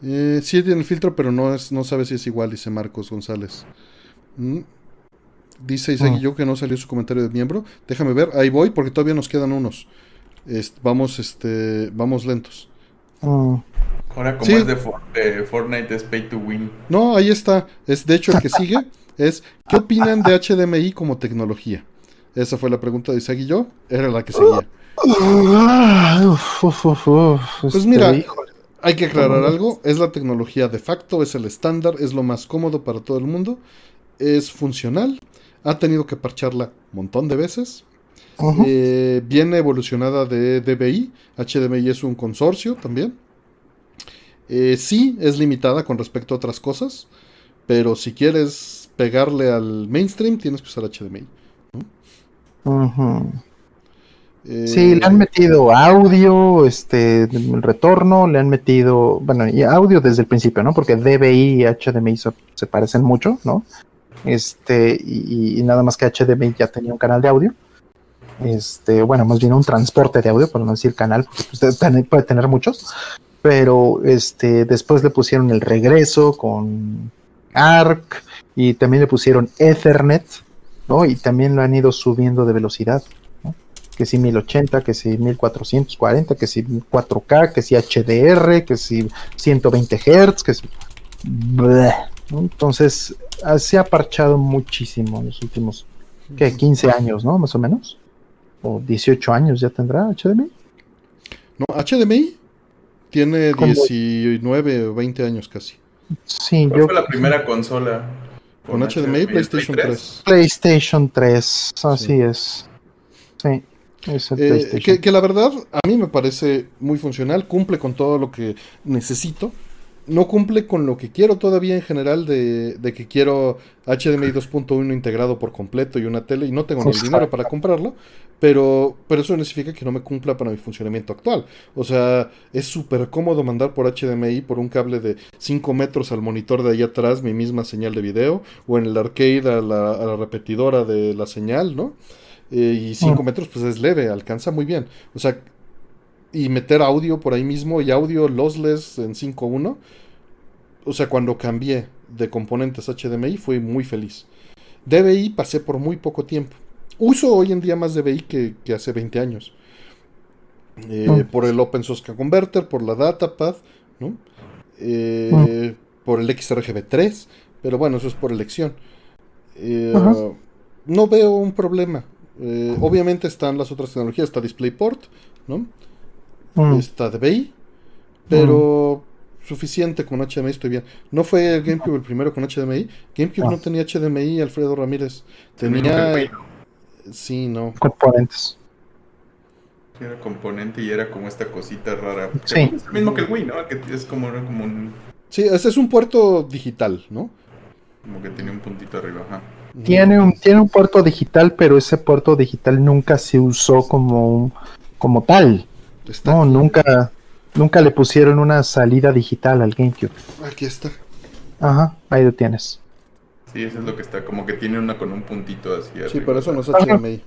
Eh, sí tiene el filtro, pero no es, no sabe si es igual, dice Marcos González. Mm. Dice Isaac ah. yo que no salió su comentario de miembro. Déjame ver, ahí voy porque todavía nos quedan unos. vamos, este, vamos lentos. Ah. Ahora como es de, Fortnite es pay to win. No, ahí está. Es de hecho el que sigue <laughs> es ¿qué opinan de HDMI como tecnología? Esa fue la pregunta de Isaac y yo, era la que seguía. pues mira, hay que aclarar algo, es la tecnología de facto, es el estándar, es lo más cómodo para todo el mundo es funcional. Ha tenido que parcharla un montón de veces. Eh, viene evolucionada de DBI. HDMI es un consorcio también. Eh, sí, es limitada con respecto a otras cosas. Pero si quieres pegarle al mainstream, tienes que usar HDMI. sí, le han metido audio, este, el retorno, le han metido, bueno, y audio desde el principio, ¿no? Porque DBI y HDMI se, parecen mucho, ¿no? Este, y, nada más que HDMI ya tenía un canal de audio. Este, bueno, más bien un transporte de audio, por no decir canal, porque pues, puede tener muchos. Pero este, después le pusieron el regreso con ARC y también le pusieron Ethernet, ¿no? Y también lo han ido subiendo de velocidad, ¿no? Que si 1080, que si 1440, que si 4K, que si HDR, que si 120 Hz, que si... Entonces, ah, se ha parchado muchísimo en los últimos, ¿qué? 15 años, ¿no? Más o menos. O 18 años ya tendrá HDMI. No, HDMI tiene 19 o 20 años casi. Sí, ¿Cuál fue la primera consola? Con, HDMI, PlayStation 3. PlayStation 3, así es. Sí. Es el eh, que, que, la verdad a mí me parece muy funcional, cumple con todo lo que necesito no cumple con lo que quiero todavía en general de, que quiero HDMI 2.1 integrado por completo y una tele y no tengo ni el dinero para comprarlo, pero, pero eso no significa que no me cumpla para mi funcionamiento actual. O sea, es súper cómodo mandar por HDMI por un cable de 5 metros al monitor de ahí atrás mi misma señal de video o en el arcade a la, repetidora de la señal, ¿no? Eh, y 5 mm. metros pues es leve, alcanza muy bien. O sea, y meter audio por ahí mismo y audio lossless en 5.1. O sea, cuando cambié de componentes HDMI fui muy feliz. DBI pasé por muy poco tiempo. Uso hoy en día más DBI que, que hace 20 años. Eh. Por el Open Source Converter, por la Datapad, ¿no? Eh, mm. Por el XRGB3, pero bueno, eso es por elección. Eh, no veo un problema. obviamente están las otras tecnologías, está DisplayPort, ¿no? Mm. Está DBI, pero suficiente con HDMI, estoy bien. No fue el GameCube el primero con HDMI. GameCube ah. no tenía HDMI, Alfredo Ramírez. Tenía. Sí, no. Componentes. Era componente y era como esta cosita rara. Sí. Es lo mismo que el Wii, ¿no? Que es como, como un. Sí, ese es un puerto digital, ¿no? Como que tiene un puntito arriba, ajá. Tiene un, tiene un puerto digital, pero ese puerto digital nunca se usó como, como tal no, nunca, nunca le pusieron una salida digital al GameCube. Aquí está. Ajá, ahí lo tienes. Sí, eso es lo que está, como que tiene una con un puntito así. Sí, pero eso no es HDMI.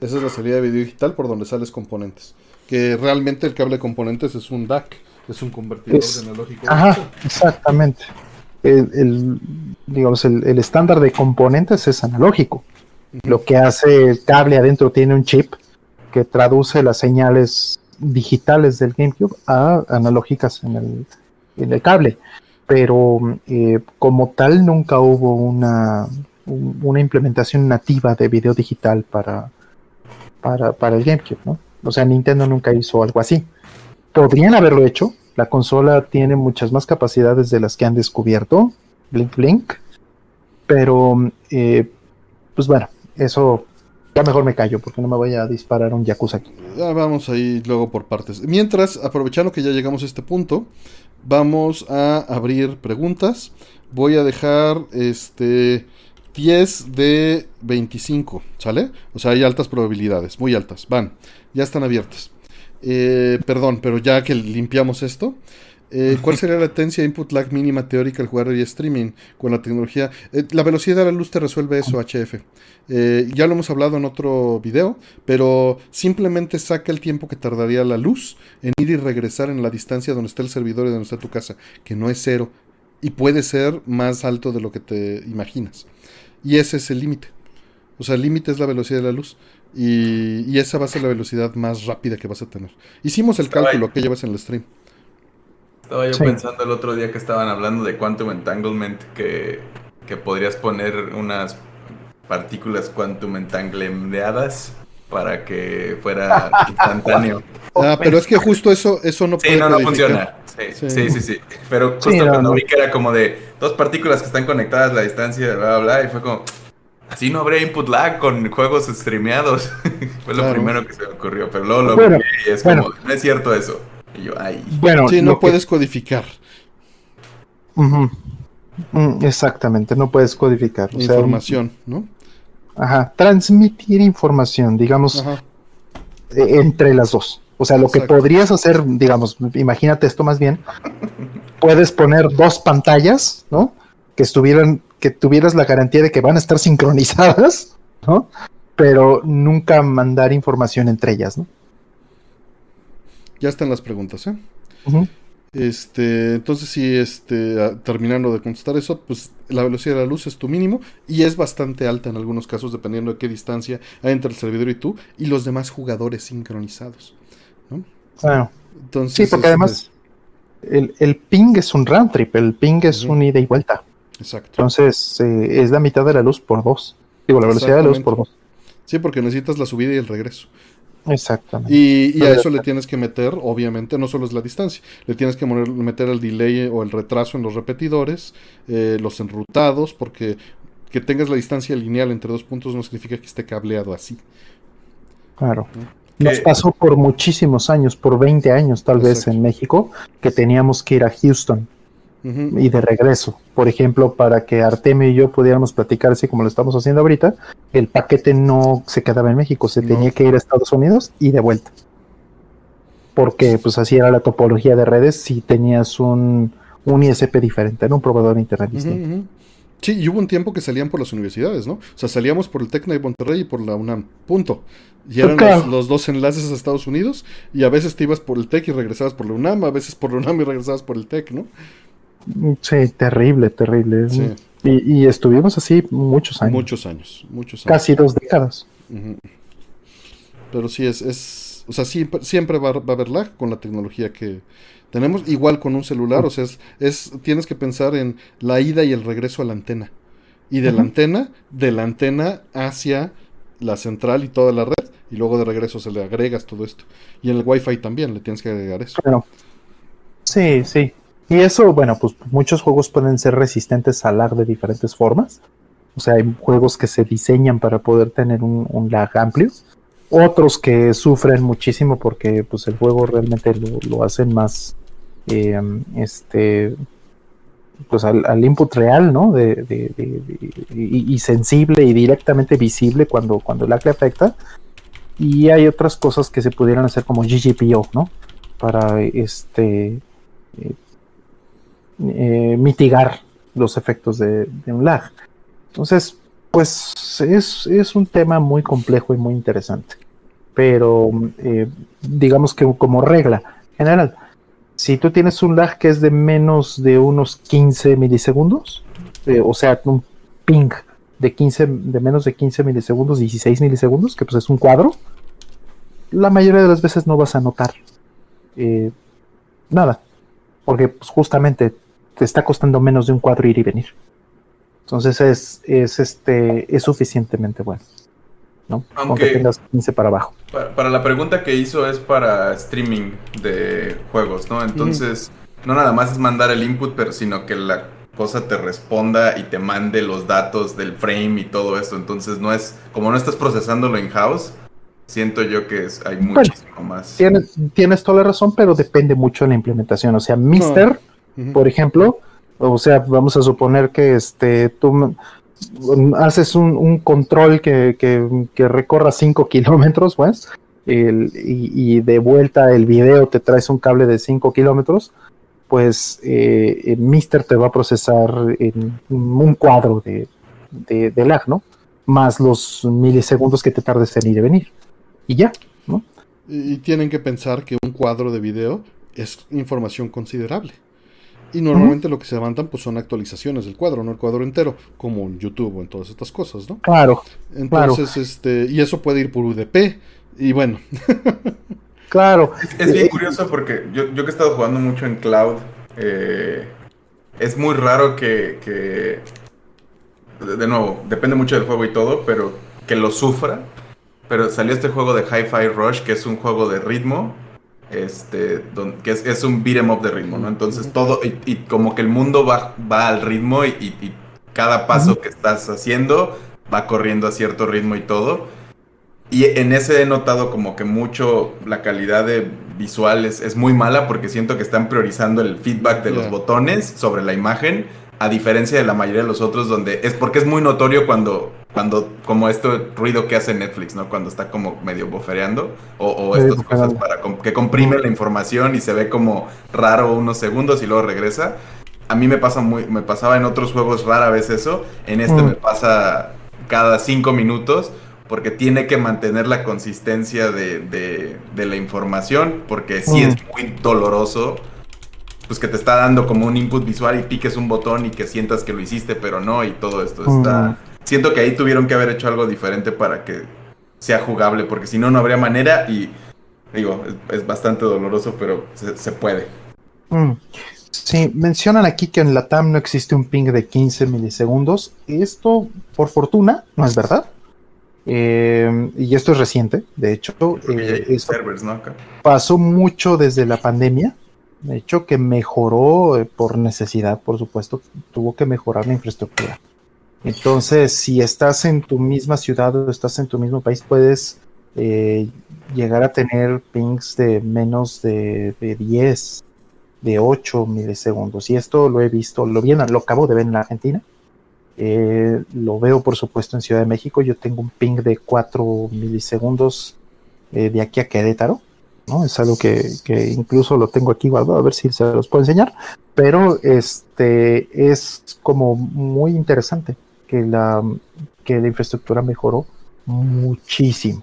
Esa es la salida de video digital por donde sales componentes. Que realmente el cable de componentes es un DAC, es un convertidor de analógico. Ajá, exactamente. El, digamos, el, estándar de componentes es analógico. Lo que hace el cable adentro tiene un chip que traduce las señales digitales del GameCube a analógicas en el, en el cable. Pero eh, como tal nunca hubo una, una implementación nativa de video digital para, para, el GameCube, ¿no? O sea, Nintendo nunca hizo algo así. Podrían haberlo hecho. La consola tiene muchas más capacidades de las que han descubierto. Blink Blink. Pero, eh, pues bueno, eso ya mejor me callo porque no me voy a disparar un Yakuza aquí. Ya vamos ahí luego por partes. Mientras, aprovechando que ya llegamos a este punto, vamos a abrir preguntas. Voy a dejar este 10 de 25, ¿sale? O sea, hay altas probabilidades, muy altas. Van, ya están abiertas. Eh, perdón, pero ya que limpiamos esto, eh, ¿Cuál <laughs> sería la latencia input lag mínima teórica al jugar y streaming con la tecnología? Eh, la velocidad de la luz te resuelve eso, HF. Eh, ya lo hemos hablado en otro video, pero simplemente saca el tiempo que tardaría la luz en ir y regresar en la distancia donde está el servidor y donde está tu casa, que no es cero y puede ser más alto de lo que te imaginas. Y ese es el límite. O sea, el límite es la velocidad de la luz. Y, esa va a ser la velocidad más rápida que vas a tener. Hicimos el cálculo que llevas en el stream. Estaba yo pensando el otro día que estaban hablando de quantum entanglement, que, podrías poner unas partículas quantum entanglemeadas para que fuera <laughs> instantáneo. Ah, pero es que justo eso, eso no puede Sí, no, no funciona. Sí, sí, sí, sí, Pero justo cuando vi que era como de dos partículas que están conectadas a la distancia, bla, bla, bla, y fue como, así no habría input lag con juegos streameados. <laughs> fue lo primero que se me ocurrió, pero luego lo vi y es como, no es cierto eso. Y yo, ay. Bueno, sí, no puedes codificar. Mm, exactamente, no puedes codificar. Información, ¿no? Ajá, transmitir información, digamos, e, entre las dos. O sea, lo que podrías hacer, digamos, imagínate esto más bien, puedes poner dos pantallas, ¿no? Que estuvieran, que tuvieras la garantía de que van a estar <laughs> sincronizadas, ¿no? Pero nunca mandar información entre ellas, ¿no? Ya están las preguntas, ¿eh? Este, entonces sí, este, terminando de contestar eso, pues la velocidad de la luz es tu mínimo y es bastante alta en algunos casos dependiendo de qué distancia hay entre el servidor y tú y los demás jugadores sincronizados. ¿no? Claro. Entonces, sí, porque además este el, ping es un round trip, el ping es un ida y vuelta. Exacto. Entonces eh, es la mitad de la luz por dos. Digo, la velocidad de la luz por dos. Sí, porque necesitas la subida y el regreso. Exactamente. Y, a eso le tienes que meter, obviamente, no solo es la distancia, le tienes que meter el delay o el retraso en los repetidores, eh, los enrutados, porque que tengas la distancia lineal entre dos puntos no significa que esté cableado así. Claro. Nos pasó por muchísimos años, por 20 años tal vez en México, que teníamos que ir a Houston y de regreso. Por ejemplo, para que Artemio y yo pudiéramos platicar así como lo estamos haciendo ahorita, el paquete no se quedaba en México, se tenía que ir a Estados Unidos y de vuelta. Porque pues así era la topología de redes si tenías un, un ISP diferente, ¿no? un proveedor de internet distinto. Sí, y hubo un tiempo que salían por las universidades, ¿no? O sea, salíamos por el TECNA de Monterrey y por la UNAM, punto. Y eran los, dos enlaces a Estados Unidos y a veces te ibas por el TEC y regresabas por la UNAM, a veces por la UNAM y regresabas por el TEC, ¿no? Sí, terrible, terrible. Y, estuvimos así muchos años. Muchos años, muchos años. Casi dos décadas. Pero sí, es, es, o sea, siempre, siempre va, a haber lag con la tecnología que tenemos, igual con un celular, o sea, es, es, tienes que pensar en la ida y el regreso a la antena. Y de la antena, de la antena hacia la central y toda la red, y luego de regreso se le agregas todo esto. Y en el Wi-Fi también le tienes que agregar eso. sí, sí. Y eso, bueno, pues muchos juegos pueden ser resistentes al lag de diferentes formas. O sea, hay juegos que se diseñan para poder tener un, lag amplio. Otros que sufren muchísimo porque pues el juego realmente lo, hacen más em, este pues al, input real, ¿no? De, y, sensible y directamente visible cuando, cuando el lag le afecta. Y hay otras cosas que se pudieran hacer como GGPO, ¿no? Para este eh, eh, mitigar los efectos de, un lag. Entonces, pues es, un tema muy complejo y muy interesante. Pero eh, digamos que como regla general, si tú tienes un lag que es de menos de unos 15 milisegundos, eh, o sea, un ping de 15, de menos de 15 milisegundos, 16 milisegundos, que pues es un cuadro, la mayoría de las veces no vas a notar nada. Porque pues, justamente te está costando menos de un cuadro ir y venir. Entonces es, es, este, es suficientemente bueno. ¿no? Aunque tengas 15 para abajo. Para, la pregunta que hizo es para streaming de juegos, ¿no? Entonces, no nada más es mandar el input, pero sino que la cosa te responda y te mande los datos del frame y todo esto. Entonces, no es, como no estás procesándolo in house, siento yo que es, hay muchísimo más. Tienes, tienes toda la razón, pero depende mucho de la implementación. O sea, Mister por ejemplo, o sea, vamos a suponer que este, tú haces un, control que, que, recorra 5 <laughs> kilómetros, pues, y, de vuelta el video te traes un cable de 5 kilómetros, pues eh, Mister te va a procesar en un cuadro de, de, lag, ¿no? Más los milisegundos que te tardes en ir y venir. Y ya, ¿no? Y tienen que pensar que un cuadro de video es información considerable. Y normalmente lo que se levantan pues son actualizaciones del cuadro, no el cuadro entero, como en YouTube o en todas estas cosas, ¿no? Claro. Entonces, este, y eso puede ir por UDP, y bueno. <laughs> claro. Es, bien curioso porque yo, yo, que he estado jugando mucho en cloud, eh, es muy raro que, que, de nuevo, depende mucho del juego y todo, pero que lo sufra pero salió este juego de Hi-Fi Rush, que es un juego de ritmo, este, que es, un beat'em up de ritmo, ¿no? Entonces todo, y, como que el mundo va, va al ritmo y, cada paso que estás haciendo va corriendo a cierto ritmo y todo. Y en ese he notado como que mucho la calidad de visual es, muy mala porque siento que están priorizando el feedback de los botones sobre la imagen, a diferencia de la mayoría de los otros donde es porque es muy notorio cuando, cuando como este ruido que hace Netflix, ¿no? Cuando está como medio bofereando o, o estas cosas para que comprime la información y se ve como raro unos segundos y luego regresa. A mí me pasa muy, me pasaba en otros juegos rara vez eso, en este me pasa cada cinco minutos porque tiene que mantener la consistencia de, la información, porque sí es muy doloroso, pues que te está dando como un input visual y piques un botón y que sientas que lo hiciste, pero no, y todo esto está... Siento que ahí tuvieron que haber hecho algo diferente para que sea jugable, porque si no, no habría manera y digo, es, bastante doloroso, pero se, puede. Mm. Sí, mencionan aquí que en la TAM no existe un ping de 15 milisegundos. Esto, por fortuna, no es verdad. Eh, y esto es reciente, de hecho. Eh, pasó mucho desde la pandemia. De hecho, que mejoró eh, por necesidad, por supuesto, tuvo que mejorar la infraestructura. Entonces, si estás en tu misma ciudad o estás en tu mismo país, puedes llegar a tener pings de menos de, de 10, de 8 milisegundos. Y esto lo he visto, lo, bien, lo acabo de ver en Argentina eh, lo veo, por supuesto, en Ciudad de México. Yo tengo un ping de 4 milisegundos eh, de aquí a Querétaro. ¿No? Es algo que, incluso lo tengo aquí guardado, a ver si se los puedo enseñar. Pero este es como muy interesante que la, que la infraestructura mejoró muchísimo.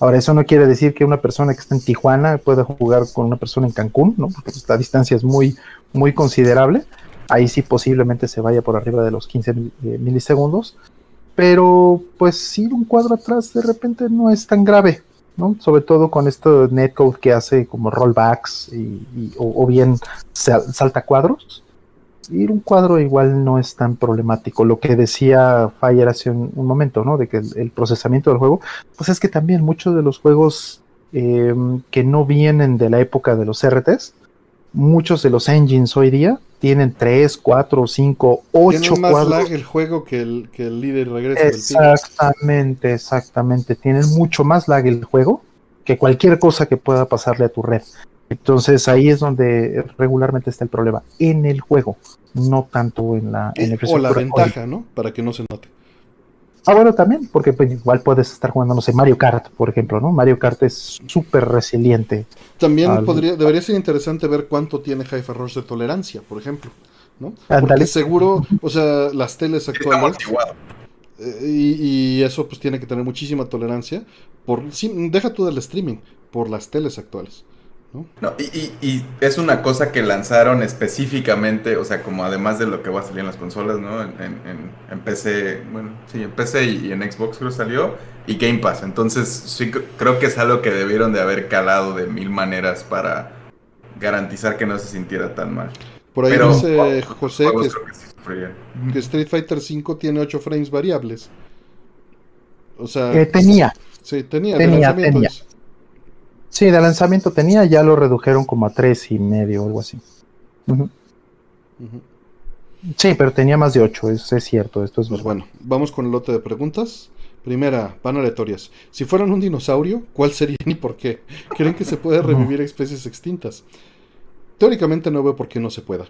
Ahora, eso no quiere decir que una persona que está en Tijuana pueda jugar con una persona en Cancún, ¿no? Porque la distancia es muy, muy considerable ahí sí posiblemente se vaya por arriba de los 15 eh, milisegundos, pero pues ir un cuadro atrás de repente no es tan grave, Sobre todo con esto netcode que hace como rollbacks o, bien salta cuadros. Ir un cuadro igual no es tan problemático. Lo que decía Fire hace un, momento, ¿no? De que el, procesamiento del juego, pues es que también muchos de los juegos eh, que no vienen de la época de los RTs, muchos de los engines hoy día tienen 3, 4, 5, 8 Tiene más lag el juego que el, que el líder regresa Exactamente, exactamente. Tienen mucho más lag el juego que cualquier cosa que pueda pasarle a tu red. Entonces ahí es donde regularmente está el problema. En el juego, no tanto en la... En el o la ventaja, ¿no? Para que no se note. Ah, bueno, también, porque pues, igual puedes estar jugando, no sé, Mario Kart, por ejemplo, ¿no? Mario Kart es súper resiliente. También podría, debería ser interesante ver cuánto tiene Hi-Fi Rush de tolerancia, por ejemplo, ¿no? Porque seguro, o sea, las teles actuales... Eh, y, y, eso pues tiene que tener muchísima tolerancia por sí, deja tú del streaming por las teles actuales ¿no? y, es una cosa que lanzaron específicamente, o sea, como además de lo que va a salir en las consolas, ¿no? En, PC, bueno, sí, en PC y, en Xbox creo salió, y Game Pass. Entonces, sí, creo que es algo que debieron de haber calado de mil maneras para garantizar que no se sintiera tan mal. Por ahí dice José que, Street Fighter V tiene 8 frames variables. O sea, eh, tenía. Sí, tenía. tenía, tenía. Sí, de lanzamiento tenía, ya lo redujeron como a tres y medio o algo así. Sí, pero tenía más de ocho, es, es cierto, esto es pues bueno. Vamos con el lote de preguntas. Primera, van aleatorias. Si fueran un dinosaurio, ¿cuál serían y por qué? ¿Creen que se puede revivir especies extintas? Teóricamente no veo por qué no se pueda.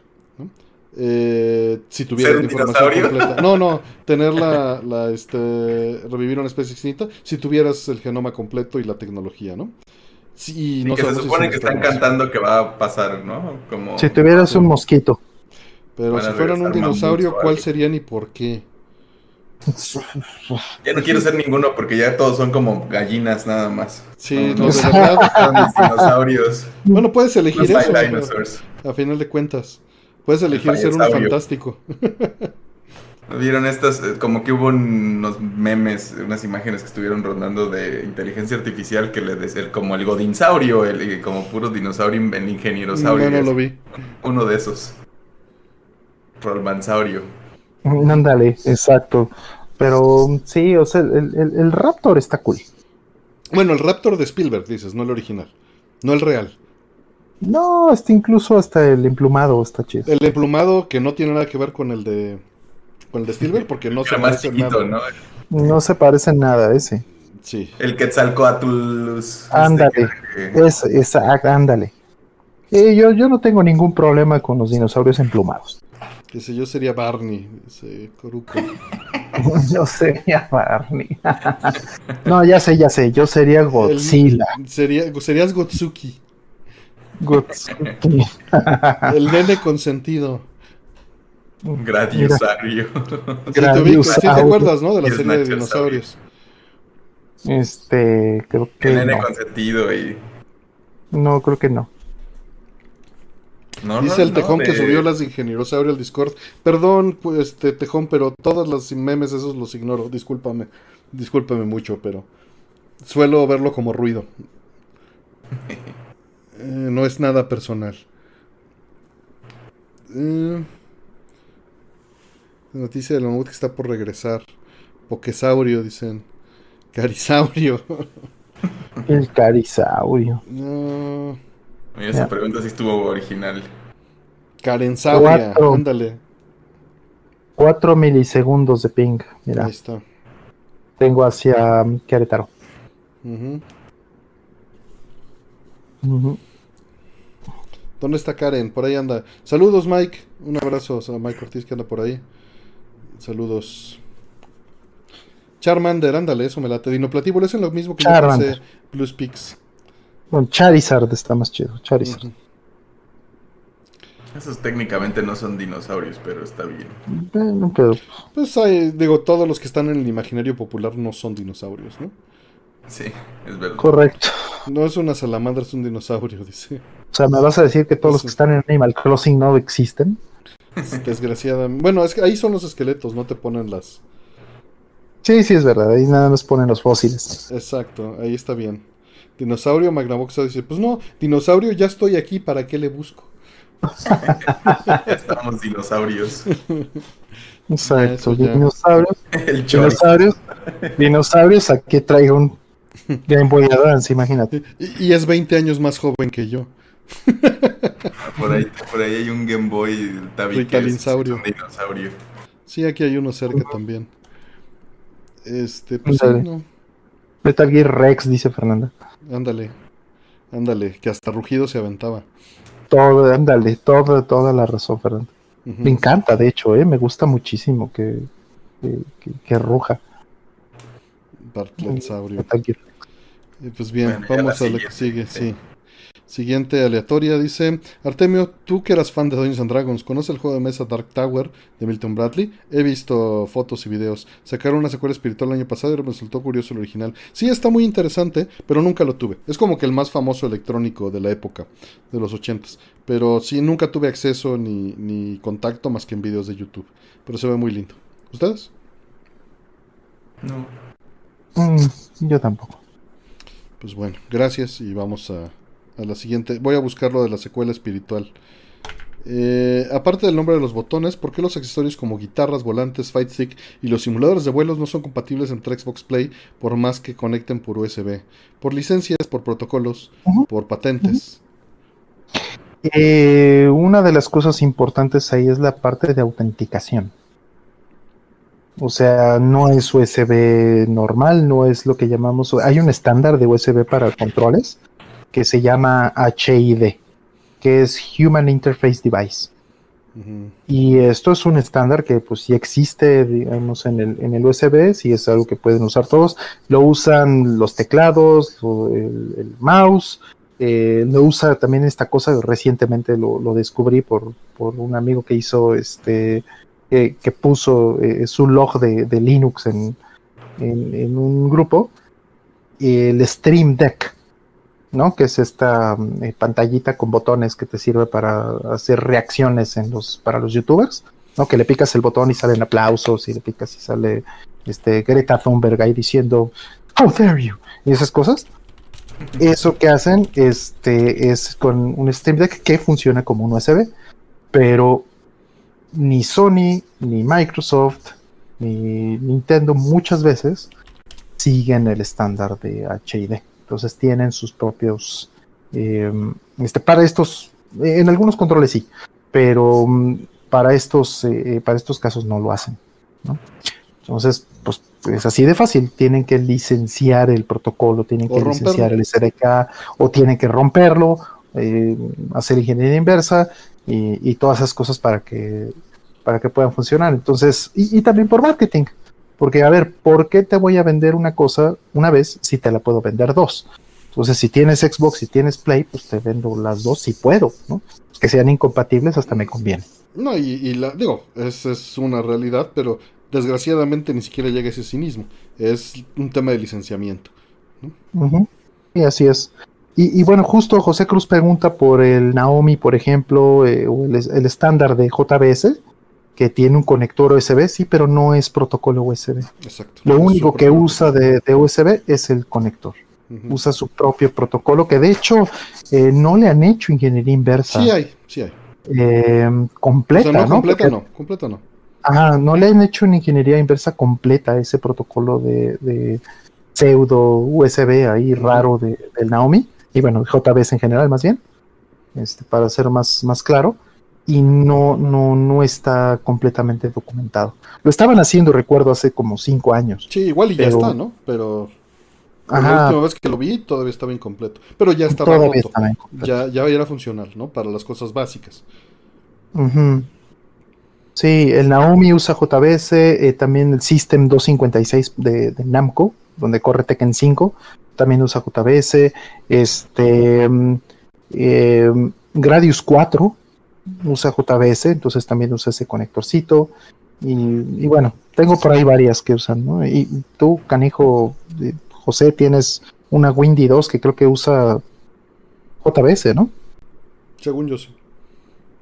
Eh, si tuvieras la información completa. No, no, <laughs> tener la, la, este, revivir una especie extinta, si tuvieras el genoma completo y la tecnología, ¿no? Sí, no que se supone que están cantando que va a pasar, ¿no? Como... Si tuvieras un mosquito. Pero si fueran un dinosaurio, ¿cuál serían y por qué? Ya no quiero ser ninguno porque ya todos son como gallinas nada más. Sí, <laughs> los de verdad son dinosaurios. Bueno, puedes elegir eso. A final de cuentas, puedes elegir ser un fantástico. <laughs> Vieron estas, eh, como que hubo unos memes, unas imágenes que estuvieron rondando de inteligencia artificial que le decía como el godinsaurio, el, como puro dinosaurio, el ingenierosaurio. No, no lo vi. Uno de esos. Rolmansaurio. Ándale, exacto. Pero sí, o sea, el, Raptor está cool. Bueno, el Raptor de Spielberg, dices, no el original. No el real. No, este incluso hasta el emplumado está chido. El emplumado que no tiene nada que ver con el de con el de Spielberg porque no <laughs> se parece chiquito, nada. ¿no? No se parece nada ese. Sí. El Quetzalcoatlus. Ándale. Este, Es, esa, ándale. Eh, yo, yo no tengo ningún problema con los dinosaurios emplumados. Que sé yo sería Barney, ese coruco. <laughs> yo sería Barney. <laughs> no, ya sé, ya sé. Yo sería Godzilla. El- sería, serías Gotsuki, Godzilla. el nene consentido. <laughs> Gradiosario. Sí, te, ubico, sí te Gradiosaurio. acuerdas, ¿no? De la serie de dinosaurios. Este, creo que El nene no. consentido y. No, creo que no. No, Dice no, el no, Tejón que de- subió las de Ingeniosaurio al Discord. Perdón, pues, este Tejón, pero todas las memes esos los ignoro. Discúlpame. Discúlpame mucho, pero suelo verlo como ruido. <laughs> Eh, no es nada personal. Eh, noticia del mamut que está por regresar. Pokesaurio, dicen. Carisaurio. <laughs> El carisaurio. no. Oye, esa Ya. pregunta sí estuvo original. Carensauria. Cuatro. Ándale. 4 milisegundos de ping. Mira, Ahí está. tengo hacia um, Querétaro. ¿Dónde está Karen? Por ahí anda. Saludos, Mike. Un abrazo a Mike Ortiz que anda por ahí. Saludos. Charmander, ándale, eso me late. Dinoplatíbulo es lo mismo que yo Charmander. pensé. Blues Pix. Bueno, Charizard está más chido. Charizard. Esos técnicamente no son dinosaurios, pero está bien. Bueno, pero Pues hay, digo, todos los que están en el imaginario popular no son dinosaurios, ¿no? Sí, es verdad. correcto. No es una salamandra, es un dinosaurio, <laughs> dice. O sea, ¿me vas a decir que todos los que están en Animal Crossing no existen? <laughs> Desgraciadamente. Bueno, es que ahí son los esqueletos, no te ponen las. Sí, sí, es verdad. Ahí nada más ponen los fósiles. Exacto, ahí está bien. Dinosaurio, Magnavox dice: Pues no, dinosaurio, ya estoy aquí, ¿para qué le busco? <laughs> Estamos dinosaurios. <laughs> Exacto. Eso ya. Dinosaurios. El. Dinosaurios. Dinosaurios. Aquí traigo un Game Boy Advance, imagínate. Y, y es 20 años más joven que yo. <laughs> Por ahí, por ahí hay un Game Boy Tabi que es Ritalinsaurio. un dinosaurio. Sí, aquí hay uno cerca también. Este, pues sí, no. Metal Gear Rex, dice Fernanda. Ándale. Ándale, que hasta rugido se aventaba. Todo, ándale, toda, toda la razón, Fernanda. Me encanta, de hecho, ¿eh? me gusta muchísimo que, que, que- que ruja Bartletsaurio. Metal Gear. Pues bien, Bueno, vamos la a lo que sigue, sí. Siguiente aleatoria dice, Artemio, tú que eras fan de Dungeons and Dragons, ¿conoces el juego de mesa Dark Tower de Milton Bradley? He visto fotos y videos. Sacaron una secuela espiritual el año pasado y me resultó curioso el original. Sí, está muy interesante, pero nunca lo tuve. Es como que el más famoso electrónico de la época, de los ochentas. Pero sí, nunca tuve acceso ni, ni contacto más que en videos de YouTube. Pero se ve muy lindo. ¿Ustedes? No. Mm, yo tampoco. Pues bueno, gracias y vamos a, a la siguiente. Voy a buscar lo de la secuela espiritual. Eh, aparte del nombre de los botones, ¿por qué los accesorios como guitarras, volantes, fight stick y los simuladores de vuelos no son compatibles entre Xbox Play por más que conecten por USB? Por licencias, por protocolos, por patentes. Eh, una de las cosas importantes ahí es la parte de autenticación. O sea, no es USB normal, no es lo que llamamos. Hay un estándar de USB para controles que se llama HID, que es Human Interface Device. Y esto es un estándar que pues sí existe, digamos, en el, en el USB, sí es algo que pueden usar todos. Lo usan los teclados, el, el mouse, eh, lo usa también esta cosa, recientemente lo, lo descubrí por, por un amigo que hizo este, que- que puso eh, su log de, de Linux en, en- en un grupo, el Stream Deck. ¿No? Que es esta mm, eh, pantallita con botones que te sirve para hacer reacciones en los, para los youtubers, ¿no? Que le picas el botón y salen aplausos, y le picas y sale este Greta Thunberg ahí diciendo How dare you y esas cosas. Eso que hacen este, es con un Stream Deck que funciona como un USB, pero ni Sony, ni Microsoft, ni Nintendo muchas veces siguen el estándar de HID. Entonces tienen sus propios, em, este, para estos, en algunos controles sí, pero mm, para estos, eh, para estos casos no lo hacen. Entonces, pues es así de fácil. Tienen que licenciar el protocolo, tienen que licenciar el SDK o tienen que romperlo, eh, hacer ingeniería inversa y, todas esas cosas para que, para que puedan funcionar. Entonces, y, también por marketing. Porque, a ver, ¿por qué te voy a vender una cosa una vez si te la puedo vender dos? Entonces, si tienes Xbox, si tienes Play, pues te vendo las dos si puedo, ¿no? Que sean incompatibles hasta me conviene. No, y, la, digo, es, es una realidad, pero desgraciadamente ni siquiera llega a ese cinismo. Es un tema de licenciamiento. Y así es. Y, bueno, justo José Cruz pregunta por el Naomi, por ejemplo, eh, o el, estándar de JBS, que tiene un conector USB, sí, pero no es protocolo USB. Exacto. Lo único que usa de, USB es el conector. Usa su propio protocolo, que de hecho eh, no le han hecho ingeniería inversa. Sí hay, sí hay. Eh, completa, no, Completa no, completa no. Ajá, no le han hecho una ingeniería inversa completa a ese protocolo de, pseudo USB ahí raro de, del Naomi, y bueno, JBS en general más bien, este, para ser más, más claro, y no, no, no está completamente documentado. Lo estaban haciendo, recuerdo, hace como cinco años. Sí, igual y ya está, ¿no? Pero la última vez que lo vi todavía estaba incompleto. Pero ya estaba roto. Ya, ya era funcional, ¿no? Para las cosas básicas. Ajá. Sí, el Naomi usa JBS, eh, también el System 256 de, Namco, donde corre Tekken 5, también usa JBS. Este mm, em, Gradius 4 usa JBS, entonces también usa ese conectorcito. Y, bueno, tengo por ahí varias que usan, ¿no? Y tú, canijo, eh, José, tienes una Windy 2 que creo que usa JBS, ¿no? Según yo sí.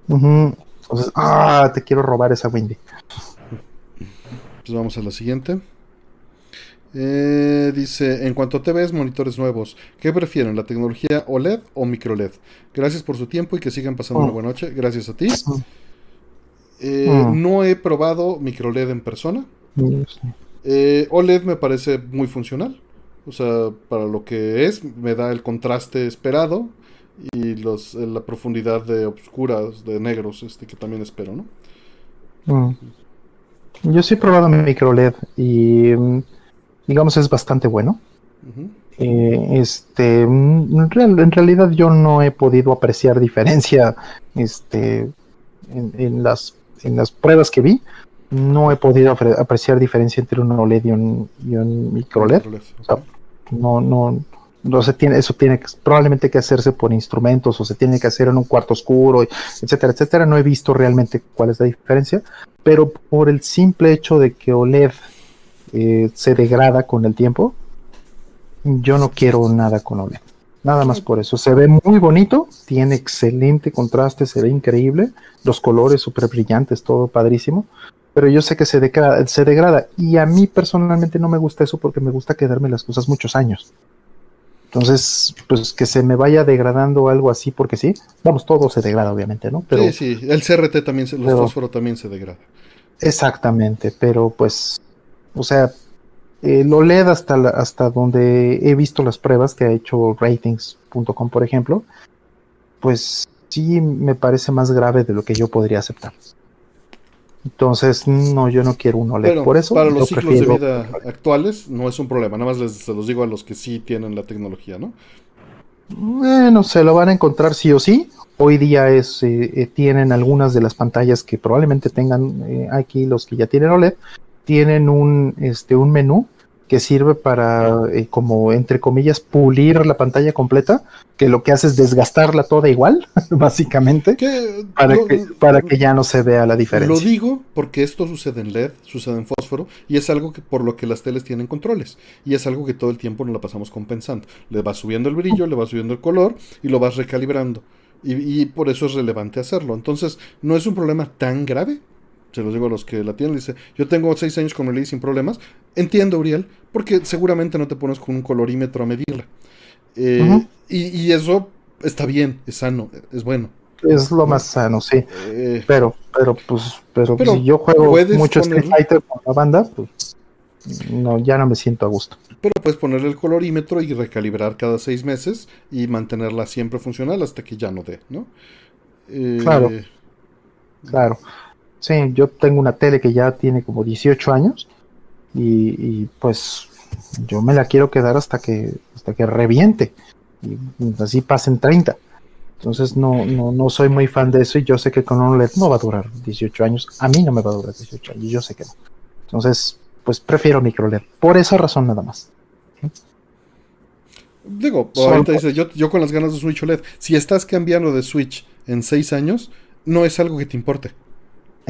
Entonces, ah, te quiero robar esa Windy. Pues vamos a la siguiente. Eh, dice, en cuanto a TVs, monitores nuevos, ¿qué prefieren, la tecnología OLED o micro LED? Gracias por su tiempo y que sigan pasando una oh. buena noche. Gracias a ti. Eh, oh. No he probado micro LED en persona. Eh, OLED me parece muy funcional. O sea, para lo que es, me da el contraste esperado y los, eh, la profundidad de oscuras, de negros, este que también espero, ¿no? Mm. Yo sí he probado mi micro LED y mm, digamos es bastante bueno. Eh, este, en, realidad yo no he podido apreciar diferencia este, en, las, en las pruebas que vi. No he podido apreciar diferencia entre un OLED y un, y un micro LED. no, no, no se tiene, eso tiene que, probablemente que hacerse por instrumentos o se tiene que hacer en un cuarto oscuro, etcétera, etcétera. No he visto realmente cuál es la diferencia, pero por el simple hecho de que OLED eh, se degrada con el tiempo, yo no quiero nada con OLED. Nada más por eso. Se ve muy bonito, tiene excelente contraste, se ve increíble, los colores súper brillantes, todo padrísimo. Pero yo sé que se degrada, se degrada. Y a mí personalmente no me gusta eso porque me gusta quedarme las cosas muchos años. Entonces, pues que se me vaya degradando algo así, porque sí, vamos, todo se degrada, obviamente, ¿no? Pero, sí, sí, el CRT también, se, el fósforo también se degrada. Exactamente, pero pues, o sea, el OLED hasta, hasta donde he visto las pruebas que ha hecho ratings.com, por ejemplo, pues sí me parece más grave de lo que yo podría aceptar. Entonces, no, yo no quiero un OLED. por eso, para los ciclos de vida actuales no es un problema. Nada más les, se los digo a los que sí tienen la tecnología, ¿no? Bueno, se lo van a encontrar sí o sí. Hoy día es, eh, eh, tienen algunas de las pantallas que probablemente tengan eh, aquí los que ya tienen OLED, tienen un, este, un menú que sirve para, eh, como entre comillas, pulir la pantalla completa, que lo que hace es desgastarla toda igual, <laughs> básicamente, para, que, para que ya no se vea la diferencia. Lo digo porque esto sucede en LED, sucede en fósforo, y es algo que por lo que las teles tienen controles, y es algo que todo el tiempo nos la pasamos compensando. Le vas subiendo el brillo, le vas subiendo el color, y lo vas recalibrando. Y, y por eso es relevante hacerlo. Entonces, no es un problema tan grave, se los digo a los que la tienen, dice, yo tengo seis años con el sin problemas. Entiendo, Uriel, porque seguramente no te pones con un colorímetro a medirla. Eh, y, eso está bien, es sano, es bueno. Es lo más sano, sí. Eh, pero, pero, pues, pero, si yo juego mucho Street Fighter con la banda, pues. no, ya no me siento a gusto. Pero puedes ponerle el colorímetro y recalibrar cada seis meses y mantenerla siempre funcional hasta que ya no dé, ¿no? Eh, claro. Claro. Sí, yo tengo una tele que ya tiene como 18 años y, pues yo me la quiero quedar hasta que hasta que reviente y así pasen 30. Entonces no, no, no soy muy fan de eso y yo sé que con un LED no va a durar 18 años. A mí no me va a durar 18 años, yo sé que no. Entonces, pues prefiero micro LED. Por esa razón nada más. Digo, ahorita dice, yo, yo con las ganas de Switch OLED, si estás cambiando de Switch en 6 años, no es algo que te importe.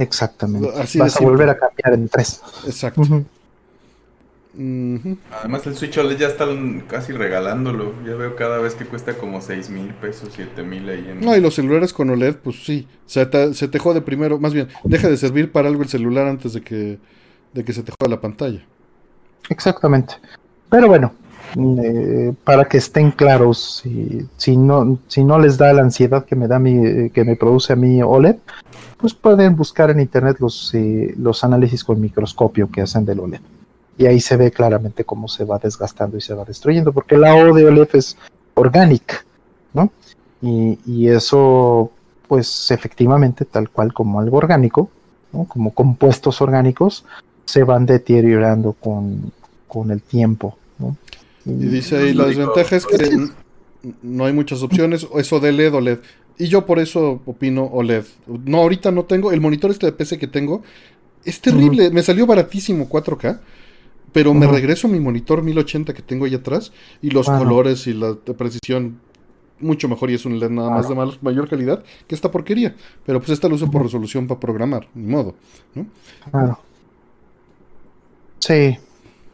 Exactamente. Vas a volver a cambiar en 3. Exacto. Además el Switch OLED ya están casi regalándolo. Ya veo cada vez que cuesta como 6 mil pesos, 7 mil ahí en... No, y los celulares con OLED, pues sí. Se te, se te jode primero, más bien, deja de servir para algo el celular antes de que, de que se te jode la pantalla. Exactamente. Pero bueno, eh, para que estén claros, si, si, no, si no les da la ansiedad que me da mi, que me produce a mí OLED, pues pueden buscar en internet los, eh, los análisis con microscopio que hacen del OLED y ahí se ve claramente cómo se va desgastando y se va destruyendo, porque la O de OLED es orgánica, ¿no? Y, eso, pues efectivamente, tal cual como algo orgánico, como compuestos orgánicos, se van deteriorando con, el tiempo. Y dice ahí, la desventaja es que no hay muchas opciones, eso de LED o LED. Y yo por eso opino OLED. No, ahorita no tengo. El monitor este de PC que tengo es terrible. Me salió baratísimo 4K. Pero me regreso a mi monitor 1080 que tengo ahí atrás y los colores y la precisión mucho mejor y es un LED nada más de mayor calidad que esta porquería. Pero pues esta lo uso por resolución para programar, ni modo. ¿no? Claro. Sí,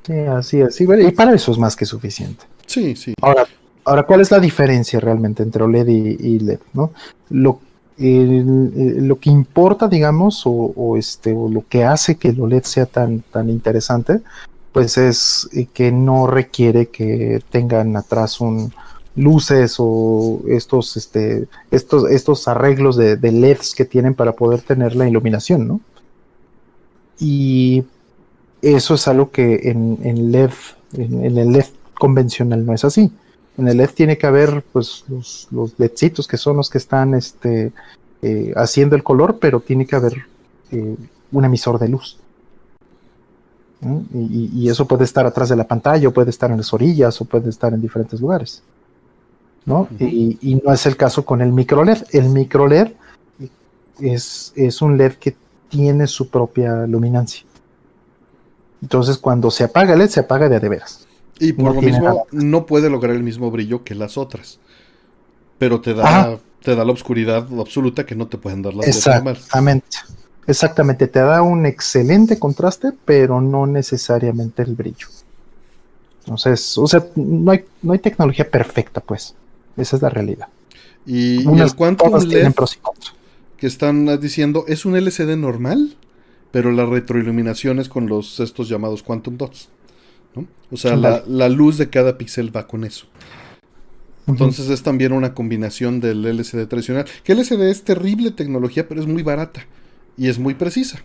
sí, así es. y para eso es más que suficiente. Sí, sí. Ahora, ahora ¿cuál es la diferencia realmente entre OLED y, LED? ¿no? Lo, lo que importa, digamos, o, este, o lo que hace que el OLED sea tan, tan interesante pues es eh, que no requiere que tengan atrás un luces o estos, este, estos, estos arreglos de, LEDs que tienen para poder tener la iluminación, ¿no? Y eso es algo que en, LED, en, el LED convencional no es así. En el LED tiene que haber pues los, los LEDcitos que son los que están este, eh, haciendo el color, pero tiene que haber eh, un emisor de luz. Y, eso puede estar atrás de la pantalla, o puede estar en las orillas, o puede estar en diferentes lugares. ¿no? y, no es el caso con el micro LED. El micro LED es, es un LED que tiene su propia luminancia. Entonces, cuando se apaga el LED, se apaga de a de veras. Y por lo mismo, no puede lograr el mismo brillo que las otras. Pero te da, te da la oscuridad absoluta que no te pueden dar las Exactamente. Exactamente, te da un excelente contraste, pero no necesariamente el brillo. Entonces, o sea, no hay, no hay tecnología perfecta, pues. Esa es la realidad. Y, el Quantum LED que están diciendo es un LCD normal, pero la retroiluminación es con los estos llamados Quantum Dots. O sea, la, la, luz de cada píxel va con eso. Entonces es también una combinación del LCD tradicional. Que LCD es terrible tecnología, pero es muy barata y es muy precisa.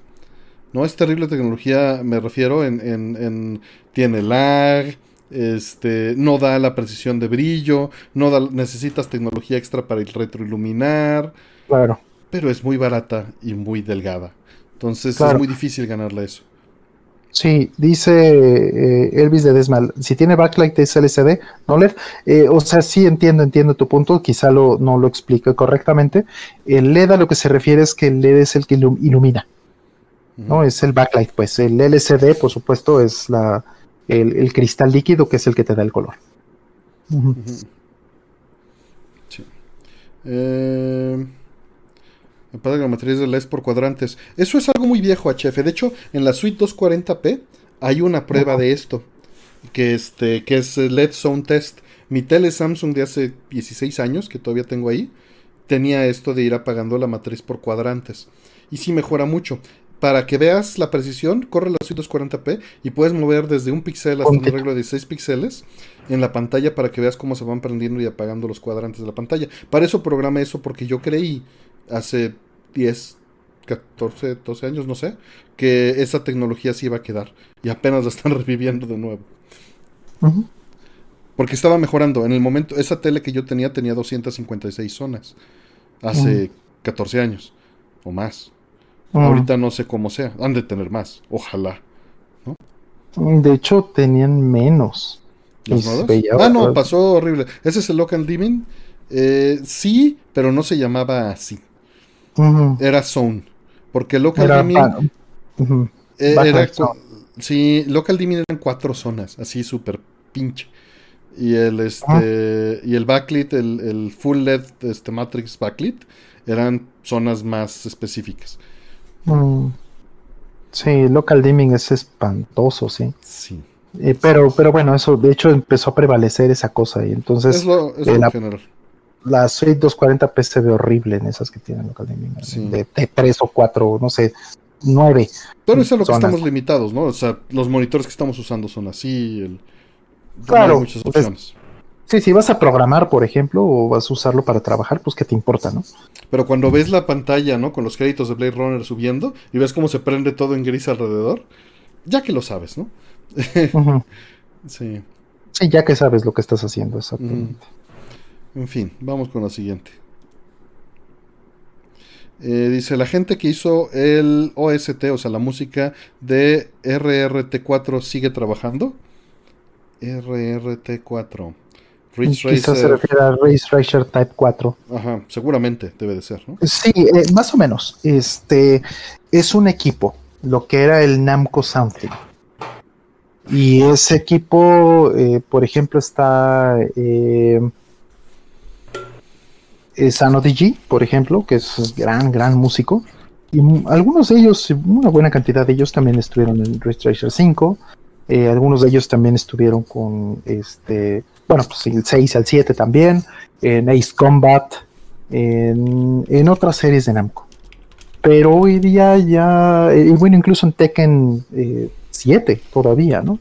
No es terrible tecnología, me refiero en, en, tiene lag, este, no da la precisión de brillo, no da, necesitas tecnología extra para el retroiluminar. Claro. Pero es muy barata y muy delgada. Entonces es muy difícil ganarle eso. Sí, dice eh, Elvis de Desmal, si tiene backlight es LCD, no LED. Eh, o sea, sí entiendo, entiendo tu punto, quizá lo, no lo explique correctamente. El LED a lo que se refiere es que el LED es el que ilumina, ¿no? Es el backlight, pues. El LCD, por supuesto, es la, el, cristal líquido que es el que te da el color. Sí. Eh... Me que la matriz de LED por cuadrantes. Eso es algo muy viejo, HF. De hecho, en la suite 240p hay una prueba de esto. Que, este, que es LED Zone Test. Mi tele Samsung de hace 16 años, que todavía tengo ahí, tenía esto de ir apagando la matriz por cuadrantes. Y sí mejora mucho. Para que veas la precisión, corre la suite 240p y puedes mover desde un píxel hasta un arreglo de 16 píxeles en la pantalla para que veas cómo se van prendiendo y apagando los cuadrantes de la pantalla. Para eso programa eso porque yo creí hace 10, 14, 12 años, no sé, que esa tecnología sí iba a quedar. Y apenas la están <laughs> reviviendo de nuevo. Porque estaba mejorando. En el momento, esa tele que yo tenía tenía 256 zonas. Hace 14 años o más. Ahorita no sé cómo sea. Han de tener más. Ojalá. De hecho, tenían menos. ah, no, pasó horrible. Ese es el local dimming. Eh, sí, pero no se llamaba así. Era zone. Porque local dimming. Eh, era, sí, local dimming eran cuatro zonas, así súper pinche. Y el este y el backlit, el, full LED este matrix backlit eran zonas más específicas. Mm. Sí, local dimming es espantoso, sí. Sí. Eh, pero, pero bueno, eso de hecho empezó a prevalecer esa cosa y entonces es lo, es eh, la, general. La suite 240p se ve horrible en esas que tienen local dimming. De, de, 3 o 4, no sé, 9. Pero eso es lo que estamos limitados, ¿no? O sea, los monitores que estamos usando son así. El, claro. muchas pues, opciones. Sí, si vas a programar, por ejemplo, o vas a usarlo para trabajar, pues qué te importa, ¿no? Pero cuando ves la pantalla, ¿no? Con los créditos de Blade Runner subiendo y ves cómo se prende todo en gris alrededor, ya que lo sabes, ¿no? <laughs> sí. Sí, ya que sabes lo que estás haciendo, exactamente. En fin, vamos con la siguiente. Eh, dice, la gente que hizo el OST, o sea, la música de RRT4 sigue trabajando. RRT4. Quizás se refiere a Race Racer Type 4. Ajá, seguramente debe de ser, ¿no? Sí, eh, más o menos. Este es un equipo, lo que era el Namco Something. Y ese equipo, eh, por ejemplo, está eh, Sano DG, por ejemplo, que es gran, gran músico. Y algunos de ellos, una buena cantidad de ellos también estuvieron en Race Racer 5. Eh, algunos de ellos también estuvieron con este bueno, pues el 6 al 7 también, en Ace Combat, en, otras series de Namco. Pero hoy día ya, y bueno, incluso en Tekken 7 eh, todavía, ¿no?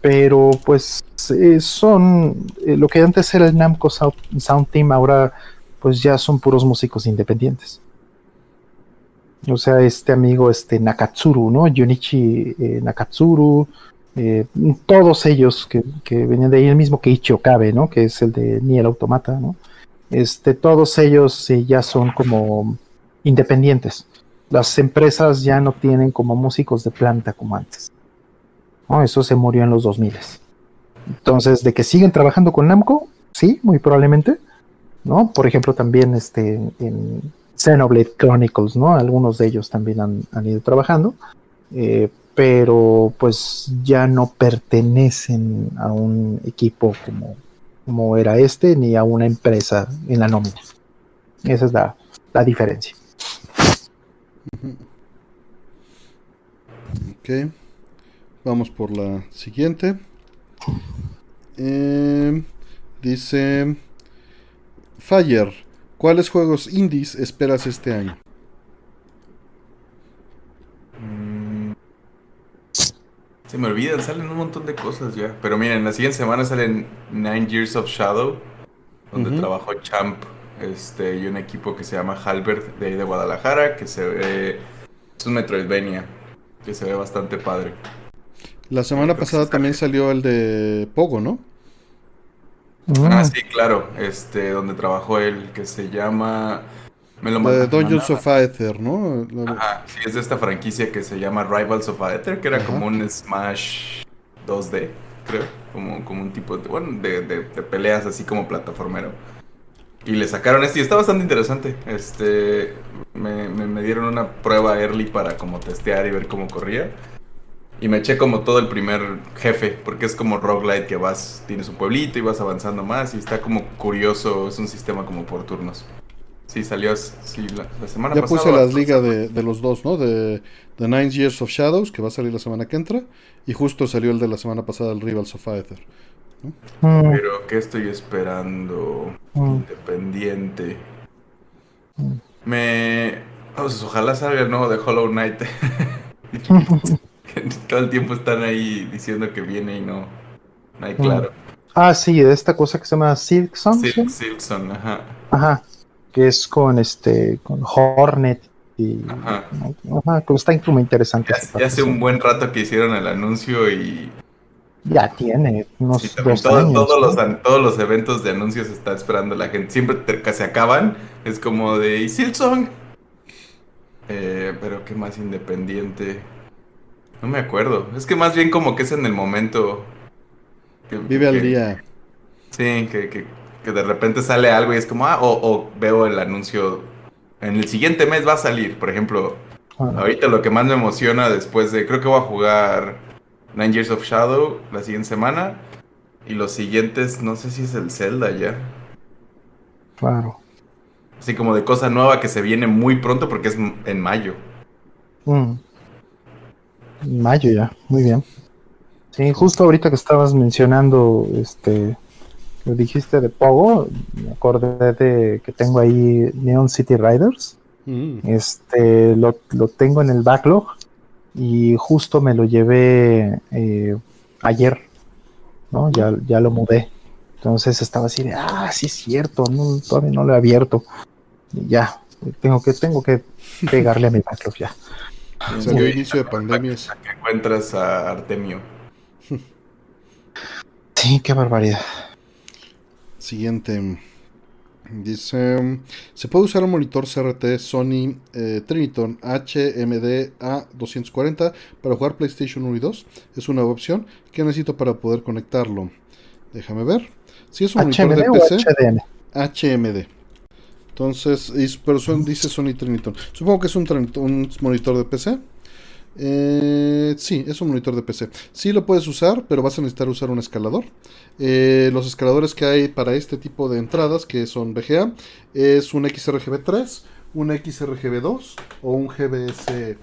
Pero pues eh, son, eh, lo que antes era el Namco Sound, Team, ahora pues ya son puros músicos independientes. O sea, este amigo, este Nakatsuru, ¿no? Junichi Nakatsuru, eh, todos ellos que, venían de ahí, el mismo que Ichi Okabe, ¿no? Que es el de Nier Automata, ¿no? Este, todos ellos ya son como independientes. Las empresas ya no tienen como músicos de planta como antes. ¿no? Eso se murió en los 2000. Entonces, de que siguen trabajando con Namco, sí, muy probablemente. ¿No? Por ejemplo, también este, en Xenoblade Chronicles, ¿no? Algunos de ellos también han, han ido trabajando. Eh, pero pues ya no pertenecen a un equipo como, como era este, ni a una empresa en la nómina. Esa es la, diferencia. Ok, vamos por la siguiente. Eh, dice Fire, ¿cuáles juegos indies esperas este año? Se me olvidan, salen un montón de cosas ya. Pero miren, la siguiente semana salen Nine Years of Shadow, donde trabajó Champ este, y un equipo que se llama Halbert de ahí de Guadalajara, que se ve. Es un Metroidvania, que se ve bastante padre. La semana pasada también salió el de Pogo, ¿no? Ah, sí, claro. Este, donde trabajó él, que se llama. Me lo de Dungeons of Aether, ¿no? Ajá, sí, es de esta franquicia que se llama Rivals of Aether, que era como un Smash 2D, creo. Como, como un tipo de, bueno, de, de, peleas así como plataformero. Y le sacaron este y está bastante interesante. Este, me, me, dieron una prueba early para como testear y ver cómo corría. Y me eché como todo el primer jefe, porque es como roguelite que vas, tienes un pueblito y vas avanzando más y está como curioso, es un sistema como por turnos. Sí, salió sí, la, semana ya pasada. Ya puse las ligas de, los dos, ¿no? De, The Nine Years of Shadows, que va a salir la semana que entra. Y justo salió el de la semana pasada, el Rivals of Aether. Mm. Pero, ¿qué estoy esperando? Mm. Independiente. Mm. Me. Pues, ojalá salga el nuevo de Hollow Knight. <laughs> <laughs> Todo el tiempo están ahí diciendo que viene y no. No hay claro. Ah, sí, de esta cosa que se llama Silkson. Silkson, ajá. Ajá que es con este con Hornet Y, ajá. está como interesante. Ya, hace un buen rato que hicieron el anuncio y ya tiene unos dos años, todos, los, todos los eventos de anuncios está esperando la gente. Siempre que se acaban, es como de ¿y? Eh, pero qué más independiente. No me acuerdo. Es que más bien como que es en el momento. Vive al día. Sí, que, que, que, de repente sale algo y es como, ah, o, veo el anuncio. En el siguiente mes va a salir, por ejemplo. Ahorita lo que más me emociona después de. Creo que voy a jugar Nine Years of Shadow la siguiente semana. Y los siguientes, no sé si es el Zelda ya. Claro. Así como de cosa nueva que se viene muy pronto porque es en mayo. Mm. Mayo ya, muy bien. Sí, justo ahorita que estabas mencionando, este, lo dijiste de Pogo, me acordé de que tengo ahí Neon City Riders. Mm. Este, lo, tengo en el backlog y justo me lo llevé eh, ayer, ¿no? Ya, ya lo mudé. Entonces estaba así de, ah, sí es cierto, no, todavía no lo he abierto. Y ya, tengo que, tengo que pegarle a mi backlog ya. Salió inicio de pandemias. Que encuentras a Artemio. <laughs> Sí, qué barbaridad. Siguiente. Dice, se puede usar un monitor CRT Sony eh, Triniton HMD A240 para jugar PlayStation 1 y 2. Es una opción. ¿Qué necesito para poder conectarlo? Déjame ver. Si es un monitor de PC. HMD. Entonces, pero dice Sony Triniton. Supongo que es un, un monitor de PC. Eh, sí, es un monitor de PC. Sí lo puedes usar, pero vas a necesitar usar un escalador. Eh, los escaladores que hay para este tipo de entradas, que son VGA, es un XRGB3, un XRGB2 o un GBS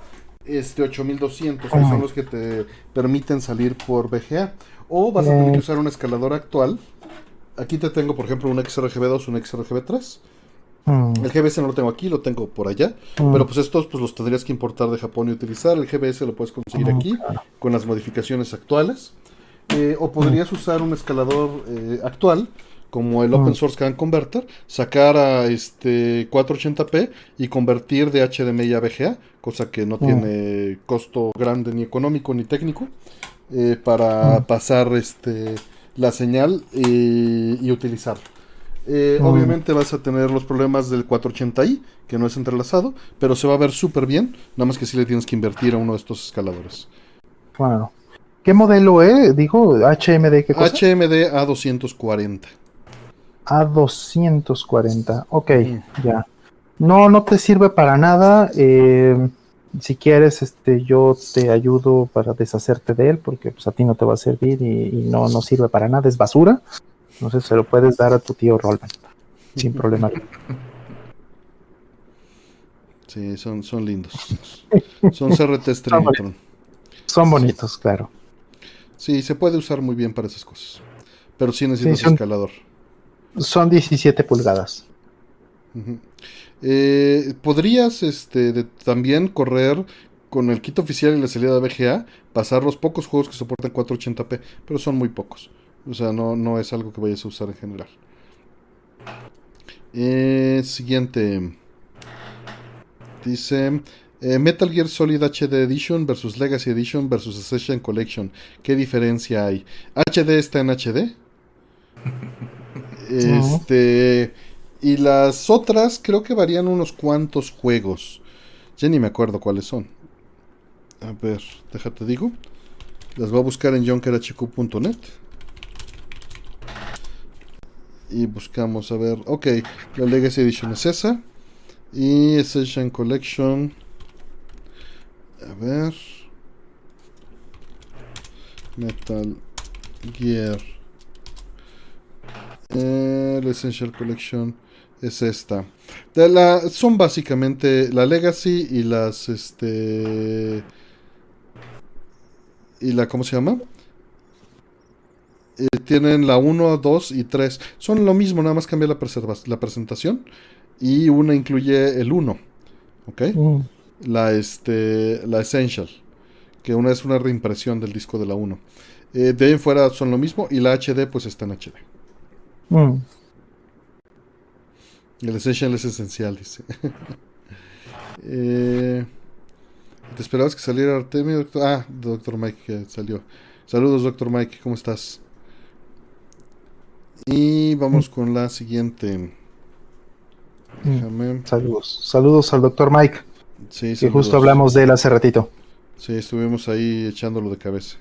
este 8200, que son los que te permiten salir por VGA. O vas a tener que usar un escalador actual. Aquí te tengo, por ejemplo, un XRGB2, un XRGB3. Mm. El GBS no lo tengo aquí, lo tengo por allá. Mm. Pero pues estos pues los tendrías que importar de Japón y utilizar. El GBS lo puedes conseguir mm, aquí con las modificaciones actuales. Eh, o podrías usar un escalador eh, actual como el Open Source Can Converter, sacar a este 480p y convertir de HDMI a VGA, cosa que no tiene costo grande ni económico ni técnico, eh, para pasar este la señal y, y utilizarlo. Eh, obviamente vas a tener los problemas del 480i, que no es entrelazado, pero se va a ver súper bien, nada más que si le tienes que invertir a uno de estos escaladores. Claro. ¿Qué modelo es? Dijo HMD, ¿qué cosa? HMD A240. A240, ok, ya. No, no te sirve para nada. Eh, si quieres, este, yo te ayudo para deshacerte de él, porque pues, a ti no te va a servir y, y no, no sirve para nada, es basura. Entonces se lo puedes dar a tu tío Rollman. Sin <laughs> problema. Sí, son, son lindos. <laughs> Son CRT Trinitron. Son bonitos, claro. Sí, se puede usar muy bien para esas cosas. Pero sí necesitas un escalador. Son 17 pulgadas. Eh, podrías este, también correr con el kit oficial y la salida de VGA, pasar los pocos juegos que soportan 480p, pero son muy pocos. O sea, no, no es algo que vayas a usar en general. Eh, siguiente. Dice eh, Metal Gear Solid HD Edition versus Legacy Edition versus Ascension Collection. ¿Qué diferencia hay? ¿HD está en HD? <laughs> Este. Y las otras creo que varían unos cuantos juegos. Ya ni me acuerdo cuáles son. A ver, déjate digo. Las voy a buscar en junkerhq.net y buscamos a ver, ok, la Legacy Edition es esa. Y Essential Collection. A ver. Metal Gear. Eh, la Essential Collection es esta. De la, son básicamente la Legacy y las este y la ¿cómo se llama? Tienen la 1, 2 y 3. Son lo mismo, nada más cambia la, la presentación. Y una incluye el 1. ¿Ok? Mm. La, este, la Essential. Que una es una reimpresión del disco de la 1. Eh, de ahí en fuera son lo mismo. Y la HD, pues está en HD. Mm. El Essential es esencial, dice. <laughs> Eh, ¿Te esperabas que saliera Artemio? Doctor? Ah, Doctor Mike que salió. Saludos, Doctor Mike, ¿cómo estás? Y vamos con la siguiente. Déjame. Saludos. Saludos al Doctor Mike. Sí, que justo hablamos de él hace ratito. Sí, estuvimos ahí echándolo de cabeza.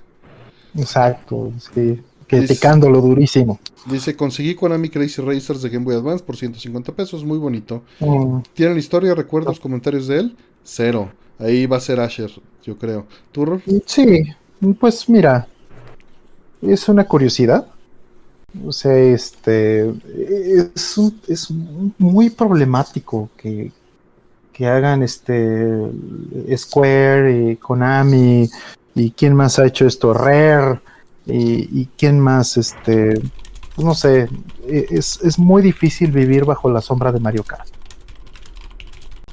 Exacto, sí. Criticándolo durísimo. Dice, conseguí Konami Crazy Racers de Game Boy Advance por 150 pesos, muy bonito. Mm. ¿Tienen historia, recuerdos, comentarios de él? Cero. Ahí va a ser Asher, yo creo. ¿Tú, Sí, pues mira, es una curiosidad. O sea, este es, es muy problemático que, que hagan este Square y Konami y quién más ha hecho esto, Rare y, quién más, este, pues no sé, e, es, muy difícil vivir bajo la sombra de Mario Kart.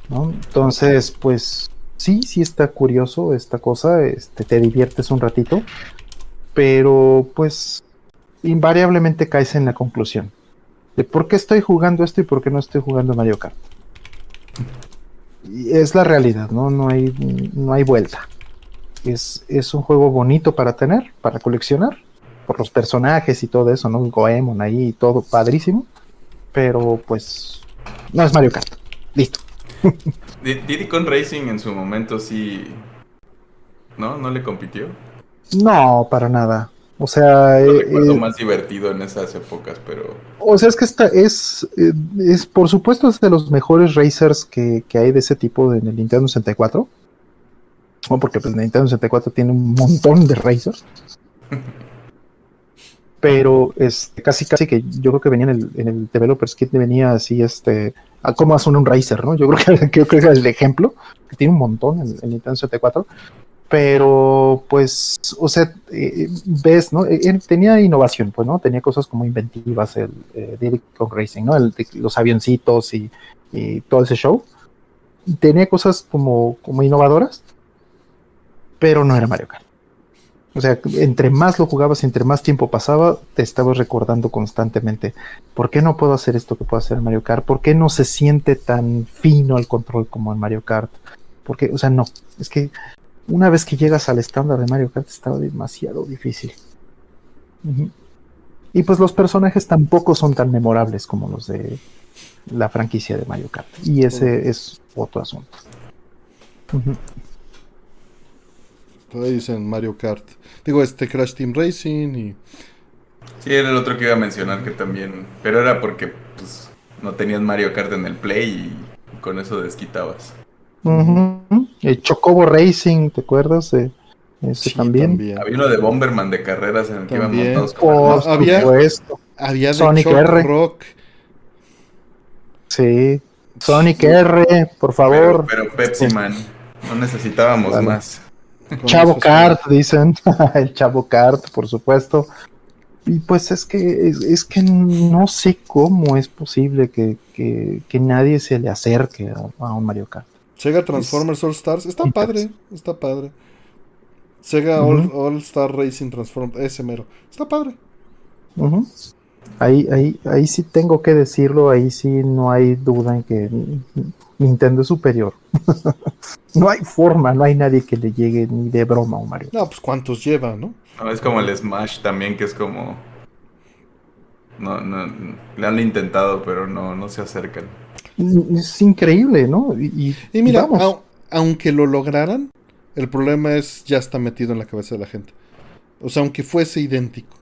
Entonces, pues sí, sí está curioso esta cosa, este, te diviertes un ratito, pero pues invariablemente caes en la conclusión de por qué estoy jugando esto y por qué no estoy jugando Mario Kart. Y es la realidad, ¿no? No hay, no hay vuelta. Es, es un juego bonito para tener, para coleccionar, por los personajes y todo eso, ¿no? Goemon ahí y todo padrísimo. Pero pues no es Mario Kart. Listo. <laughs> Diddy Con Racing en su momento sí. ¿No? ¿No le compitió? No, para nada. O sea, lo eh, recuerdo eh, más divertido en esas épocas, pero. O sea, es que esta es, eh, es por supuesto, es de los mejores racers que, que hay de ese tipo en el Nintendo 64 porque pues Nintendo 64 tiene un montón de racers. <laughs> Pero es casi casi que yo creo que venía en el, en el Developers Kit venía así este a cómo hacen un racer, ¿no? Yo creo que, <laughs> creo que es el ejemplo, que tiene un montón en, el Nintendo 64. Pero pues, o sea, eh, ves, ¿no? Eh, tenía innovación, pues, ¿no? Tenía cosas como inventivas, el eh, con Racing, ¿no? El, los avioncitos y, y, todo ese show. Tenía cosas como, como innovadoras, pero no era Mario Kart. O sea, entre más lo jugabas, entre más tiempo pasaba, te estabas recordando constantemente, ¿por qué no puedo hacer esto que puedo hacer en Mario Kart? ¿Por qué no se siente tan fino el control como en Mario Kart? Porque, o sea, no, es que una vez que llegas al estándar de Mario Kart estaba demasiado difícil. Y pues los personajes tampoco son tan memorables como los de la franquicia de Mario Kart. Y ese es otro asunto. Ahí dicen Mario Kart. Digo, este Crash Team Racing y... Sí, era el otro que iba a mencionar que también... Pero era porque pues, no tenías Mario Kart en el Play y con eso desquitabas. El Chocobo Racing, ¿te acuerdas? De ese también. Había uno de Bomberman de carreras en el que iban montados con había, había de Sonic R. Rock. Sí. Sonic R, por favor. Pero, Pepsi Man, no necesitábamos más. Chavo Kart, dicen. <laughs> el Chavo Kart, por supuesto. Y pues es que es, que no sé cómo es posible que, nadie se le acerque a, un Mario Kart. Sega Transformers All Stars, está padre, está padre. Sega All, Star Racing Transform, ese mero, está padre. ahí, ahí, ahí sí tengo que decirlo, ahí sí no hay duda en que Nintendo es superior. <laughs> no hay forma, no hay nadie que le llegue ni de broma a un Mario. No, pues cuántos lleva, ¿no? No, es como el Smash también, que es como. No, no, le han intentado, pero no, no se acercan. Es increíble, ¿no? Y, mira, aunque lo lograran, el problema es ya está metido en la cabeza de la gente. O sea, aunque fuese idéntico.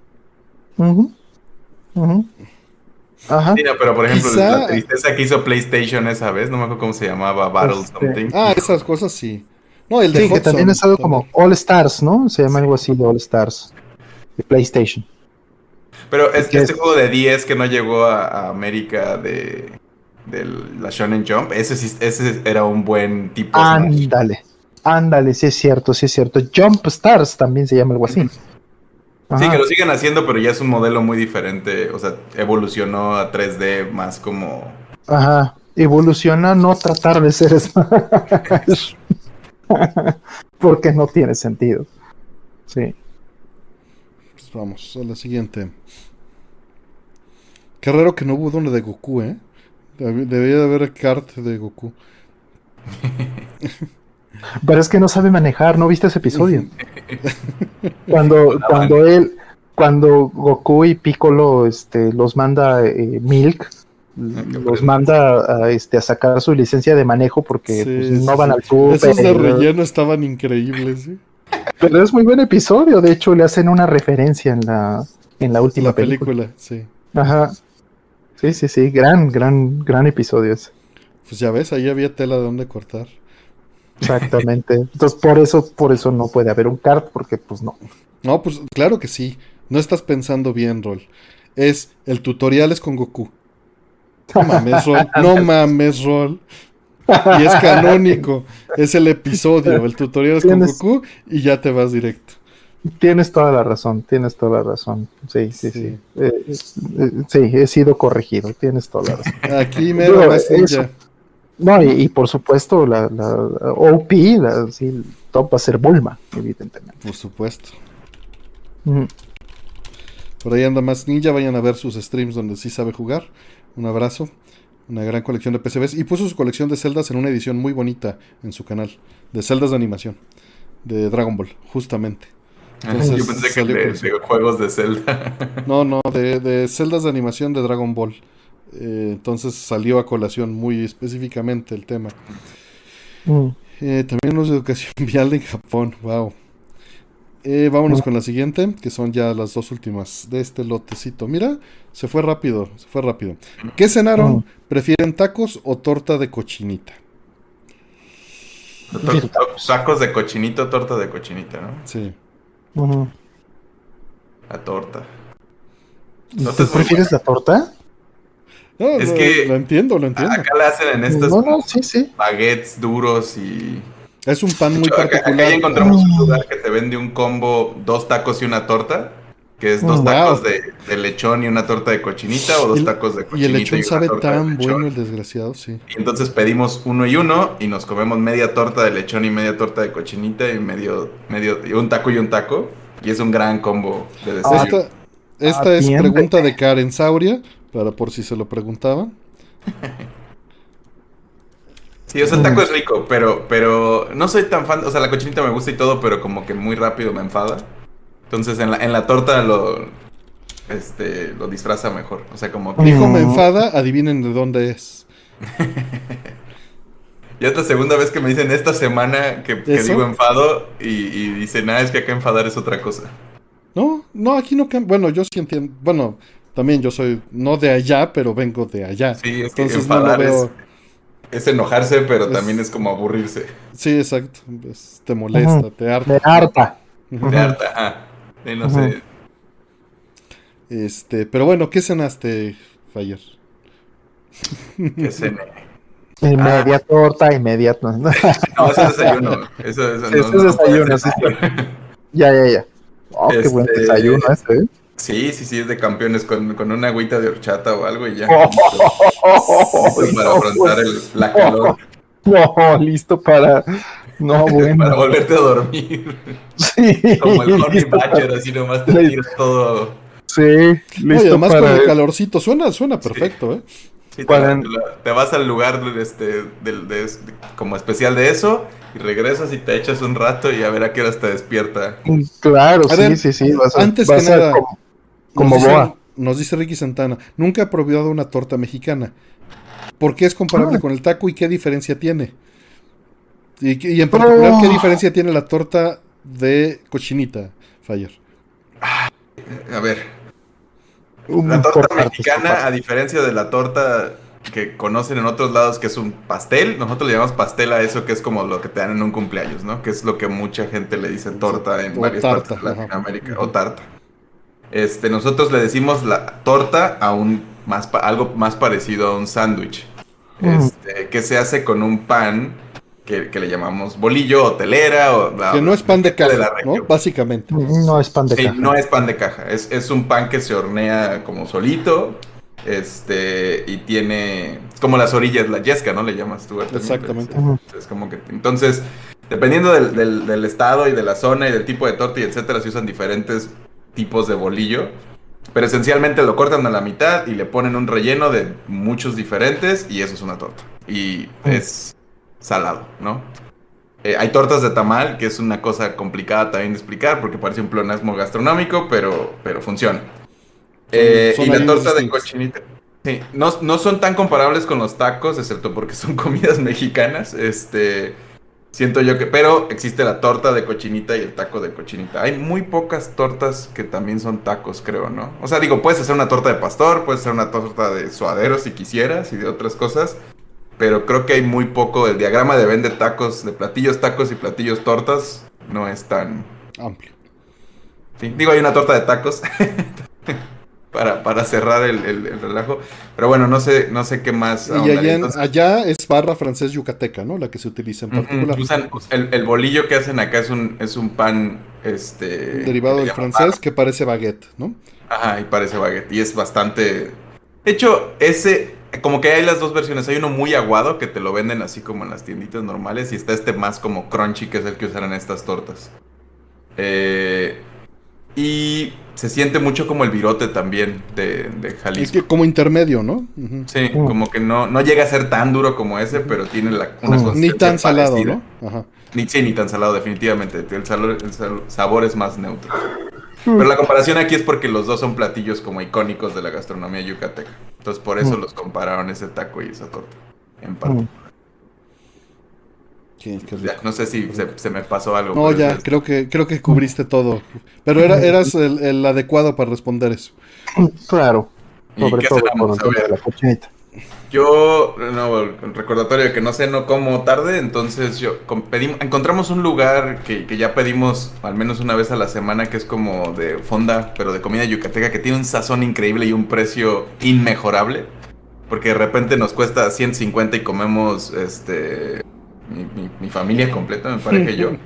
Ajá. pero por ejemplo, la tristeza que hizo PlayStation esa vez, no me acuerdo cómo se llamaba, Battle este, Something. Ah, esas cosas sí. No, el de sí, que también es algo como All Stars, ¿no? Se llama algo así de All Stars. De PlayStation. Pero es que este juego de 10 que no llegó a, América de, de, la Shonen Jump, ese, ese era un buen tipo. Ándale, ándale, sí es cierto, sí es cierto. Jump Stars también se llama algo así. Sí, que lo siguen haciendo, pero ya es un modelo muy diferente. O sea, evolucionó a 3D más como. Ajá. Evoluciona no tratar de ser Smash. <laughs> Porque no tiene sentido. Sí. Pues vamos a la siguiente. Qué raro que no hubo uno de Goku, ¿eh? Debería de haber kart de Goku. <laughs> Pero es que no sabe manejar, ¿no viste ese episodio? <laughs> cuando, cuando él, cuando Goku y Piccolo este, los manda eh, Milk, los manda a, este, a sacar su licencia de manejo porque pues, no van al club. Esos de relleno estaban increíbles, ¿sí? Pero es muy buen episodio, de hecho le hacen una referencia en la, en la última película. sí. Ajá. Sí, sí, sí, gran, gran, gran episodio ese. Pues ya ves, ahí había tela de donde cortar. Exactamente. Entonces por eso, por eso no puede haber un kart, porque pues no. No, pues claro que sí. No estás pensando bien, Rol. Es el tutorial es con Goku. No mames, Rol. <laughs> No mames, Rol. Y es canónico. Es el episodio. El tutorial es con Goku y ya te vas directo. Tienes toda la razón, tienes toda la razón. Sí, sí, sí. Eh, eh, sí, he sido corregido, tienes toda la razón. <laughs> Aquí me lo No, y, por supuesto, la, la OP, la, sí, top va a ser Bulma, evidentemente. Por supuesto. Por ahí anda más ninja, vayan a ver sus streams donde sí sabe jugar. Un abrazo. Una gran colección de PCBs. Y puso su colección de celdas en una edición muy bonita en su canal. De celdas de animación. De Dragon Ball, justamente. Ah, yo pensé que de, juegos de Zelda. <laughs> No, no, de, celdas de animación de Dragon Ball. Eh, entonces salió a colación muy específicamente el tema. Mm. Eh, también los de educación <laughs> vial en Japón, wow. Eh, vámonos con la siguiente, que son ya las dos últimas de este lotecito. Mira, se fue rápido, se fue rápido. ¿Qué cenaron? Mm. ¿Prefieren tacos o torta de cochinita? Tacos de cochinito, torta de cochinita, ¿no? Sí. La torta. ¿No te prefieres la torta? No, es que lo entiendo, lo entiendo. Acá le hacen en estos no, sí, sí. baguettes duros y es un pan muy particular. Acá encontramos un lugar que te vende un combo, dos tacos y una torta. Que es dos mm, tacos de, lechón y una torta de cochinita o dos tacos de cochinita. Y el lechón sabe tan bueno el desgraciado, sí. Y entonces pedimos uno y uno y nos comemos media torta de lechón y media torta de cochinita y medio, medio, un taco y un taco. Y es un gran combo de desayuno. Esta, es pregunta de Karen Sauria, para por si se lo preguntaban. Sí, o sea, el taco es rico, pero, pero no soy tan fan. O sea, la cochinita me gusta y todo, pero como que muy rápido me enfada. Entonces en la, en la torta lo, este, lo disfraza mejor. O sea, como que... Dijo me enfada, adivinen de dónde es. <laughs> ya es la segunda vez que me dicen esta semana que, digo enfado y, y dicen, nada, es que acá enfadar es otra cosa. No, no, aquí no Bueno, yo sí entiendo. Bueno, también yo soy no de allá, pero vengo de allá. Sí, es que enfadar es es enojarse, pero también es como aburrirse. Sí, exacto. te molesta, te harta. Te harta. Te harta, ajá. No sé. Este, pero bueno, ¿qué cenaste, Fire? ¿Qué cené? Y media ah. torta y media. <laughs> no, eso es desayuno. Eso, eso, eso es desayuno, sí. Ya, ya, ya. Oh, qué buen este, desayuno este, ¿eh? Sí, sí, sí, es de campeones con, con una agüita de horchata o algo y ya. <laughs> para afrontar el, la calor. No, listo para. No, <laughs> bueno. para volverte a dormir. <laughs> Sí. Como el Honey Badger, así nomás te tiras todo. Sí, listo. Oye, además con el calorcito, suena, suena perfecto, ¿eh? Sí, te, vas al lugar este, de, como especial de eso y regresas y te echas un rato y a ver a qué hora te despierta. Claro, sí, sí, sí. antes que nada, como nos boa. Dice, nos dice Ricky Santana, nunca he probado una torta mexicana. ¿Por qué es comparable ah. con el taco y qué diferencia tiene? Y, en particular, ¿qué diferencia tiene la torta de cochinita, Fire? A ver. La torta mexicana, a diferencia de la torta que conocen en otros lados, que es un pastel, nosotros le llamamos pastel a eso que es como lo que te dan en un cumpleaños, ¿no? Que es lo que mucha gente le dice torta en varias partes de Latinoamérica, o tarta. Este, nosotros le decimos la torta a un más algo más parecido a un sándwich. Este, que se hace con un pan que, le llamamos bolillo o telera o que no es pan de caja, ¿no? Básicamente. No es pan de caja. No es pan de caja, es, es, un pan que se hornea como solito. Este, y tiene como las orillas, la yesca, ¿no? Le llamas tú. Exactamente. Es como que, entonces, dependiendo del, del, del, estado y de la zona y del tipo de torta y etcétera, se usan diferentes tipos de bolillo. Pero esencialmente lo cortan a la mitad y le ponen un relleno de muchos diferentes y eso es una torta. Y es salado, ¿no? Eh, hay tortas de tamal, que es una cosa complicada también de explicar porque parece un pleonasmo gastronómico, pero, pero funciona. Eh, y la torta de cochinita. Sí, no, no, son tan comparables con los tacos, excepto porque son <laughs> comidas mexicanas. Este, siento yo que, pero existe la torta de cochinita y el taco de cochinita. Hay muy pocas tortas que también son tacos, creo, ¿no? O sea, digo, puedes hacer una torta de pastor, puedes hacer una torta de suadero si quisieras y de otras cosas, pero creo que hay muy poco. El diagrama de vende tacos, de platillos tacos y platillos tortas, no es tan amplio. Sí, digo, hay una torta de tacos. <laughs> para, para cerrar el, el, relajo. Pero bueno, no sé, no sé qué más. Y allá, allá, es barra francés yucateca, ¿no? La que se utiliza en particular. Usan, el, el, bolillo que hacen acá es un, es un pan este derivado del francés que parece baguette, ¿no? Ajá, y parece baguette. Y es bastante. De hecho, ese. Como que hay las dos versiones. Hay uno muy aguado que te lo venden así como en las tienditas normales. Y está este más como crunchy, que es el que usan estas tortas. Eh, y se siente mucho como el virote también de, de Jalisco. Es que como intermedio, ¿no? Sí, como que no, no llega a ser tan duro como ese, pero tiene la, una Ni tan salado, ¿no? Ajá. Ni, sí, ni tan salado, definitivamente. El, sabor es más neutro. Pero la comparación aquí es porque los dos son platillos como icónicos de la gastronomía yucateca. Entonces por eso los compararon ese taco y esa torta. En parte no sé si se, me pasó algo. No, ya, creo que, creo que cubriste todo. Pero era, eras el, adecuado para responder eso. Claro. Sobre todo la cochinita. Yo, no, recordatorio de que no sé, no como tarde, entonces yo pedimos, encontramos un lugar que, que, ya pedimos al menos una vez a la semana, que es como de fonda, pero de comida yucateca, que tiene un sazón increíble y un precio inmejorable, porque de repente nos cuesta 150 y comemos, este, mi, familia completa, me parece que yo. <laughs>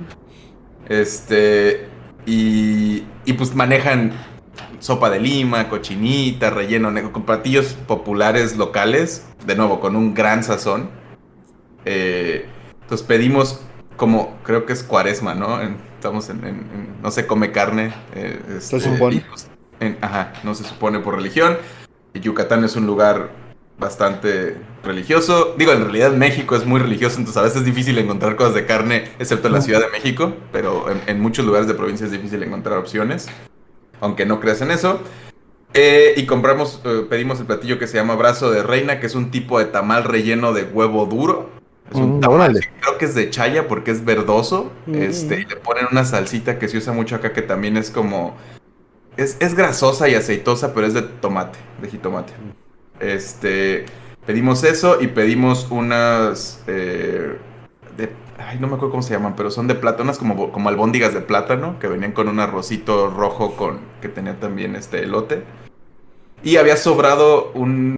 Este, y, y pues manejan sopa de lima, cochinita, relleno negro, con platillos populares locales, de nuevo, con un gran sazón. Eh, entonces pedimos como, creo que es cuaresma, ¿no? estamos en, no se come carne. Eh, se supone. Pues, ajá, no se supone por religión. Yucatán es un lugar bastante religioso. Digo, en realidad México es muy religioso, entonces a veces es difícil encontrar cosas de carne, excepto en la Ciudad de México, pero en, muchos lugares de provincia es difícil encontrar opciones, aunque no creas en eso. Eh, y compramos, eh, pedimos el platillo que se llama brazo de reina, que es un tipo de tamal relleno de huevo duro. Es un mm, tamal, creo que es de chaya porque es verdoso. Mm. Este, y le ponen una salsita que se usa mucho acá que también es como... Es, es grasosa y aceitosa, pero es de tomate, de jitomate. Este, pedimos eso y pedimos unas eh, de, no me acuerdo cómo se llaman, pero son de plátano, como, como albóndigas de plátano, que venían con un arrocito rojo con, que tenía también este elote. Y había sobrado un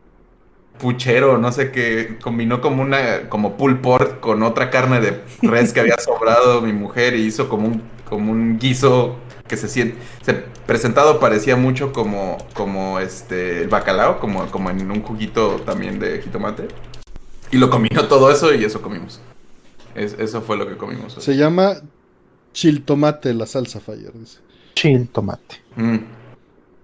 puchero, no sé qué, combinó como una, como pork con otra carne de res que había sobrado mi mujer y hizo como un, como un guiso que se siente, se, presentado parecía mucho como, como este, el bacalao, como, como en un juguito también de jitomate. Y lo combinó todo eso y eso comimos. Eso fue lo que comimos. Se llama chiltomate la salsa Fire, dice. Chiltomate. Mm.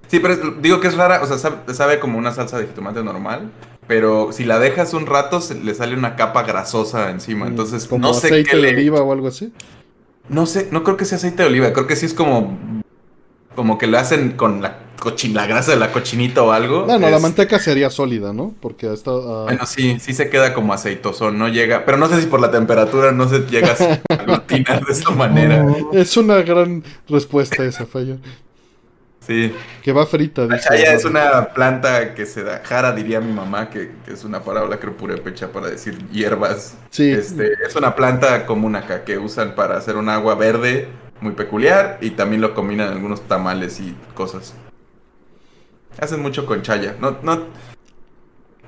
Sí, pero digo que es rara, o sea, sabe, como una salsa de jitomate normal, pero si la dejas un rato le sale una capa grasosa encima, mm, entonces como no sé aceite de oliva o algo así. No sé, no creo que sea aceite de oliva, creo que sí es como como que lo hacen con la la grasa de la cochinita o algo. Bueno, la manteca sería sólida, ¿no? Porque hasta. Uh... Bueno, sí, sí se queda como aceitoso, no llega. Pero no sé si por la temperatura no se llega a <laughs> aglutinar de esta manera. Es una gran respuesta esa, Fallo. Sí. Que va frita. La chaya es una planta que se da, jara diría mi mamá, que, es una palabra creo purépecha para decir hierbas. Sí. Este, es una planta común acá que usan para hacer un agua verde muy peculiar y también lo combinan en algunos tamales y cosas. Hacen mucho con chaya. No, no,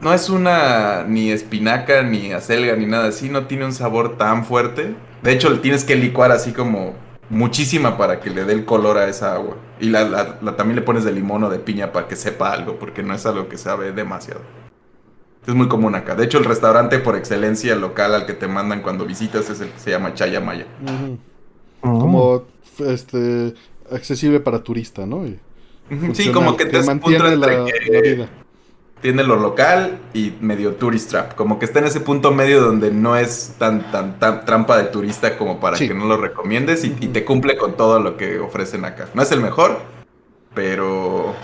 no es una ni espinaca, ni acelga, ni nada así. No tiene un sabor tan fuerte. De hecho, tienes que licuar así como muchísima para que le dé el color a esa agua. Y la, también le pones de limón o de piña para que sepa algo, porque no es algo que sabe demasiado. Es muy común acá. De hecho, el restaurante por excelencia local al que te mandan cuando visitas es el que se llama Chaya Maya. Como este accesible para turista, ¿no? Sí, como que te mantiene la, vida. tiene lo local y medio tourist trap. Como que está en ese punto medio donde no es tan, tan, tan trampa de turista como para que no lo recomiendes y, te cumple con todo lo que ofrecen acá. No es el mejor, pero.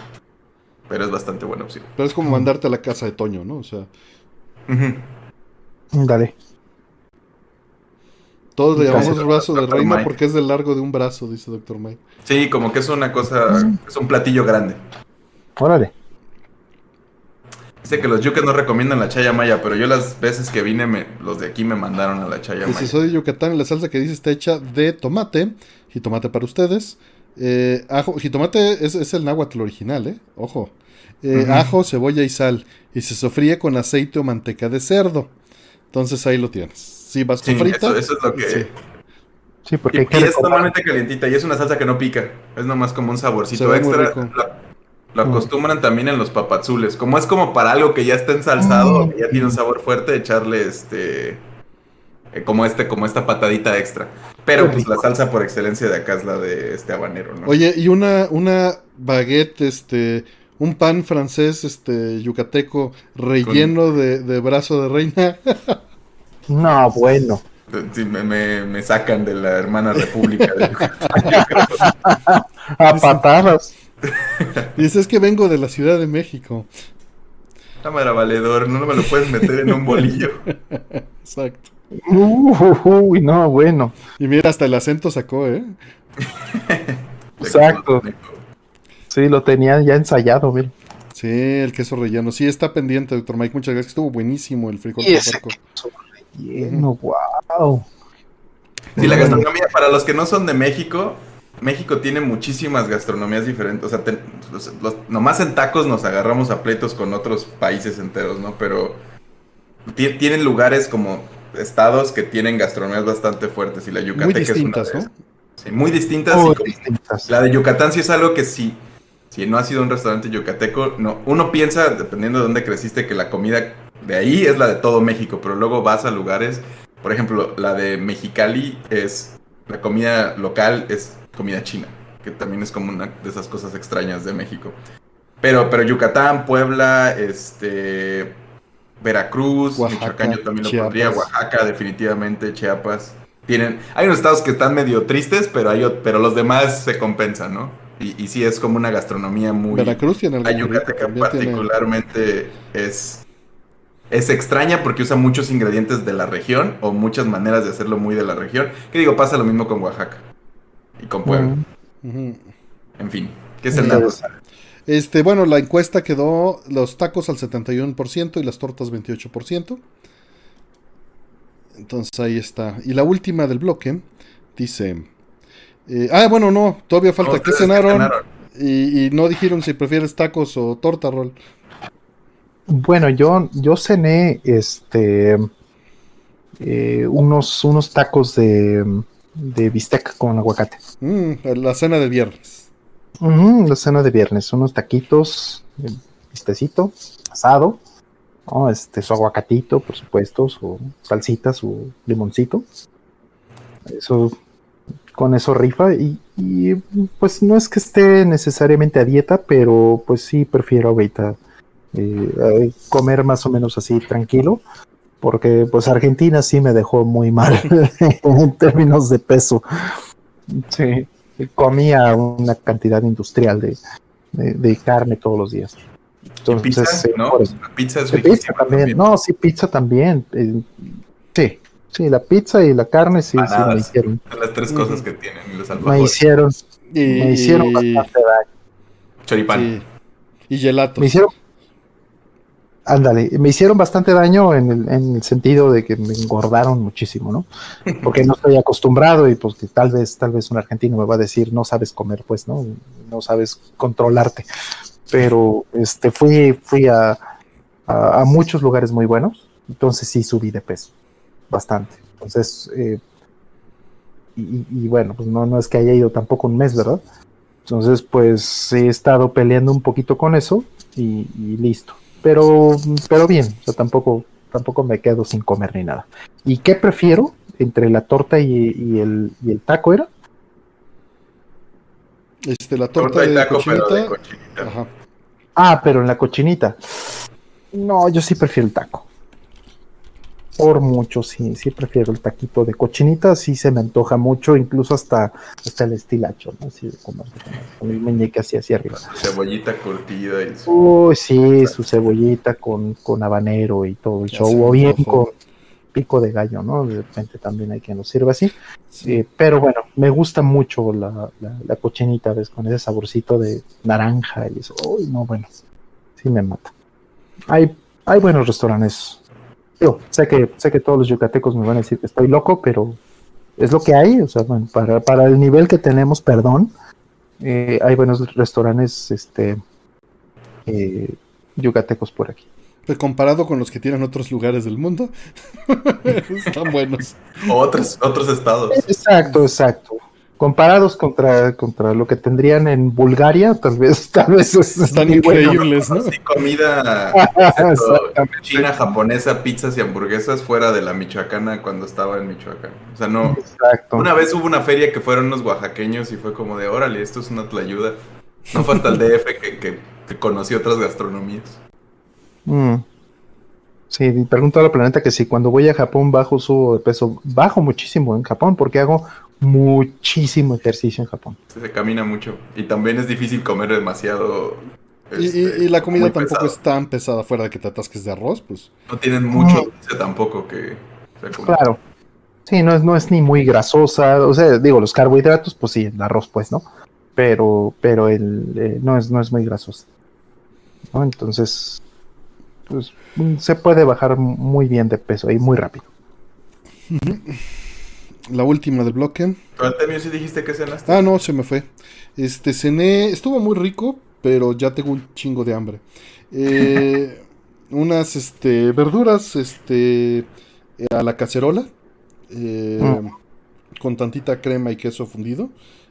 Pero es bastante buena opción. Pero es como mandarte a la casa de Toño, ¿no? O sea. Dale. Todos le llamamos brazo de reina porque es del largo de un brazo, dice Doctor Mike. Sí, como que es una cosa, es un platillo grande. Órale. Dice que los yucas no recomiendan la chaya maya, pero yo las veces que vine, los de aquí me mandaron a la chaya maya. si soy de Yucatán, la salsa que dice está hecha de tomate, jitomate para ustedes, eh, ajo, jitomate es, el náhuatl original, ¿eh? Ojo. Eh, ajo, cebolla y sal. Y se sofríe con aceite o manteca de cerdo. Entonces ahí lo tienes. Si vas con frita. Eso, eso, es lo que. Sí. porque y, es normalmente calientita y es una salsa que no pica. Es nomás como un saborcito extra. Lo acostumbran también en los papazules. Como es como para algo que ya está ensalzado, mm. que ya tiene un sabor fuerte, echarle este. Eh, como este, como esta patadita extra. Pero pues la salsa por excelencia de acá es la de este habanero, ¿no? Oye, y una, una baguette, este, un pan francés, este, yucateco, relleno de, de, brazo de reina. <laughs> no, bueno. Sí, me, me, sacan de la hermana república de A patadas. Dice, es que vengo de la Ciudad de México. Cámara valedor, no me lo puedes meter en un bolillo. Exacto. uy, no, bueno. Y mira, hasta el acento sacó, ¿eh? Exacto. Sí, lo tenía ya ensayado, mira. Sí, el queso relleno. Sí, está pendiente, doctor Mike. Muchas gracias. Estuvo buenísimo el frijol y ese relleno, wow. Sí, la gastronomía, para los que no son de México, México tiene muchísimas gastronomías diferentes. O sea, nomás en tacos nos agarramos a pleitos con otros países enteros, ¿no? Pero tienen lugares como estados que tienen gastronomías bastante fuertes y la Yucatán muy distintas, ¿no? Sí, muy distintas. La de Yucatán sí es algo que sí, si no ha sido un restaurante yucateco, no, uno piensa, dependiendo de dónde creciste, que la comida de ahí es la de todo México, pero luego vas a lugares, por ejemplo, la de Mexicali es, la comida local es comida china, que también es como una de esas cosas extrañas de México. Pero, pero Yucatán, Puebla, este, Veracruz, Michoacán yo también lo pondría, Oaxaca definitivamente, Chiapas. Tienen, hay unos estados que están medio tristes, pero hay, pero los demás se compensan, ¿no? Y, y sí es como una gastronomía muy... Veracruz tiene Yucatán particularmente es es extraña porque usa muchos ingredientes de la región o muchas maneras de hacerlo muy de la región. Que digo, pasa lo mismo con Oaxaca y con Puebla. En fin, ¿qué es el Este, bueno, la encuesta quedó los tacos al 71% y las tortas 28%. Entonces ahí está. Y la última del bloque dice... Eh, ah, bueno, no, todavía falta. ¿Qué cenaron? Y, no dijeron si prefieres tacos o torta, Rol. Bueno, yo, yo cené este eh, unos, unos tacos de de bistec con aguacate. Mm, la cena de viernes. la cena de viernes, unos taquitos, bistecito, asado, este, su aguacatito, por supuesto, su salsita, su limoncito. Eso, con eso rifa y, pues no es que esté necesariamente a dieta, pero pues sí prefiero ahorita eh, comer más o menos así tranquilo porque pues Argentina sí me dejó muy mal <laughs> en términos de peso. Sí, comía una cantidad industrial de, de, carne todos los días. Entonces, pizza? ¿no? pizza es pizza también. No, sí, pizza también. Eh, sí, sí, la pizza y la carne sí, sí me hicieron. las tres cosas que tienen los Me hicieron, me hicieron bastante daño. Choripán. Y gelato. Me hicieron Ándale, me hicieron bastante daño en el, en el, sentido de que me engordaron muchísimo, ¿no? <laughs> Porque no estoy acostumbrado y pues que tal vez, tal vez un argentino me va a decir, no sabes comer, pues, ¿no? No sabes controlarte. Pero este fui, fui a, a, muchos lugares muy buenos, entonces sí subí de peso, bastante. Entonces, eh, y, bueno, pues no, no es que haya ido tampoco un mes, ¿verdad? Entonces, pues he estado peleando un poquito con eso y listo pero, pero bien, o sea, tampoco, tampoco me quedo sin comer ni nada. ¿Y qué prefiero entre la torta y, el, y el taco era? Este, la torta, de, cochinita. Ah, pero en la cochinita. No, yo sí prefiero el taco. Por mucho, sí, sí prefiero el taquito de cochinita, sí se me antoja mucho, incluso hasta, hasta el estilacho, ¿no? Así de comer, con el meñique así hacia arriba. Cebollita curtida y su... Uy, sí, su cebollita con, con habanero y todo el show, o bien con pico de gallo, ¿no? De repente también hay quien lo sirve así. Sí. pero bueno, me gusta mucho la, la, cochinita, ¿ves? Con ese saborcito de naranja y eso. Uy, no, bueno, sí me mata. Hay, hay buenos restaurantes yo sé que, sé que todos los yucatecos me van a decir que estoy loco, pero es lo que hay. O sea, bueno, para, para el nivel que tenemos, perdón, eh, hay buenos restaurantes este, eh, yucatecos por aquí. comparado con los que tienen otros lugares del mundo, <laughs> están buenos. O otros, otros estados. Exacto, exacto comparados contra, contra lo que tendrían en Bulgaria, tal vez, <laughs> tal vez están increíbles, ¿no? comida <laughs> china, japonesa, pizzas y hamburguesas fuera de la Michoacana cuando estaba en Michoacán. O sea, no. Una vez hubo una feria que fueron unos oaxaqueños y fue como de, órale, esto es una tlayuda. No fue hasta el DF que, que, conocí otras gastronomías. Mm. Sí, pregunto a la planeta que si cuando voy a Japón bajo su peso, bajo muchísimo en Japón porque hago muchísimo ejercicio en Japón. Se camina mucho. Y también es difícil comer demasiado. y, este, la comida tampoco es tan pesada fuera de que te atasques de arroz, pues. No tienen mucho dulce tampoco que. claro. Sí, no es, no es ni muy grasosa. O sea, digo, los carbohidratos, pues sí, el arroz, pues, ¿no? Pero, pero el, eh, no, es, no es muy grasosa. ¿no? Entonces, pues se puede bajar muy bien de peso y muy rápido la última del bloque. ¿Cuál también si dijiste que cenaste? Ah, no, se me fue. Este, cené, estuvo muy rico, pero ya tengo un chingo de hambre. Eh, <laughs> unas, este, verduras, este, a la cacerola, eh, mm. con tantita crema y queso fundido.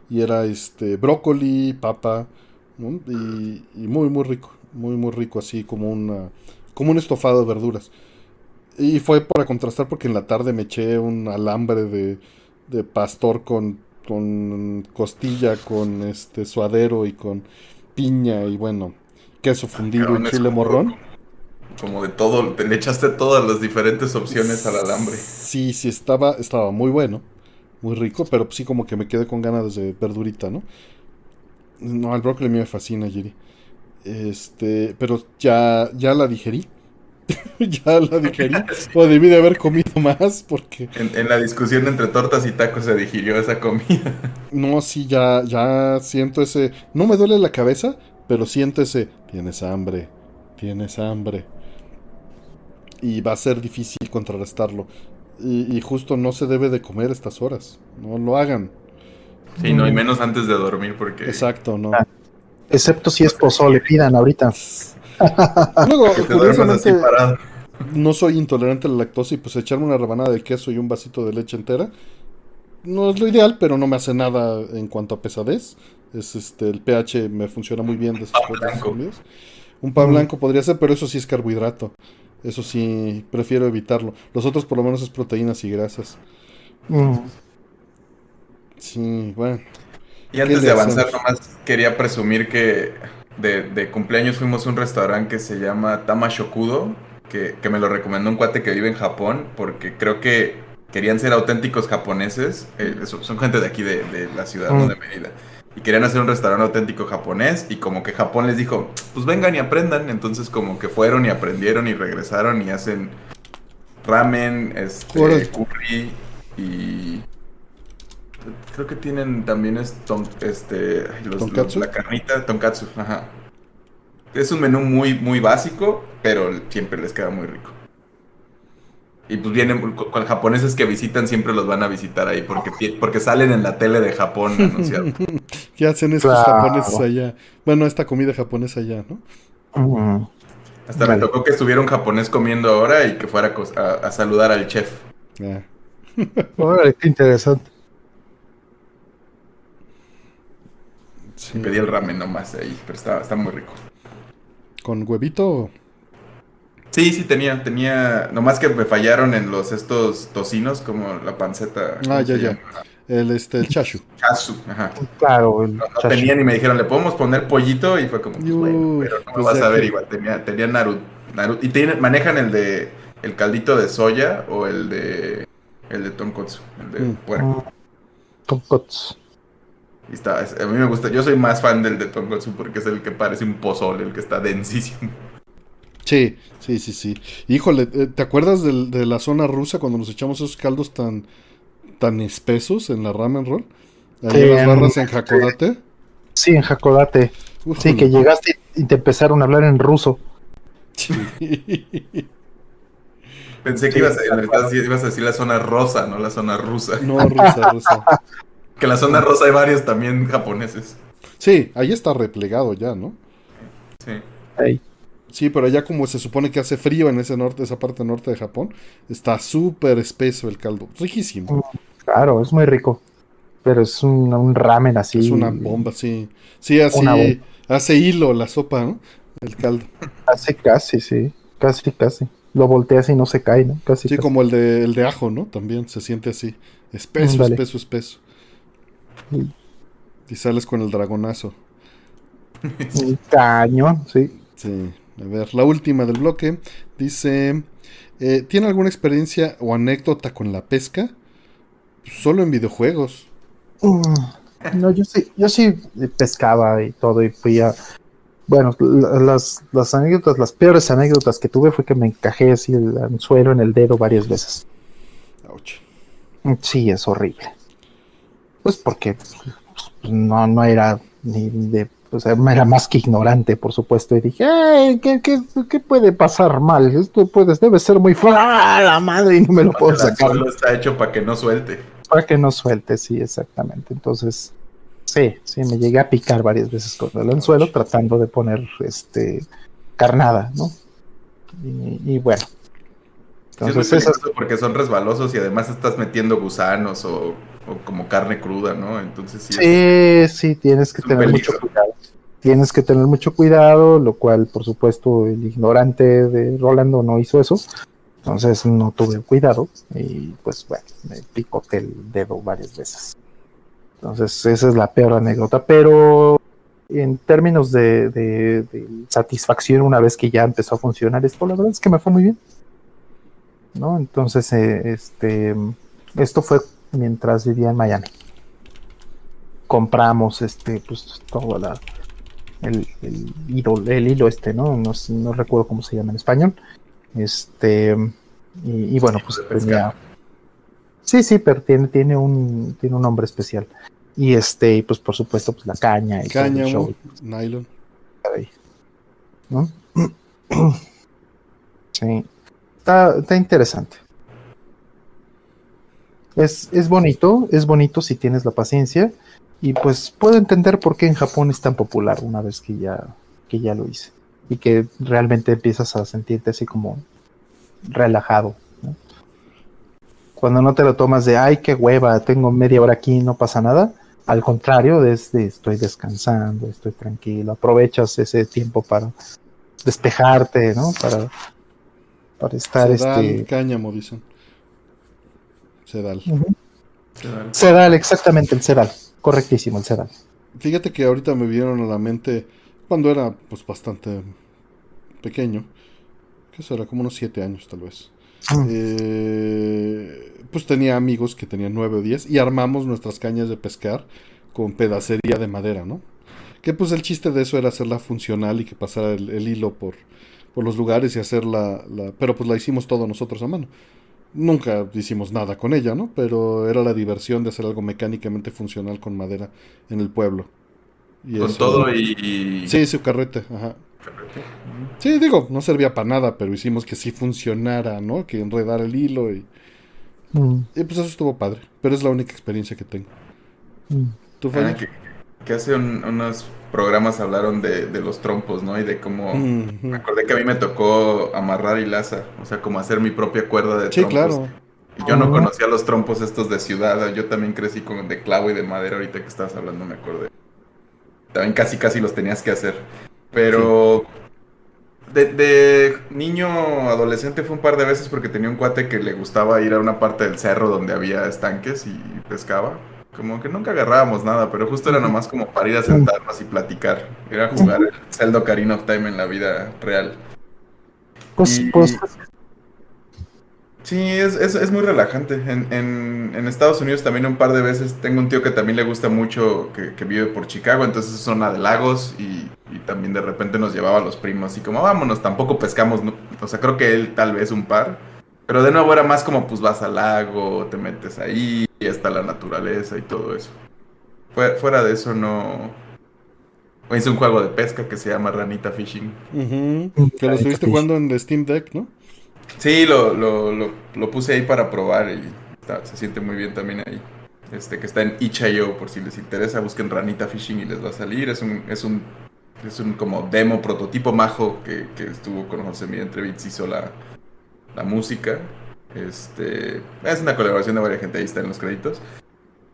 Y era, este, brócoli, papa, y, y, muy, muy rico, muy, muy rico, así como una, como un estofado de verduras. Y fue para contrastar porque en la tarde me eché un alambre de, de pastor con, con costilla, con este suadero y con piña y bueno, queso fundido y chile morrón. Como de todo, le echaste todas las diferentes opciones al alambre. Sí, sí, estaba, estaba muy bueno, muy rico, pero sí como que me quedé con ganas de verdurita, ¿no? No, al brócoli me fascina, Jiri. Este, pero ya, ya la digerí. <laughs> ya la digerí. o debí de haber comido más porque... En, la discusión entre tortas y tacos se digirió esa comida. no, sí, ya, ya siento ese... No me duele la cabeza, pero siento ese... Tienes hambre, tienes hambre. Y va a ser difícil contrarrestarlo. Y, justo no se debe de comer estas horas. No lo hagan. Sí, no, y menos antes de dormir porque... Exacto, no. Ah, excepto si es pozole, pidan ahorita. Luego, curiosamente, no soy intolerante a la lactosa y pues echarme una rebanada de queso y un vasito de leche entera no es lo ideal, pero no me hace nada en cuanto a pesadez. Es este el pH me funciona muy bien de Un pan mm. blanco podría ser, pero eso sí es carbohidrato. Eso sí, prefiero evitarlo. Los otros por lo menos es proteínas y grasas. Mm. Sí, bueno. Y antes de avanzar, nomás quería presumir que de, cumpleaños fuimos a un restaurante que se llama Tamashokudo, que, que me lo recomendó un cuate que vive en Japón, porque creo que querían ser auténticos japoneses, eh, son gente de aquí de, la ciudad, ¿no? Mm. de Mérida, y querían hacer un restaurante auténtico japonés, y como que Japón les dijo, pues vengan y aprendan, entonces como que fueron y aprendieron y regresaron y hacen ramen, este, curry y creo que tienen también es este la carnita tonkatsu, ajá. Es un menú muy muy básico, pero siempre les queda muy rico. Y pues vienen con japoneses que visitan siempre los van a visitar ahí porque porque salen en la tele de Japón anunciado. <laughs> ¿Qué hacen estos japoneses allá? Bueno, esta comida japonesa allá, ¿no? Hasta me tocó que estuviera un japonés comiendo ahora y que fuera a, saludar al chef. Ah. qué interesante. Pedí el ramen nomás ahí, pero está, está muy rico. ¿Con huevito? Sí, sí tenía, tenía, nomás que me fallaron en los estos tocinos, como la panceta. Ah, ya, ya. El, este, el chashu. Chashu, ajá. Claro, el no, tenían y me dijeron, ¿le podemos poner pollito? Y fue como, pues, bueno, pero no me vas a ver igual. Tenía, tenía Naruto. Y tienen, manejan el de el caldito de soya o el de el de tonkotsu, el de Mm. puerco. Tonkotsu. Y está, es- a mí me gusta, yo soy más fan del de tonkotsu porque es el que parece un pozole, el que está densísimo. Sí, sí, sí, sí. Híjole, eh, ¿te acuerdas de la zona rusa cuando nos echamos esos caldos tan, tan espesos en la ramen roll? Ahí Sí, en las en- barras en Hakodate. Sí, en Hakodate. Sí, que llegaste y te empezaron a hablar en ruso. Sí. Pensé que ibas, a- ibas a decir la zona rosa, no la zona rusa. No, rusa, rusa. <laughs> Que en la zona rosa hay varios también japoneses. Sí, ahí está replegado ya, ¿no? Sí. Ahí. Sí, pero allá como se supone que hace frío en ese norte, esa parte norte de Japón, está súper espeso el caldo. Riquísimo. Claro, es muy rico. Pero es un, un ramen así. Es una bomba, sí. Sí, así hace hilo la sopa, ¿no? El caldo. Casi, casi, sí. Casi, casi. Lo volteas y no se cae, ¿no? Casi. Sí, casi. como el de, el de ajo, ¿no? También se siente así. Espeso, espeso, espeso. Y sales con el dragonazo. Un cañón, sí. Sí. A ver, la última del bloque. Dice, eh, ¿tiene alguna experiencia o anécdota con la pesca? Solo en videojuegos. Mm, No, yo sí, yo sí pescaba y todo y fui a... Bueno, la- las, las anécdotas, las peores anécdotas que tuve fue que me encajé así el anzuelo en el dedo varias veces. Ouch. Sí, es horrible. Pues porque pues, no, no era ni de... O sea, era más que ignorante, por supuesto, y dije, "Ay, ¿qué, qué, qué puede pasar mal? Esto puede, debe ser muy... fu- ¡Ah, la madre! Y no me lo puedo sacar. anzuelo está hecho para que no suelte. Para que no suelte, sí, exactamente. Entonces, sí, sí, me llegué a picar varias veces con el anzuelo tratando de poner este carnada, ¿no? Y, y bueno. Sí, es Entonces, esas, porque son resbalosos y además estás metiendo gusanos o, o como carne cruda, ¿no? Entonces sí, es- sí, sí, tienes que tener peligro. mucho cuidado. Tienes que tener mucho cuidado, lo cual, por supuesto, el ignorante de Rolando no hizo eso. Entonces no tuve cuidado y pues bueno, me picoté el dedo varias veces. Entonces esa es la peor anécdota, pero en términos de, de- de satisfacción una vez que ya empezó a funcionar esto, la verdad es que me fue muy bien. ¿No? Entonces, eh, este, esto fue mientras vivía en Miami. Compramos este, pues todo la, el, el hilo, el hilo este, ¿no? No, no recuerdo cómo se llama en español. Este, y, y bueno, pues tenía. Sí, sí, pero tiene, tiene un, tiene un nombre especial. Y este, y pues por supuesto, pues la caña y Cáñamo, show, nylon. ¿no? <clears throat> Sí. Está, está interesante. Es, es bonito, es bonito si tienes la paciencia. Y pues puedo entender por qué en Japón es tan popular una vez que ya, que ya lo hice. Y que realmente empiezas a sentirte así como relajado. ¿no? Cuando no te lo tomas de, ay, qué hueva, tengo media hora aquí, no pasa nada. Al contrario, desde estoy descansando, estoy tranquilo. Aprovechas ese tiempo para despejarte, ¿no? Para, para estar Sedal, este. Sedal. Sedal, exactamente, el sedal. Correctísimo, el sedal. Fíjate que ahorita me vinieron a la mente cuando era pues bastante pequeño. ¿Qué será? Como unos siete años tal vez. Mm. Eh, pues tenía amigos que tenían nueve o diez y armamos nuestras cañas de pescar con pedacería de madera, ¿no? Que pues el chiste de eso era hacerla funcional y que pasara el, el hilo por, por los lugares y hacerla, la, pero pues la hicimos todo nosotros a mano. Nunca hicimos nada con ella, ¿no? Pero era la diversión de hacer algo mecánicamente funcional con madera en el pueblo. Y Con eso- todo y... Sí, su carrete, ajá. Sí, digo, no servía para nada, pero hicimos que sí funcionara, ¿no? Que enredar el hilo y, Mm, y pues eso estuvo padre. Pero es la única experiencia que tengo. mm. ¿Tú, Ah, Fanny? que, que hace un- unos programas hablaron de, de los trompos, ¿no? Y de cómo... Mm, Me acordé que a mí me tocó amarrar hilaza, o sea, como hacer mi propia cuerda de Sí, trompos. claro. Y yo no conocía los trompos estos de ciudad, yo también crecí con de clavo y de madera, ahorita que estabas hablando me acordé. También casi casi los tenías que hacer. Pero de, de niño adolescente fue un par de veces porque tenía un cuate que le gustaba ir a una parte del cerro donde había estanques y pescaba. Como que nunca agarrábamos nada, pero justo era nomás como para ir a sentarnos y platicar. Era jugar el Zelda Ocarina of Time en la vida real. Pues, pues Sí, es, es, es muy relajante. En, en, en, Estados Unidos también un par de veces tengo un tío que también le gusta mucho, que, que vive por Chicago, entonces es zona de lagos y, y, también de repente nos llevaba a los primos y como vámonos, tampoco pescamos, ¿no? o sea, creo que él tal vez un par, pero de nuevo era más como pues vas al lago, te metes ahí, y está la naturaleza y todo eso. Fuera, fuera de eso no... Hice un juego de pesca que se llama Ranita Fishing. Uh -huh. Que lo estuviste jugando en el Steam Deck, ¿no? Sí, lo, lo, lo, lo, puse ahí para probar y está, se siente muy bien también ahí. Este, que está en itch.io por si les interesa, busquen Ranita Fishing y les va a salir. Es un, es un, es un como demo prototipo majo que, que estuvo con José Miguel Entrevits, hizo la, la música. Este, es una colaboración de varias gente, ahí está en los créditos.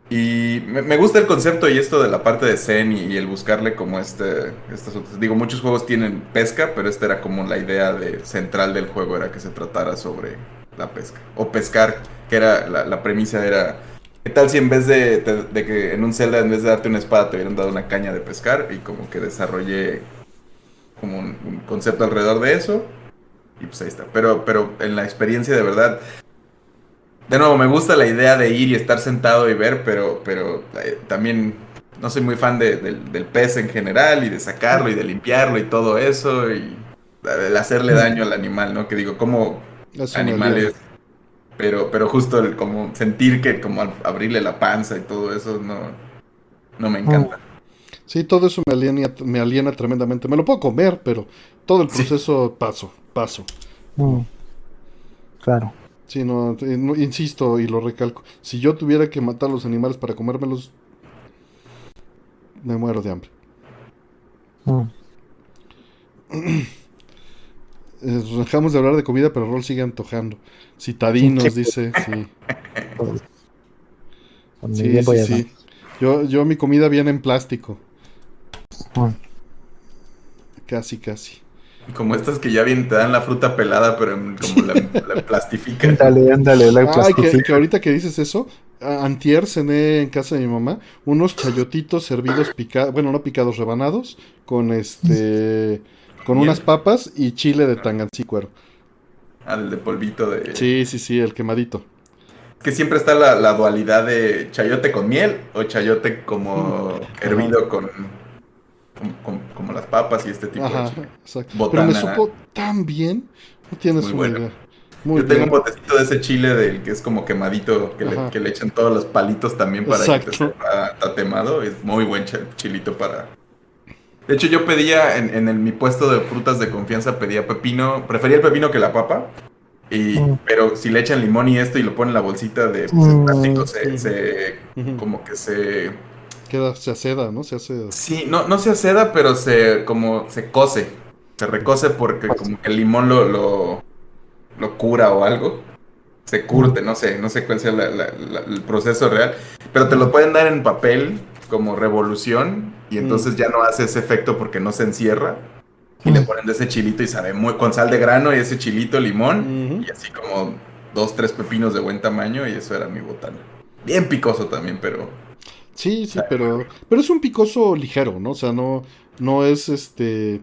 Y me, gusta el concepto y esto de la parte de Zen y, el buscarle como este, estas otras. Digo, muchos juegos tienen pesca, pero esta era como la idea de, central del juego, era que se tratara sobre la pesca. O pescar, que era la, premisa era. ¿Qué tal si en vez de, de, que en un Zelda, en vez de darte una espada, te hubieran dado una caña de pescar? Y como que desarrollé como un concepto alrededor de eso. Y pues ahí está. Pero, pero en la experiencia de verdad, de nuevo, me gusta la idea de ir y estar sentado y ver, pero, pero eh, también no soy muy fan de, de, del pez en general y de sacarlo y de limpiarlo y todo eso y el hacerle daño al animal, ¿no? Que digo, como animales, pero, pero justo el como sentir que como abrirle la panza y todo eso no, no me encanta. Sí, todo eso me aliena, me aliena tremendamente. Me lo puedo comer, pero todo el proceso sí. paso, paso. Mm. Claro. Sí, no, no, insisto y lo recalco. Si yo tuviera que matar a los animales para comérmelos, me muero de hambre. Mm. <clears throat> Eh, dejamos de hablar de comida, pero Rol sigue antojando. Citadinos, dice. Sí, sí, sí, sí. Yo, yo mi comida viene en plástico. Casi, casi. Como estas que ya bien te dan la fruta pelada, pero en, como la, la <laughs> plastifican. Ándale, ándale, la Ay, que, que, ahorita que dices eso, antier cené en casa de mi mamá unos chayotitos servidos picados, bueno, no picados, rebanados, con este, con unas papas y chile de tangancícuaro. Ah, el de polvito de... Sí, sí, sí, el quemadito. Que siempre está la, la dualidad de chayote con miel o chayote como hervido con como, como, como, las papas y este tipo Ajá, de chile. Exacto. Botana. Pero me supo tan bien. No tienes Muy una bueno. idea. Muy Yo tengo un botecito de ese chile del que es como quemadito, que, le, Ajá. que le, echan todos los palitos también para Exacto. que te sepa tatemado. Es muy buen chilito para... De hecho, yo pedía en, en el, mi puesto de frutas de confianza, pedía pepino, prefería el pepino que la papa. Y, Mm. Pero si le echan limón y esto y lo ponen en la bolsita de, pues, de plástico, se, se, como que se Queda, se aceda, ¿no? Se hace. Sí, no, no se aceda, pero se como se cose. Se recose porque como que el limón lo, lo, lo cura o algo. Se curte, no sé, no sé cuál sea la, la, la, el proceso real. Pero te lo pueden dar en papel como revolución y entonces Mm. ya no hace ese efecto porque no se encierra. Y le ponen de ese chilito y sabe muy con sal de grano y ese chilito, limón y así como dos, tres pepinos de buen tamaño y eso era mi botana. Bien picoso también, pero Sí, sí, pero. Pero es un picoso ligero, ¿no? O sea, no, no es este.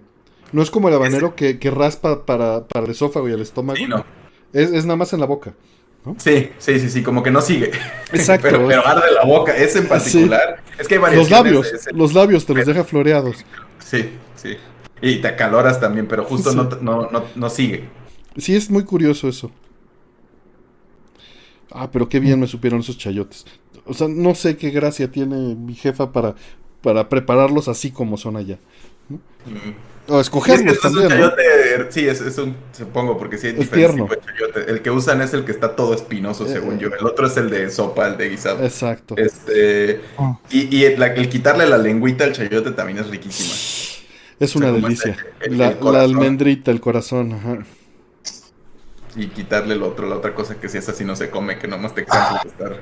No es como el habanero que, que raspa para, para el esófago y el estómago. sí, no. Es, es nada más en la boca. Sí, sí, sí, sí, como que no sigue. Exacto. <laughs> pero, pero arde la boca, ese en particular. Es que hay Los variaciones labios, de ese- los labios te los deja floreados. Sí, sí. Y te acaloras también, pero justo Sí. no, no, no, no sigue. Sí, es muy curioso eso. Ah, pero qué bien me supieron esos chayotes. O sea, no sé qué gracia tiene mi jefa para, para prepararlos así como son allá. O Es que escogerlos es un también, ¿no? chayote, sí, es, es un, supongo, porque sí hay Es diferentes tipos de chayote. El que usan es el que está todo espinoso, Eh, según eh. yo. El otro es el de sopa, el de guisado. Exacto. Este, y y el, quitarle la lengüita al chayote también es riquísima. Es una o sea, como delicia. el- el- la, el corazón. la almendrita, el corazón. Ajá. Y quitarle el otro, la otra cosa que si es así no se come, que nomás te cansas de estar.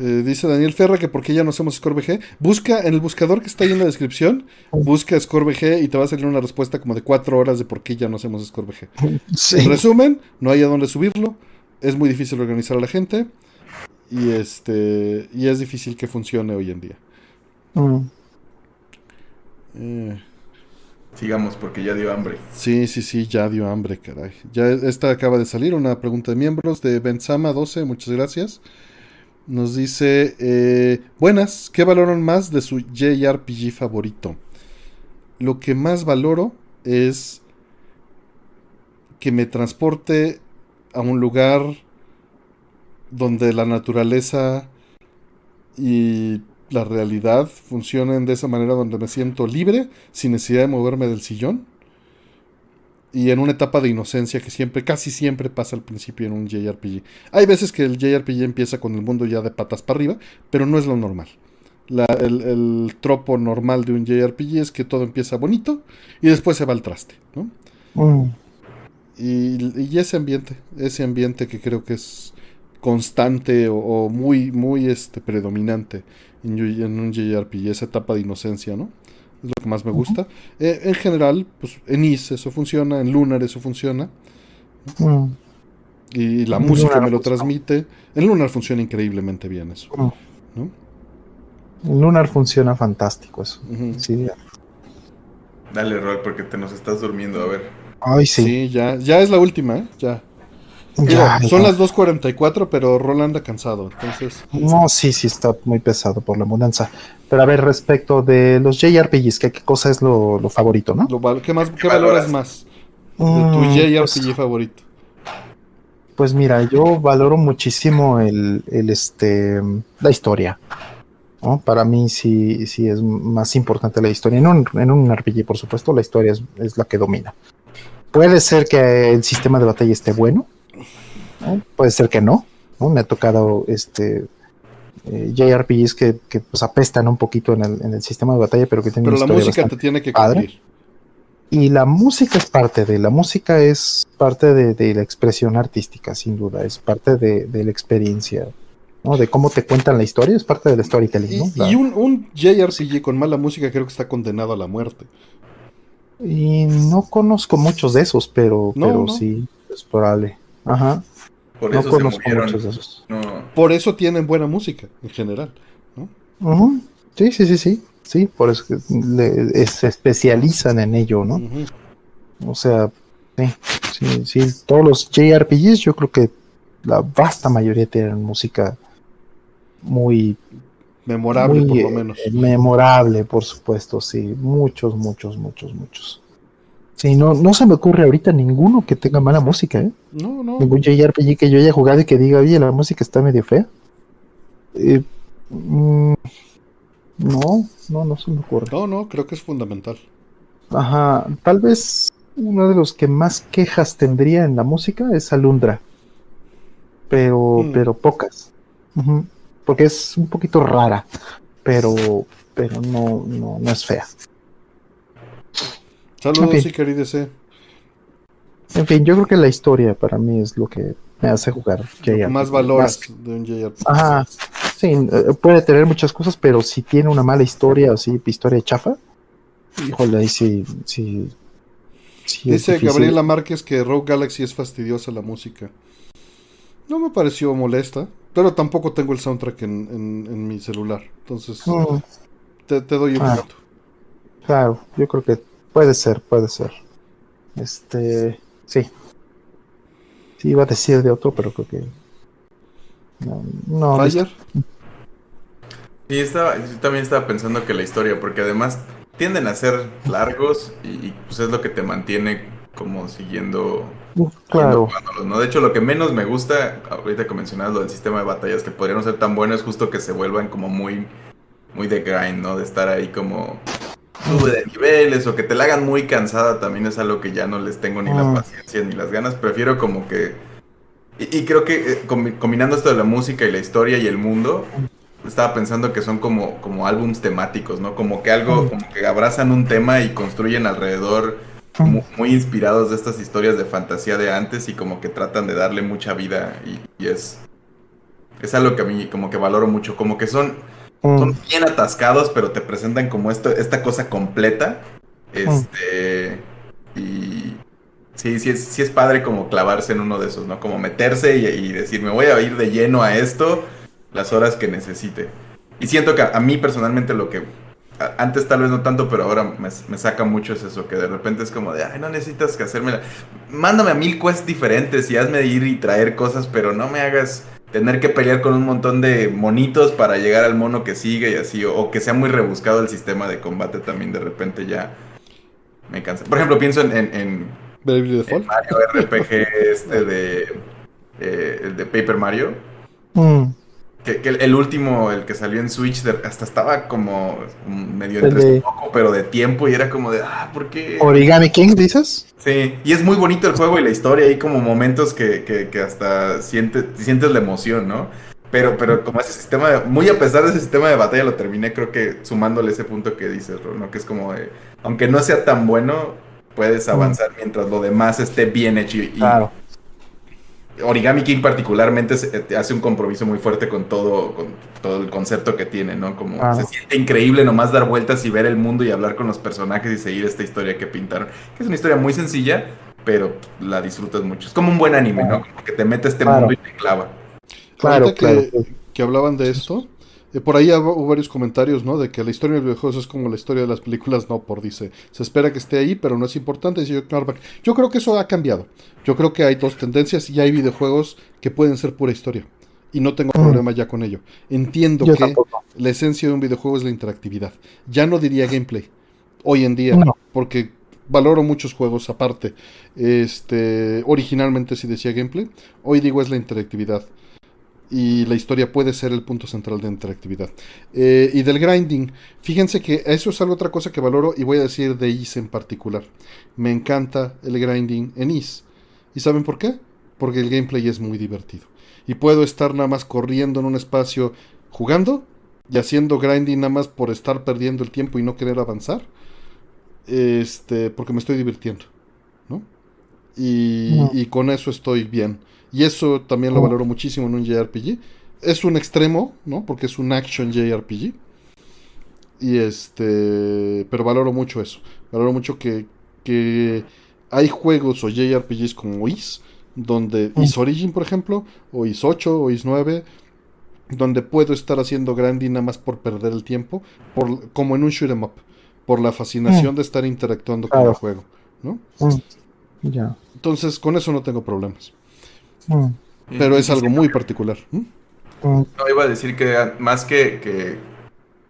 Eh, dice Daniel Ferra que por qué ya no hacemos ScoreBG. Busca en el buscador que está ahí en la descripción, busca ScoreBG y te va a salir una respuesta como de cuatro horas de por qué ya no hacemos ScoreBG. En Sí. resumen, no hay a dónde subirlo, es muy difícil organizar a la gente y este y es difícil que funcione hoy en día. Mm. Eh, sigamos porque ya dio hambre. Sí, sí, sí, ya dio hambre, caray. Ya esta acaba de salir, una pregunta de miembros de Benzama12, muchas gracias. Nos dice, eh, buenas, ¿qué valoran más de su JRPG favorito? Lo que más valoro es que me transporte a un lugar donde la naturaleza y la realidad funcionen de esa manera donde me siento libre, sin necesidad de moverme del sillón. Y en una etapa de inocencia que siempre, casi siempre pasa al principio en un JRPG. Hay veces que el JRPG empieza con el mundo ya de patas para arriba, pero no es lo normal. el, tropo normal de un JRPG es que todo empieza bonito y después se va al traste. ¿no? Mm. Y, ese ambiente, ese ambiente que creo que es constante o, muy, muy este, predominante en, un JRPG, esa etapa de inocencia, ¿no? Es lo que más me gusta. Eh, en general, pues en Is eso funciona, en Lunar eso funciona. Mm. Y la música me lo transmite. En Lunar funciona increíblemente bien eso. Mm. En Lunar funciona fantástico eso. sí. Dale, Rol, porque te nos estás durmiendo, a ver. Ay, sí. Sí, ya, ya es la última, ¿eh? Ya son las 2.44, pero Roland anda cansado, entonces... No, sí, sí, está muy pesado por la mudanza. Pero a ver, respecto de los JRPGs, ¿qué, qué cosa es lo, favorito, no? ¿Qué, más, qué valoras más de tu mm, JRPG pues, favorito? Pues mira, yo valoro muchísimo el, este, la historia. Para mí sí, sí es más importante la historia. En un, en un RPG, por supuesto, la historia es, es la que domina. Puede ser que el sistema de batalla esté bueno, Puede ser que no, ¿no? Me ha tocado este eh, JRPGs que, pues apestan un poquito en el, sistema de batalla, pero que tienen Pero la música te tiene que cumplir. Y la música es parte de, la música es parte de, la expresión artística, sin duda, es parte de, la experiencia, ¿no? De cómo te cuentan la historia, es parte del storytelling, ¿no? Y, un, un, JRPG con mala música creo que está condenado a la muerte. Y no conozco muchos de esos, pero, pero sí, es probable. Ajá. Por eso conozco muchos de esos. Por eso tienen buena música, en general. Sí, sí, sí, sí. Sí, por eso se especializan en ello, ¿no? O sea, sí, sí, sí. Todos los JRPGs, yo creo que la vasta mayoría tienen música muy memorable, por lo menos. Eh, memorable, por supuesto, sí. Muchos, muchos, muchos, muchos. Sí, no, no se me ocurre ahorita ninguno que tenga mala música, ¿eh? No, no. Ningún JRPG que yo haya jugado y que diga, oye, la música está medio fea. Eh, mm, no, no, no se me ocurre. No, no, creo que es fundamental. Ajá, tal vez uno de los que más quejas tendría en la música es Alundra. Pero, mm. pero pocas. Porque es un poquito rara, pero, pero no, no, no es fea. Saludos, y queridos. En fin, yo creo que la historia para mí es lo que me hace jugar Más valores de un JRPG. Ajá, sí, eh, puede tener muchas cosas, pero si tiene una mala historia, así, historia chafa, híjole, ahí sí, sí, Dice Gabriela Márquez que Rogue Galaxy es fastidiosa la música. No me pareció molesta, pero tampoco tengo el soundtrack en, mi celular. Entonces, mm. te, doy un ah. Claro, yo creo que Puede ser, puede ser. Este, sí. Sí, iba a decir de otro, pero creo que. No, no. Sí, estaba, yo también estaba pensando que la historia, porque además tienden a ser largos y, pues es lo que te mantiene como siguiendo. Claro. ¿no? De hecho, lo que menos me gusta, ahorita que mencionabas lo del sistema de batallas, que podrían ser tan buenos, es justo que se vuelvan como muy, muy de grind, ¿no? De estar ahí como sube de niveles o que te la hagan muy cansada también es algo que ya no les tengo ni la ah. paciencia ni las ganas. Prefiero como que... Y, creo que eh, combinando esto de la música y la historia y el mundo, estaba pensando que son como, como álbums temáticos, ¿no? Como que algo, como que abrazan un tema y construyen alrededor muy, inspirados de estas historias de fantasía de antes y como que tratan de darle mucha vida y, y es... Es algo que a mí como que valoro mucho, como que son son mm. bien atascados, pero te presentan como esto, esta cosa completa. Este. Y. Sí, sí es, sí es padre como clavarse en uno de esos, ¿no? Como meterse y, decir, me voy a ir de lleno a esto las horas que necesite. Y siento que a, mí personalmente lo que antes tal vez no tanto, pero ahora me, saca mucho es eso, que de repente es como de, ay, no necesitas que hacérmela. Mándame a mil quests diferentes y hazme ir y traer cosas, pero no me hagas tener que pelear con un montón de monitos para llegar al mono que sigue y así, o, que sea muy rebuscado el sistema de combate también de repente ya me cansa. Por ejemplo, pienso en, en, Mario RPG este de, eh, de Paper Mario. Mm. Que, el, último, el que salió en Switch, hasta estaba como medio entre un poco, pero de tiempo y era como de, ah, ¿por qué? Origami King, dices? Sí, y es muy bonito el juego y la historia, hay como momentos que, que, hasta sientes, sientes la emoción, ¿no? Pero, pero como ese sistema, muy a pesar de ese sistema de batalla, lo terminé creo que sumándole ese punto que dices, ¿no? Que es como, aunque no sea tan bueno, puedes avanzar mientras lo demás esté bien hecho y, claro. Origami King particularmente eh, hace un compromiso muy fuerte con todo, con todo el concepto que tiene, ¿no? Como se siente increíble nomás dar vueltas y ver el mundo y hablar con los personajes y seguir esta historia que pintaron. Que es una historia muy sencilla, pero la disfrutas mucho. Es como un buen anime, ¿no? Como que te mete este mundo y te clava. Claro, que, que hablaban de esto, eh, por ahí hubo varios comentarios, ¿no? De que la historia de los videojuegos es como la historia de las películas, no, por dice. Se espera que esté ahí, pero no es importante. Dice yo creo que eso ha cambiado. Yo creo que hay dos tendencias y hay videojuegos que pueden ser pura historia. Y no tengo mm. problema ya con ello. Entiendo que la esencia de un videojuego es la interactividad. Ya no diría gameplay. Hoy en día, porque valoro muchos juegos aparte. Este, originalmente sí decía gameplay. Hoy digo es la interactividad y la historia puede ser el punto central de interactividad. Eh, y del grinding, fíjense que eso es algo otra cosa que valoro y voy a decir de Is en particular. Me encanta el grinding en Is. ¿Y saben por qué? Porque el gameplay es muy divertido. Y puedo estar nada más corriendo en un espacio jugando y haciendo grinding nada más por estar perdiendo el tiempo y no querer avanzar. Este, porque me estoy divirtiendo. ¿no? y con eso estoy bien. Y eso también lo oh. valoro muchísimo en un JRPG. Es un extremo, ¿no? Porque es un action JRPG. Y este. Pero valoro mucho eso. Valoro mucho que, que hay juegos o JRPGs como Is, donde mm. Is Origin, por ejemplo, o Is 8 o Is 9, donde puedo estar haciendo grinding nada más por perder el tiempo, por, como en un shoot 'em up, por la fascinación mm. de estar interactuando con el juego, ¿no? Mm. Ya. Entonces, con eso no tengo problemas. Mm. Pero es algo muy particular. Mm. No, iba a decir que más que,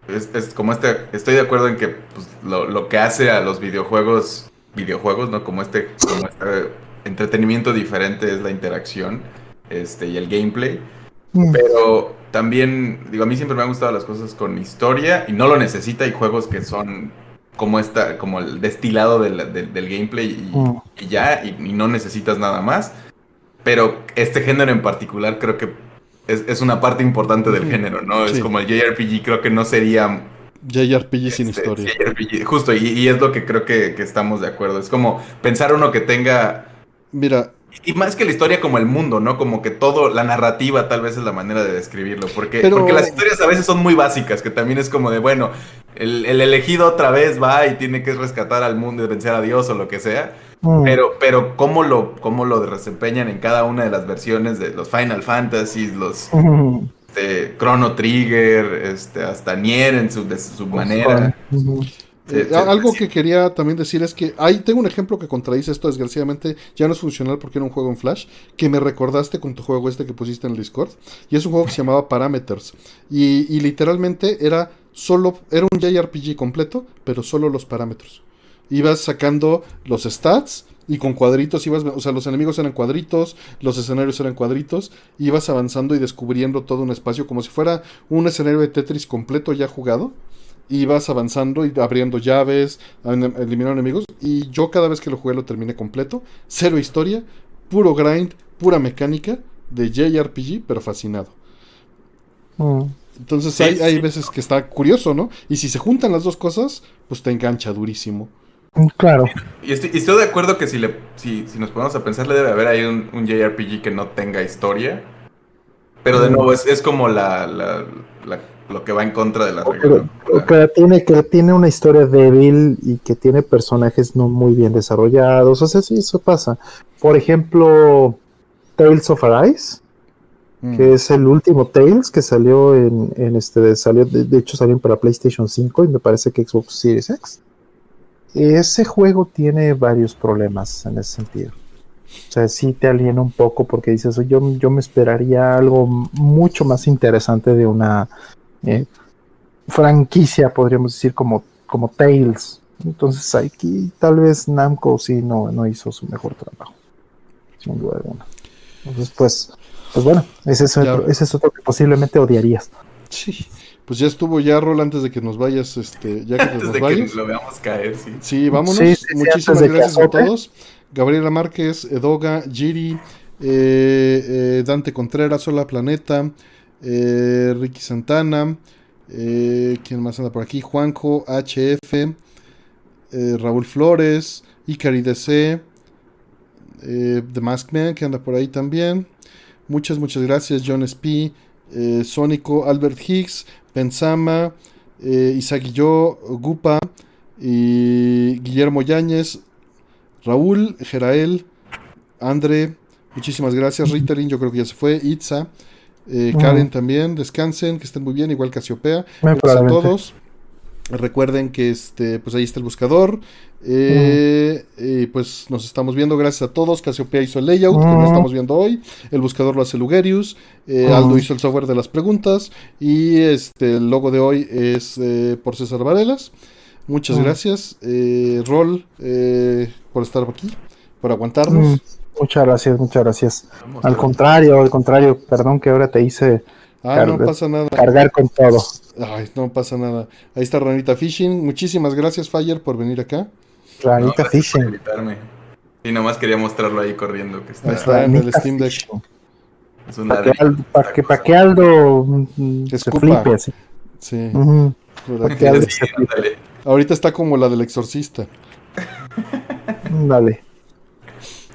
es, como este, estoy de acuerdo en que pues, lo, que hace a los videojuegos, videojuegos, ¿no? Como este, como este entretenimiento diferente es la interacción este, y el gameplay. Mm. Pero también, digo, a mí siempre me han gustado las cosas con historia y no lo necesita. Hay juegos que son como esta, como el destilado del, gameplay y, ya, y, no necesitas nada más. Pero este género en particular creo que es, una parte importante del género, ¿no? Es como el JRPG, creo que no sería... JRPG sin este, historia. justo, y, es lo que creo que, estamos de acuerdo. Es como pensar uno que tenga... Mira, y más que la historia como el mundo, ¿no? Como que todo, la narrativa tal vez es la manera de describirlo. Porque, porque las historias a veces son muy básicas, que también es como de, bueno, el, el, elegido otra vez va y tiene que rescatar al mundo y vencer a Dios o lo que sea. Mm. Pero, pero ¿cómo lo, cómo lo desempeñan en cada una de las versiones de los Final Fantasy, los este, Chrono Trigger, este, hasta Nier en su, de su manera? Eh, algo que quería también decir es que ahí tengo un ejemplo que contradice esto, desgraciadamente ya no es funcional porque era un juego en Flash, que me recordaste con tu juego este que pusiste en el Discord, y es un juego que se llamaba Parameters, y, y literalmente era solo, era un JRPG completo, pero solo los parámetros ibas sacando los stats y con cuadritos ibas, o sea, los enemigos eran cuadritos, los escenarios eran cuadritos, ibas avanzando y descubriendo todo un espacio como si fuera un escenario de Tetris completo ya jugado. Ibas avanzando y abriendo llaves, eliminando enemigos. Y yo cada vez que lo jugué lo terminé completo. Cero historia, puro grind, pura mecánica de JRPG, pero fascinado. Mm. Entonces hay, hay veces que está curioso, ¿no? Y si se juntan las dos cosas, pues te engancha durísimo. Claro. Y estoy, de acuerdo que si, le, si, nos ponemos a pensar, le debe haber ahí un, JRPG que no tenga historia. Pero de mm. nuevo, es, como la, lo que va en contra de la regla. Que tiene, que tiene una historia débil y que tiene personajes no muy bien desarrollados. O sea, sí, eso pasa. Por ejemplo, Tales of Arise. mm. que es el último Tales que salió en, en este, salió, de, hecho salió para PlayStation 5 y me parece que Xbox Series X. Ese juego tiene varios problemas en ese sentido. O sea, sí te aliena un poco porque dices, yo, yo me esperaría algo mucho más interesante de una eh, franquicia, podríamos decir, como, como Tales. Entonces aquí tal vez Namco sí no, no hizo su mejor trabajo, sin duda alguna. Entonces, pues, pues bueno, ese es, otro, ese es otro que posiblemente odiarías. Sí, pues ya estuvo ya, Rol, antes de que nos vayas, este, ya que antes nos de que lo veamos caer, sí. Sí, vámonos. Muchísimas gracias a todos. Gabriela Márquez, Edoga, Giri, eh, eh, Dante Contreras, Hola Planeta, eh, Ricky Santana, ¿quién más anda por aquí? Juanjo, HF, Raúl Flores, Icari DC, The Mask Man, que anda por ahí también. Muchas, muchas gracias, John Sp, Sónico, Albert Higgs, Pensama, Isaac Yo, Gupa y Guillermo Yáñez, Raúl, Jerael, Andre, muchísimas gracias. Ritalin, yo creo que ya se fue. Itza, eh, Karen también, descansen, que estén muy bien, igual Casiopea. Gracias a todos. Recuerden que este, pues ahí está el buscador. Eh, y pues nos estamos viendo. Gracias a todos. Casiopea hizo el layout, que no estamos viendo hoy. El buscador lo hace Lugerius. Eh, Aldo hizo el software de las preguntas. Y este el logo de hoy es por César Varelas. Muchas gracias. Rol, por estar aquí, por aguantarnos. Mm, muchas gracias, muchas gracias. al contrario, al contrario, perdón que ahora te hice ah, no pasa nada. cargar con todo. Ay, no pasa nada. Ahí está Ranita Fishing. Muchísimas gracias, Fire, por venir acá. Ranita Fishing. Y nomás quería mostrarlo ahí corriendo. Que está, en el Steam Deck. para, que, para que Aldo mm, se flipe así. Sí. Ahorita está como la del exorcista. Dale.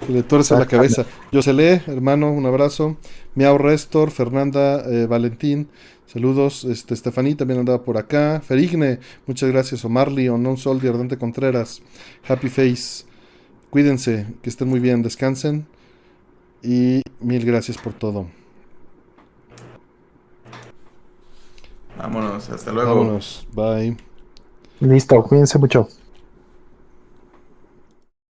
Le tuerce la cabeza. Yo se lee, hermano, un abrazo. Miau Restor, Fernanda eh, Valentín, saludos. Este, Estefaní también andaba por acá. Ferigne, muchas gracias. Omarly, Onon Sol, Ardente Contreras, Happy Face. Cuídense, que estén muy bien, descansen. Y mil gracias por todo. Vámonos, hasta luego. Vámonos, bye. Listo, cuídense mucho.